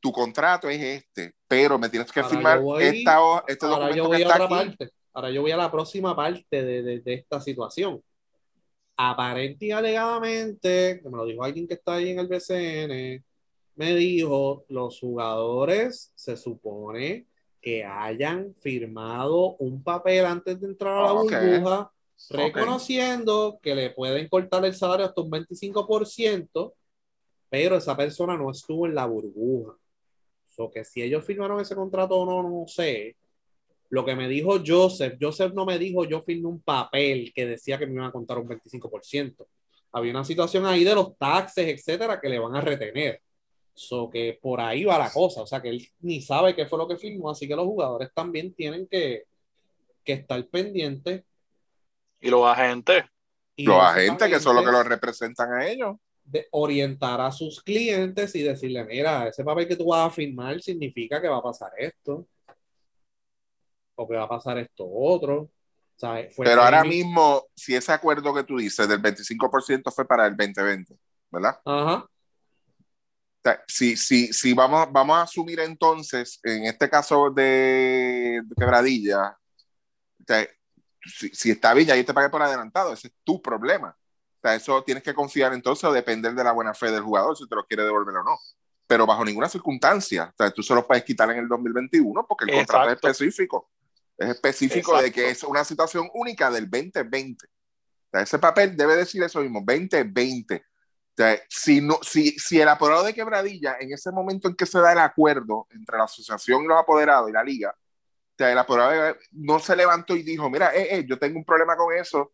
tu contrato es este, pero me tienes que Ahora firmar yo voy- esta, este Ahora yo documento voy que a está otra aquí. parte. Ahora yo voy a la próxima parte de, de- de esta situación. Aparente y alegadamente, que me lo dijo alguien que está ahí en el BCN, me dijo, los jugadores se supone que hayan firmado un papel antes de entrar a la Ok. burbuja, reconociendo que le pueden cortar el salario hasta un 25%, pero esa persona no estuvo en la burbuja. So que si ellos firmaron ese contrato o no, no sé. Lo que me dijo Joseph, Joseph no me dijo yo firmé un papel que decía que me iban a contar un 25%. Había una situación ahí de los taxes, etcétera, que le van a retener. So que por ahí va la cosa. O sea que él ni sabe qué fue lo que firmó, así que los jugadores también tienen que, que estar pendientes. Y los agentes, Y Los agentes que son los que los representan a ellos. de orientar a sus clientes y decirle, mira, ese papel que tú vas a firmar significa que va a pasar esto. O que va a pasar esto otro. O sea, fue Pero ahora mi- mismo, si ese acuerdo que tú dices del 25% fue para el 2020, ¿verdad? Ajá. Si, si, si vamos, vamos a asumir entonces, en este caso de, de quebradilla, si, si está bien, ya yo te pagué por adelantado, ese es tu problema. O sea, eso tienes que confiar entonces o depender de la buena fe del jugador si te lo quiere devolver o no. Pero bajo ninguna circunstancia, o sea, tú se lo puedes quitar en el 2021 porque el contrato es específico. Es específico de que es una situación única del 2020. O sea, ese papel debe decir eso mismo, 2020. Si, no, si, si el apoderado de quebradilla, en ese momento en que se da el acuerdo entre la asociación, los apoderados y la liga, el apoderado de- no se levantó y dijo, mira, eh, eh, yo tengo un problema con eso,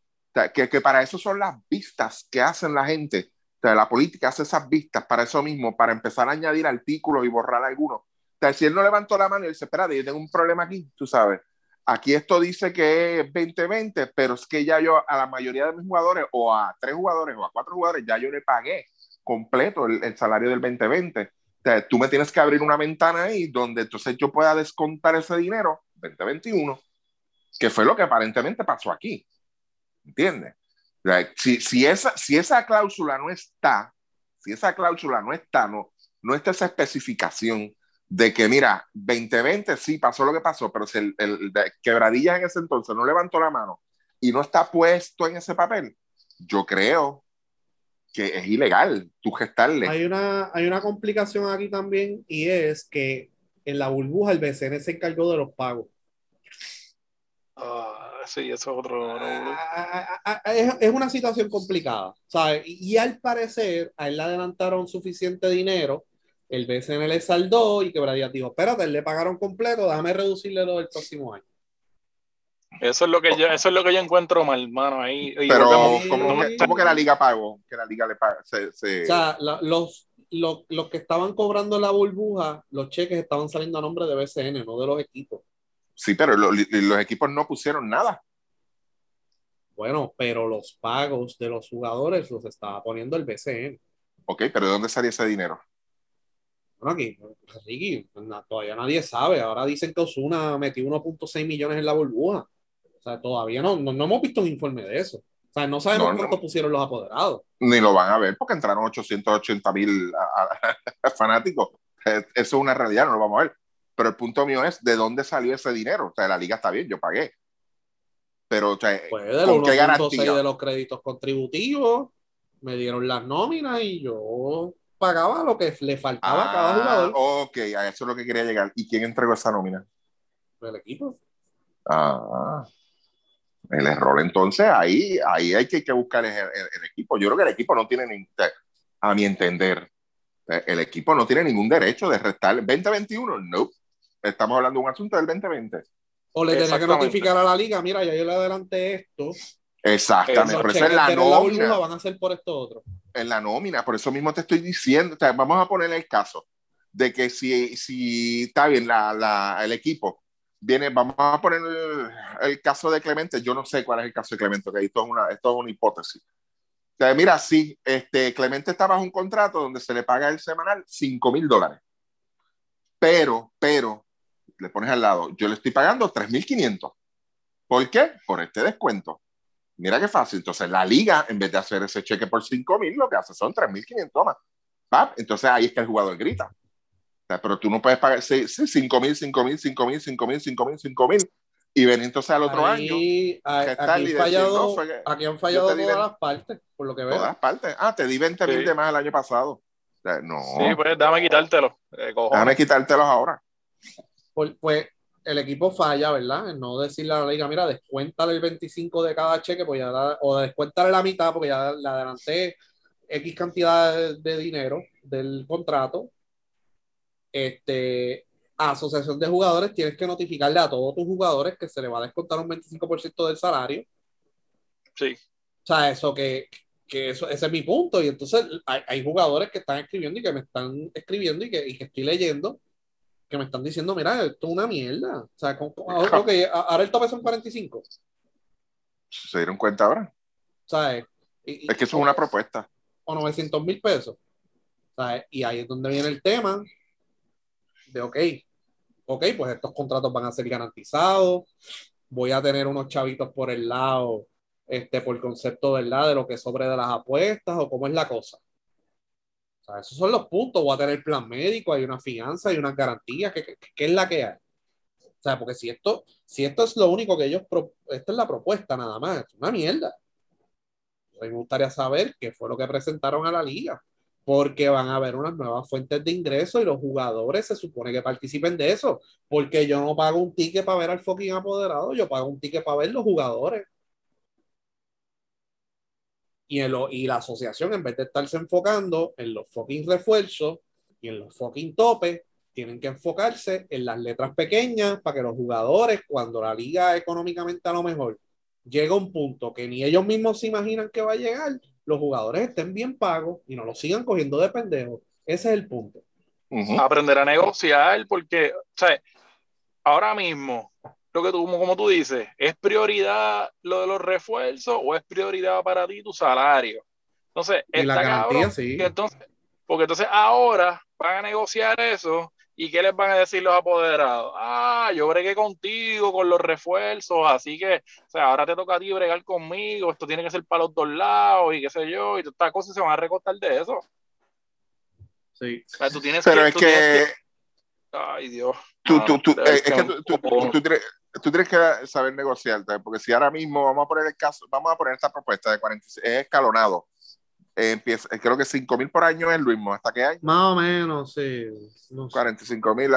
que, para eso son las vistas que hacen la gente. La política hace esas vistas para eso mismo, para empezar a añadir artículos y borrar algunos. Si él no levantó la mano y dice, espérate, yo tengo un problema aquí, tú sabes. Aquí esto dice que es 2020, pero es que ya yo a la mayoría de mis jugadores, o a tres jugadores, o a cuatro jugadores, ya yo le pagué completo el, salario del 2020. O tú me tienes que abrir una ventana ahí donde entonces yo pueda descontar ese dinero 2021, que fue lo que aparentemente pasó aquí. ¿Entiendes? Si, si, esa, si esa cláusula no está, si esa cláusula no está, no, no está esa especificación de que, mira, 2020 sí pasó lo que pasó, pero si el, el en ese entonces no levantó la mano y no está puesto en ese papel, yo creo que es ilegal tú gestarle. Hay una, hay una complicación aquí también y es que en la burbuja el BCN se encargó de los pagos. ah, sí, eso es otro. Ah, ah, es, es una situación complicada, ¿sabes? Y, y al parecer, a él le adelantaron suficiente dinero, el BCN le saldó y Quebradías dijo, espérate, le pagaron completo, déjame reducirle lo del próximo año. Eso es lo que yo, eso es lo que yo encuentro mal, mano. Ahí, Pero, ¿cómo que, cómo que la liga pagó? Que la liga le paga. Se, se- O sea, la- los, los, los que estaban cobrando la burbuja, los cheques estaban saliendo a nombre de BCN, no de los equipos. sí, pero lo- los equipos no pusieron nada. Bueno, pero los pagos de los jugadores los estaba poniendo el BCN. Ok, pero ¿de dónde salía ese dinero? Bueno, aquí, Ricky, todavía nadie sabe. Ahora dicen que Osuna metió 1.6 millones en la burbuja. O sea, todavía no, no, no hemos visto un informe de eso. O sea, no sabemos No, cuánto pusieron los apoderados. Ni lo van a ver porque entraron 880 mil fanáticos. Eso es una realidad, no lo vamos a ver. Pero el punto mío es, ¿de dónde salió ese dinero? O sea, la liga está bien, yo pagué. Pero, o sea, Pues de ¿con qué 1.6 garantía? de los créditos contributivos, me dieron las nóminas y yo pagaba lo que le faltaba a cada Ah, jugador ok, a eso es lo que quería llegar. ¿Y quién entregó esa nómina? del equipo. Ah, el error entonces, ahí, ahí hay que, hay que buscar el, el- el equipo. Yo creo que el equipo no tiene, ni- a mi entender, el equipo no tiene ningún derecho de restar 2021. No, estamos hablando de un asunto del 2020. O le tenía que notificar a la liga, mira, ya yo le adelanté esto. Exactamente, eso cheques es la la van a ser por esto otro. En la nómina, por eso mismo te estoy diciendo, vamos a poner el caso de que si, si está bien la, el equipo viene, vamos a poner el, caso de Clemente, yo no sé cuál es el caso de Clemente, que esto es una, esto es una hipótesis. Mira, sí, este, Clemente está bajo un contrato donde se le paga el semanal 5 mil dólares, pero, pero, le pones al lado, yo le estoy pagando 3.500. ¿Por qué? Por este descuento. Mira qué fácil. Entonces, la liga, en vez de hacer ese cheque por 5 mil, lo que hace son 3.500 más. ¿Va? Entonces, ahí es que el jugador grita. O sea, pero tú no puedes pagar 5 mil, 5 mil, 5 mil, 5 mil, 5 mil, 5 mil. Y venir entonces al otro año, Ahí, a- restarle aquí, han decir, fallado, no, fue que aquí han fallado todas ven- las partes, por lo que todas veo. las partes. Ah, te di 20 mil Sí. de más el año pasado. O sea, no, Sí, pues déjame quitártelo. eh, déjame quitártelos ahora. Por- pues el equipo falla, ¿verdad? En no decirle a la liga, mira, descuéntale el 25 de cada cheque, pues ya da- o descuéntale la mitad, porque ya le adelanté X cantidad de, de dinero del contrato. Este, a asociación de jugadores tienes que notificarle a todos tus jugadores que se le va a descontar un 25% del salario. Sí. O sea, eso que, que eso, ese es mi punto. Y entonces hay, hay jugadores que están escribiendo y que me están escribiendo y que, y que estoy leyendo que me están diciendo, mira, esto es una mierda. O sea, con- ah, ok, ahora el tope son 45. ¿Se dieron cuenta ahora? ¿Sabes? Y- Es que eso es una propuesta. o 900 mil pesos. ¿sabes? Y ahí es donde viene el tema de, ok, ok, pues estos contratos van a ser garantizados, voy a tener unos chavitos por el lado, este, por concepto, ¿verdad? De lo que sobre de las apuestas o cómo es la cosa. O sea, esos son los puntos, voy a tener plan médico, hay una fianza, hay unas garantías, ¿qué, es la que hay? O sea, porque si esto, si esto es lo único que ellos, pro- esta es la propuesta nada más, es una mierda. Me gustaría saber qué fue lo que presentaron a la liga, porque van a haber unas nuevas fuentes de ingreso y los jugadores se supone que participen de eso, porque yo no pago un ticket para ver al fucking apoderado, yo pago un ticket para ver los jugadores. Y, en lo- y la asociación, en vez de estarse enfocando en los fucking refuerzos y en los fucking topes, tienen que enfocarse en las letras pequeñas para que los jugadores, cuando la liga económicamente a lo mejor llega a un punto que ni ellos mismos se imaginan que va a llegar, los jugadores estén bien pagos y no los sigan cogiendo de pendejos. Ese es el punto. Ujú. aprender a negociar, porque, o sea, ahora mismo, lo que tú, como, como tú dices, ¿es prioridad lo de los refuerzos o es prioridad para ti tu salario? Entonces, Y la está garantía, cabrón sí. que entonces, porque entonces ahora van a negociar eso y ¿qué les van a decir los apoderados? Ah, yo bregué contigo con los refuerzos, así que, o sea, ahora te toca a ti bregar conmigo, esto tiene que ser para los dos lados y qué sé yo, y todas estas cosas se van a recortar de eso. Sí. O sea, tú tienes Pero que, es tú tienes que Ay, Dios. tú, Ah, tú, tú, debe eh, es que tú, tú- tienes, que saber negociar, porque si ahora mismo vamos a poner el caso, vamos a poner esta propuesta de 46, es escalonado. eh, empieza, eh, creo que 5 mil por año es Luismo. ¿Hasta qué año? Más o menos, sí. No sé. 45 mil.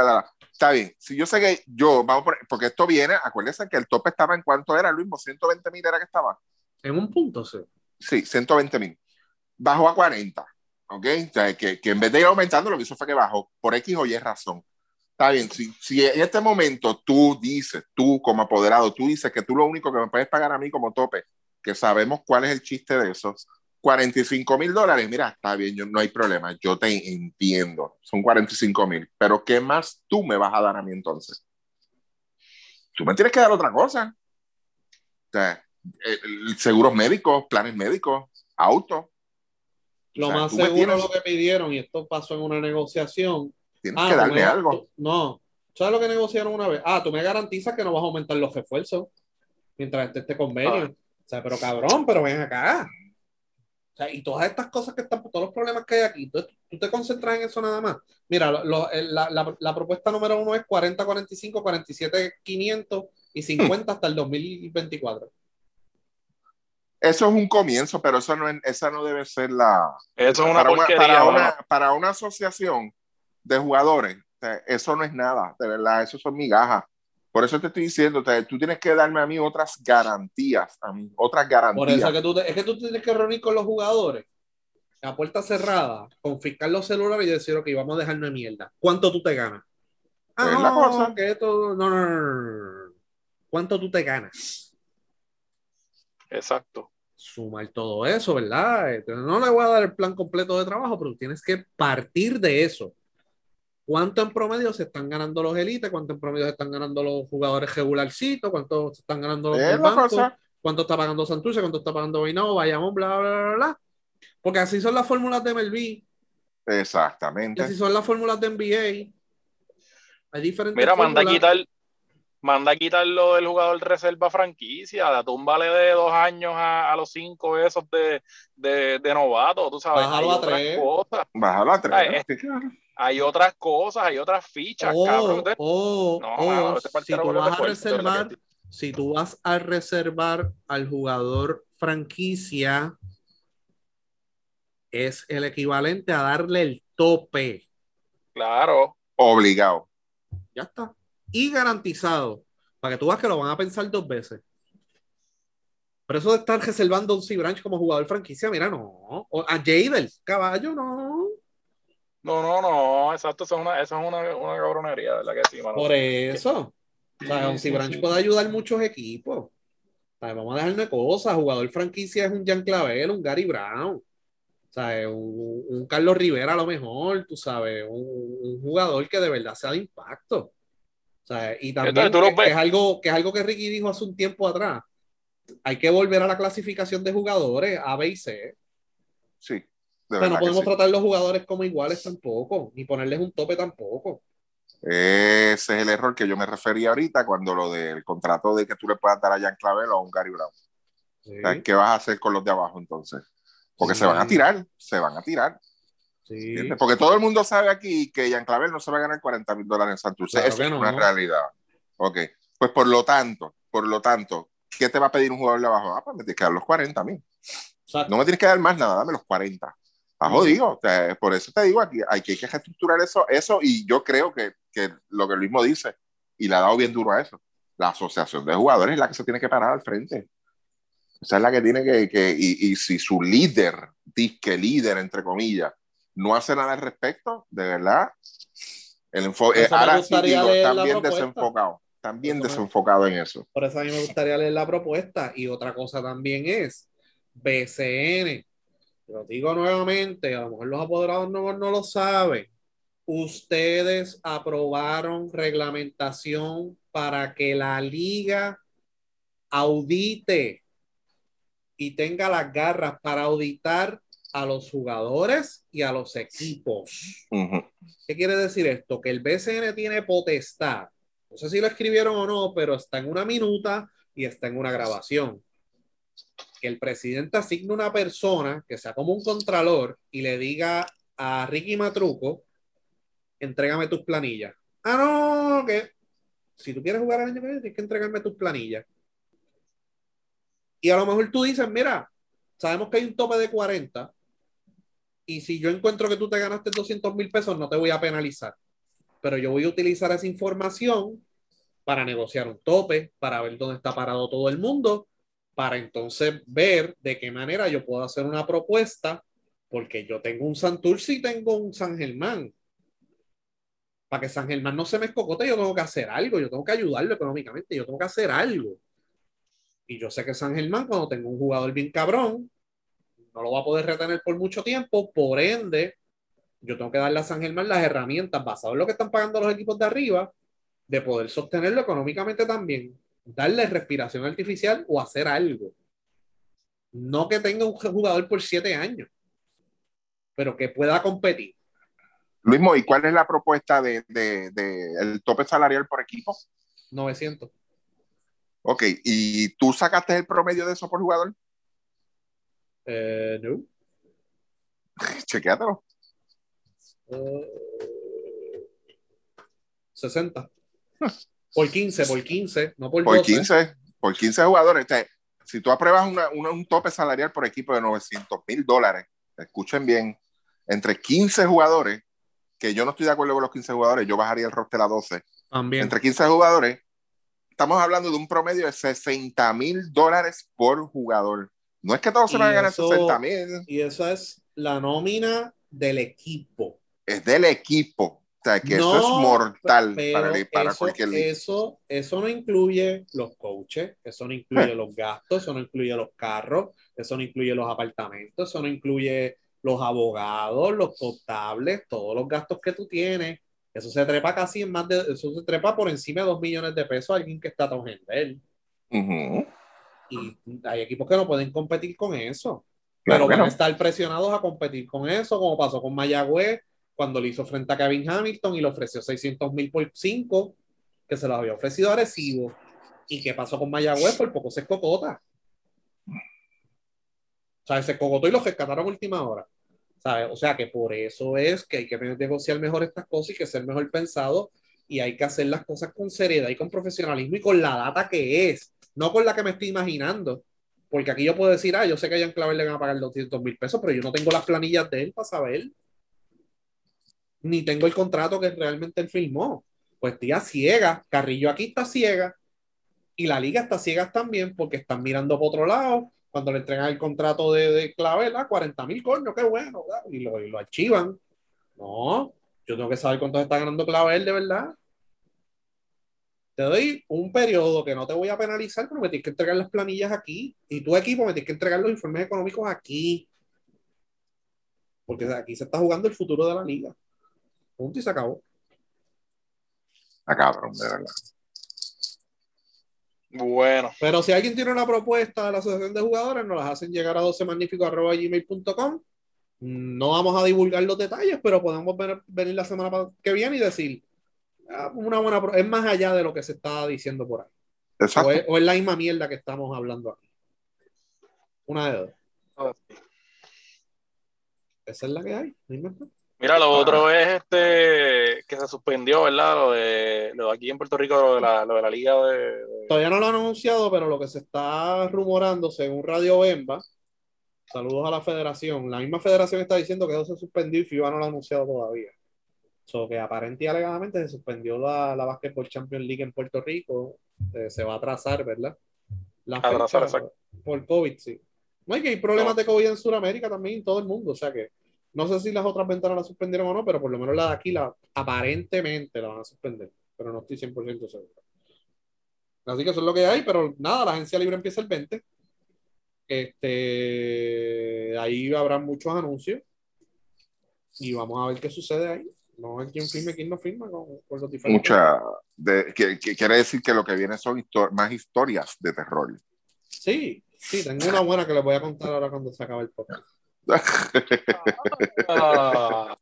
Está bien. Si yo sé que yo, vamos por, porque esto viene, acuérdense que el tope estaba en cuánto era Luismo, 120 mil era que estaba. En un punto, sí. Sí, 120 mil. Bajó a 40. ¿Ok? O sea, que, que en vez de ir aumentando, lo que hizo fue que bajó por X o Y razón. Está bien, si, si en este momento tú dices, tú como apoderado, tú dices que tú lo único que me puedes pagar a mí como tope, que sabemos cuál es el chiste de eso, 45 mil dólares, mira, está bien, yo, no hay problema, yo te entiendo, son 45 mil, pero ¿qué más tú me vas a dar a mí entonces? Tú me tienes que dar otra cosa. O sea, seguros médicos, planes médicos, auto, Lo O sea, más seguro tienes- lo que pidieron, y esto pasó en una negociación. Tienes Ah, que darme me- algo. tú- no. ¿Sabes lo que negociaron una vez? Ah, tú me garantizas que no vas a aumentar los refuerzos mientras esté este convenio. Ah. O sea, pero cabrón, pero ven acá. O sea, y todas estas cosas que están, todos los problemas que hay aquí, tú, tú te concentras en eso nada más. Mira, lo- lo- el- la, la- la propuesta número uno es 40, 45, 47, 500 y 50 hasta el 2024. Eso es un comienzo, pero eso no es, esa no debe ser la, Eso es una para, una, porquería. para, mano. una, para una asociación de jugadores, o sea, eso no es nada, de verdad, eso son migajas. Por eso te estoy diciendo, o sea, tú tienes que darme a mí otras garantías, a mí, otras Por garantías. eso es que tú, te- es que tú tienes que reunir con los jugadores a puerta cerrada, confiscar los celulares y decir, ok, vamos a dejarnos de mierda. ¿Cuánto tú te ganas? Ah, Es no, la cosa. que esto, no, no, no. ¿Cuánto tú te ganas? Exacto. Sumar todo eso, ¿verdad? Entonces, no le voy a dar el plan completo de trabajo, pero tienes que partir de eso. ¿Cuánto en promedio se están ganando los élites? ¿Cuánto en promedio se están ganando los jugadores regularcitos? ¿Cuánto se están ganando los Es del la banco? cosa. cuánto está pagando Santurce, cuánto está pagando Bainao, Bayamón, bla, bla, bla, bla. Porque así son las fórmulas de MLB, y Exactamente. así son las fórmulas de NBA. Hay diferentes Mira, manda a quitar, manda a quitar lo del jugador reserva franquicia, la túmbale de dos años a, a los cinco esos de, de, de novato, tú sabes. Bájalo a tres. cosas, Bájalo a tres. Ay, Sí, claro. Hay otras cosas, hay otras fichas, O, cabrón. Ustedes- o, No, o, mano, este si tú vas a reservar, si tú vas a reservar al jugador franquicia, es el equivalente a darle el tope. Claro, Obligado. Ya está. Y garantizado. Para que tú veas que lo van a pensar dos veces. Pero eso de estar reservando a un C-Branch como jugador franquicia, mira, no. O a Jadel, caballo, no. No, no, no, exacto, eso es una, eso es una, una cabronería, ¿verdad que sí, mano? Por eso. O sea, un Sí, sí. puede ayudar muchos equipos. O sea, vamos a dejarle cosas. Jugador franquicia es un Jan Clavel, un Gary Brown. O sea, un, un Carlos Rivera a lo mejor, tú sabes, un, un jugador que de verdad sea de impacto. O sea, y también Entonces, que, que es algo, que es algo que Ricky dijo hace un tiempo atrás. Hay que volver a la clasificación de jugadores A, B y C. Sí. De O sea, verdad no podemos sí. tratar los jugadores como iguales tampoco, ni ponerles un tope tampoco. Ese es el error que yo me refería ahorita cuando lo del contrato de que tú le puedas dar a Jan Clavel o a un Gary Brown. Sí, O sea, ¿Qué vas a hacer con los de abajo entonces? Porque Sí. se van a tirar, se van a tirar. sí. Porque todo el mundo sabe aquí que Jan Clavel no se va a ganar 40 mil dólares en Santurce. Claro Eso es no. una realidad. Ok. Pues por lo tanto, por lo tanto, ¿qué te va a pedir un jugador de abajo? Ah, pues me tienes que dar los 40 a mí. Exacto. No me tienes que dar más nada, dame los 40. Está jodido. O sea, por eso te digo aquí, hay que, hay que reestructurar eso, eso, y yo creo que, que lo que el mismo dice, y le ha dado bien duro a eso, la asociación de jugadores es la que se tiene que parar al frente. Esa es la que tiene que, que y, y si su líder, disque líder, entre comillas, no hace nada al respecto, de verdad, el enfoque, Eso me ahora sí digo, la también propuesta. desenfocado, también Eso me- desenfocado en eso. Por eso a mí me gustaría leer la propuesta. Y otra cosa también es BCN. Lo digo nuevamente, a lo mejor los apoderados no, no lo saben. Ustedes aprobaron reglamentación para que la liga audite y tenga las garras para auditar a los jugadores y a los equipos. ¿Qué quiere decir esto? Que el BCN tiene potestad. No sé si lo escribieron o no, pero está en una minuta y está en una grabación. Que el presidente asigne una persona que sea como un contralor y le diga a Ricky Matruco, entrégame tus planillas. Ah, no, que si tú quieres jugar el año que viene, tienes que entregarme tus planillas. Y a lo mejor tú dices, mira, sabemos que hay un tope de 40, y si yo encuentro que tú te ganaste 200 mil pesos, no te voy a penalizar. Pero yo voy a utilizar esa información para negociar un tope, para ver dónde está parado todo el mundo, para entonces ver de qué manera yo puedo hacer una propuesta, porque yo tengo un Santurce y tengo un San Germán. Para que San Germán no se me escocote, yo tengo que hacer algo, yo tengo que ayudarlo económicamente, yo tengo que hacer algo. Y yo sé que San Germán, cuando tengo un jugador bien cabrón, no lo va a poder retener por mucho tiempo, por ende, yo tengo que darle a San Germán las herramientas basadas en lo que están pagando los equipos de arriba, de poder sostenerlo económicamente también, darle respiración artificial o hacer algo. No que tenga un jugador por siete años, pero que pueda competir. Luis, ¿y cuál es la propuesta de, de, de, el tope salarial por equipo? 900. Ok, ¿y tú sacaste el promedio de eso por jugador? Eh, no. Chequéatelo. Eh, 60. Por 15, por 15, no por, Por 12. 15, por 15 jugadores. O sea, si tú apruebas una- una- un tope salarial por equipo de 900 mil dólares, escuchen bien, entre 15 jugadores, que yo no estoy de acuerdo con los 15 jugadores, yo bajaría el roster a 12. También. Entre 15 jugadores, estamos hablando de un promedio de 60 mil dólares por jugador. No es que todos se van a ganar eso- 60 mil, Y eso es la nómina del equipo. es del equipo. Sea, que eso No, es mortal para, para eso, cualquier eso, eso no incluye los coaches, eso no incluye los gastos, eso no incluye los carros, eso no incluye los apartamentos, eso no incluye los abogados, los contables, todos los gastos que tú tienes. Eso se trepa casi en más de, eso se trepa por encima de dos millones de pesos a alguien que está a tu él. Ujú. Y hay equipos que no pueden competir con eso. Claro pero van a estar presionados a competir con eso, como pasó con Mayagüez cuando le hizo frente a Kevin Hamilton y le ofreció 600 mil por 5, que se los había ofrecido a Arecibo. ¿Y qué pasó con Mayagüez? Por poco se escocota. O sea, se escocotó y los rescataron a última hora. ¿Sabes? O sea, que por eso es que hay que negociar mejor estas cosas y que ser mejor pensado y hay que hacer las cosas con seriedad y con profesionalismo y con la data que es, no con la que me estoy imaginando. Porque aquí yo puedo decir, ah, yo sé que a Jan le van a pagar 200 mil pesos, pero yo no tengo las planillas de él para saber. Ni tengo el contrato que realmente él firmó. Pues tía ciega, Carrillo aquí está ciega y la liga está ciega también porque están mirando por otro lado. Cuando le entregan el contrato de, de Clavel, ah, 40 mil coño, qué bueno, y lo, y lo archivan. No, yo tengo que saber cuánto está ganando Clavel de verdad. Te doy un periodo que no te voy a penalizar, pero me tienes que entregar las planillas aquí. Y tu equipo me tienes que entregar los informes económicos aquí. Porque aquí se está jugando el futuro de la liga. Punto y se acabó. Ah, cabrón, de verdad. Bueno, Pero si alguien tiene una propuesta de la asociación de jugadores, nos las hacen llegar a 12magnífico.gmail.com. No vamos a divulgar los detalles, pero podemos ver- venir la semana que viene y decir ah, una buena pro- es más allá de lo que se está diciendo por ahí. Exacto. O es, o es la misma mierda que estamos hablando aquí. Una de dos. Esa es la que hay. no hay. Mira, lo otro es este que se suspendió, ¿verdad? Lo de, lo de aquí en Puerto Rico, lo de la, lo de la liga de, de- Todavía no lo han anunciado, pero lo que se está rumorando, según Radio Bemba, saludos a la federación. La misma federación está diciendo que eso se suspendió y FIBA no lo ha anunciado todavía. So que aparente y alegadamente se suspendió la, la Basketball Champions League en Puerto Rico. Eh, se va a atrasar, ¿verdad? La Atrasar, fecha exacto. por COVID, sí. No hay que hay problemas de COVID en Sudamérica también, en todo el mundo. O sea que no sé si las otras ventanas la suspendieron o no, pero por lo menos la de aquí la, aparentemente la van a suspender. Pero no estoy 100% seguro. Así que eso es lo que hay, pero nada, la agencia libre empieza el 20. Este, ahí habrá muchos anuncios y vamos a ver qué sucede ahí. Vamos a ver quién firma y quién no firma con, con los diferentes. Mucha. De, que, que quiere decir que lo que viene son histo- más historias de terror. Sí, sí, tengo una buena que les voy a contar ahora cuando se acabe el podcast. Ah.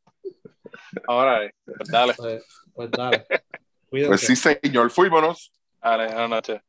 Ahora, eh, pues dale, Pues, pues dale. Cuídense. Pues sí, señor, fuímonos. dale, buenas noches.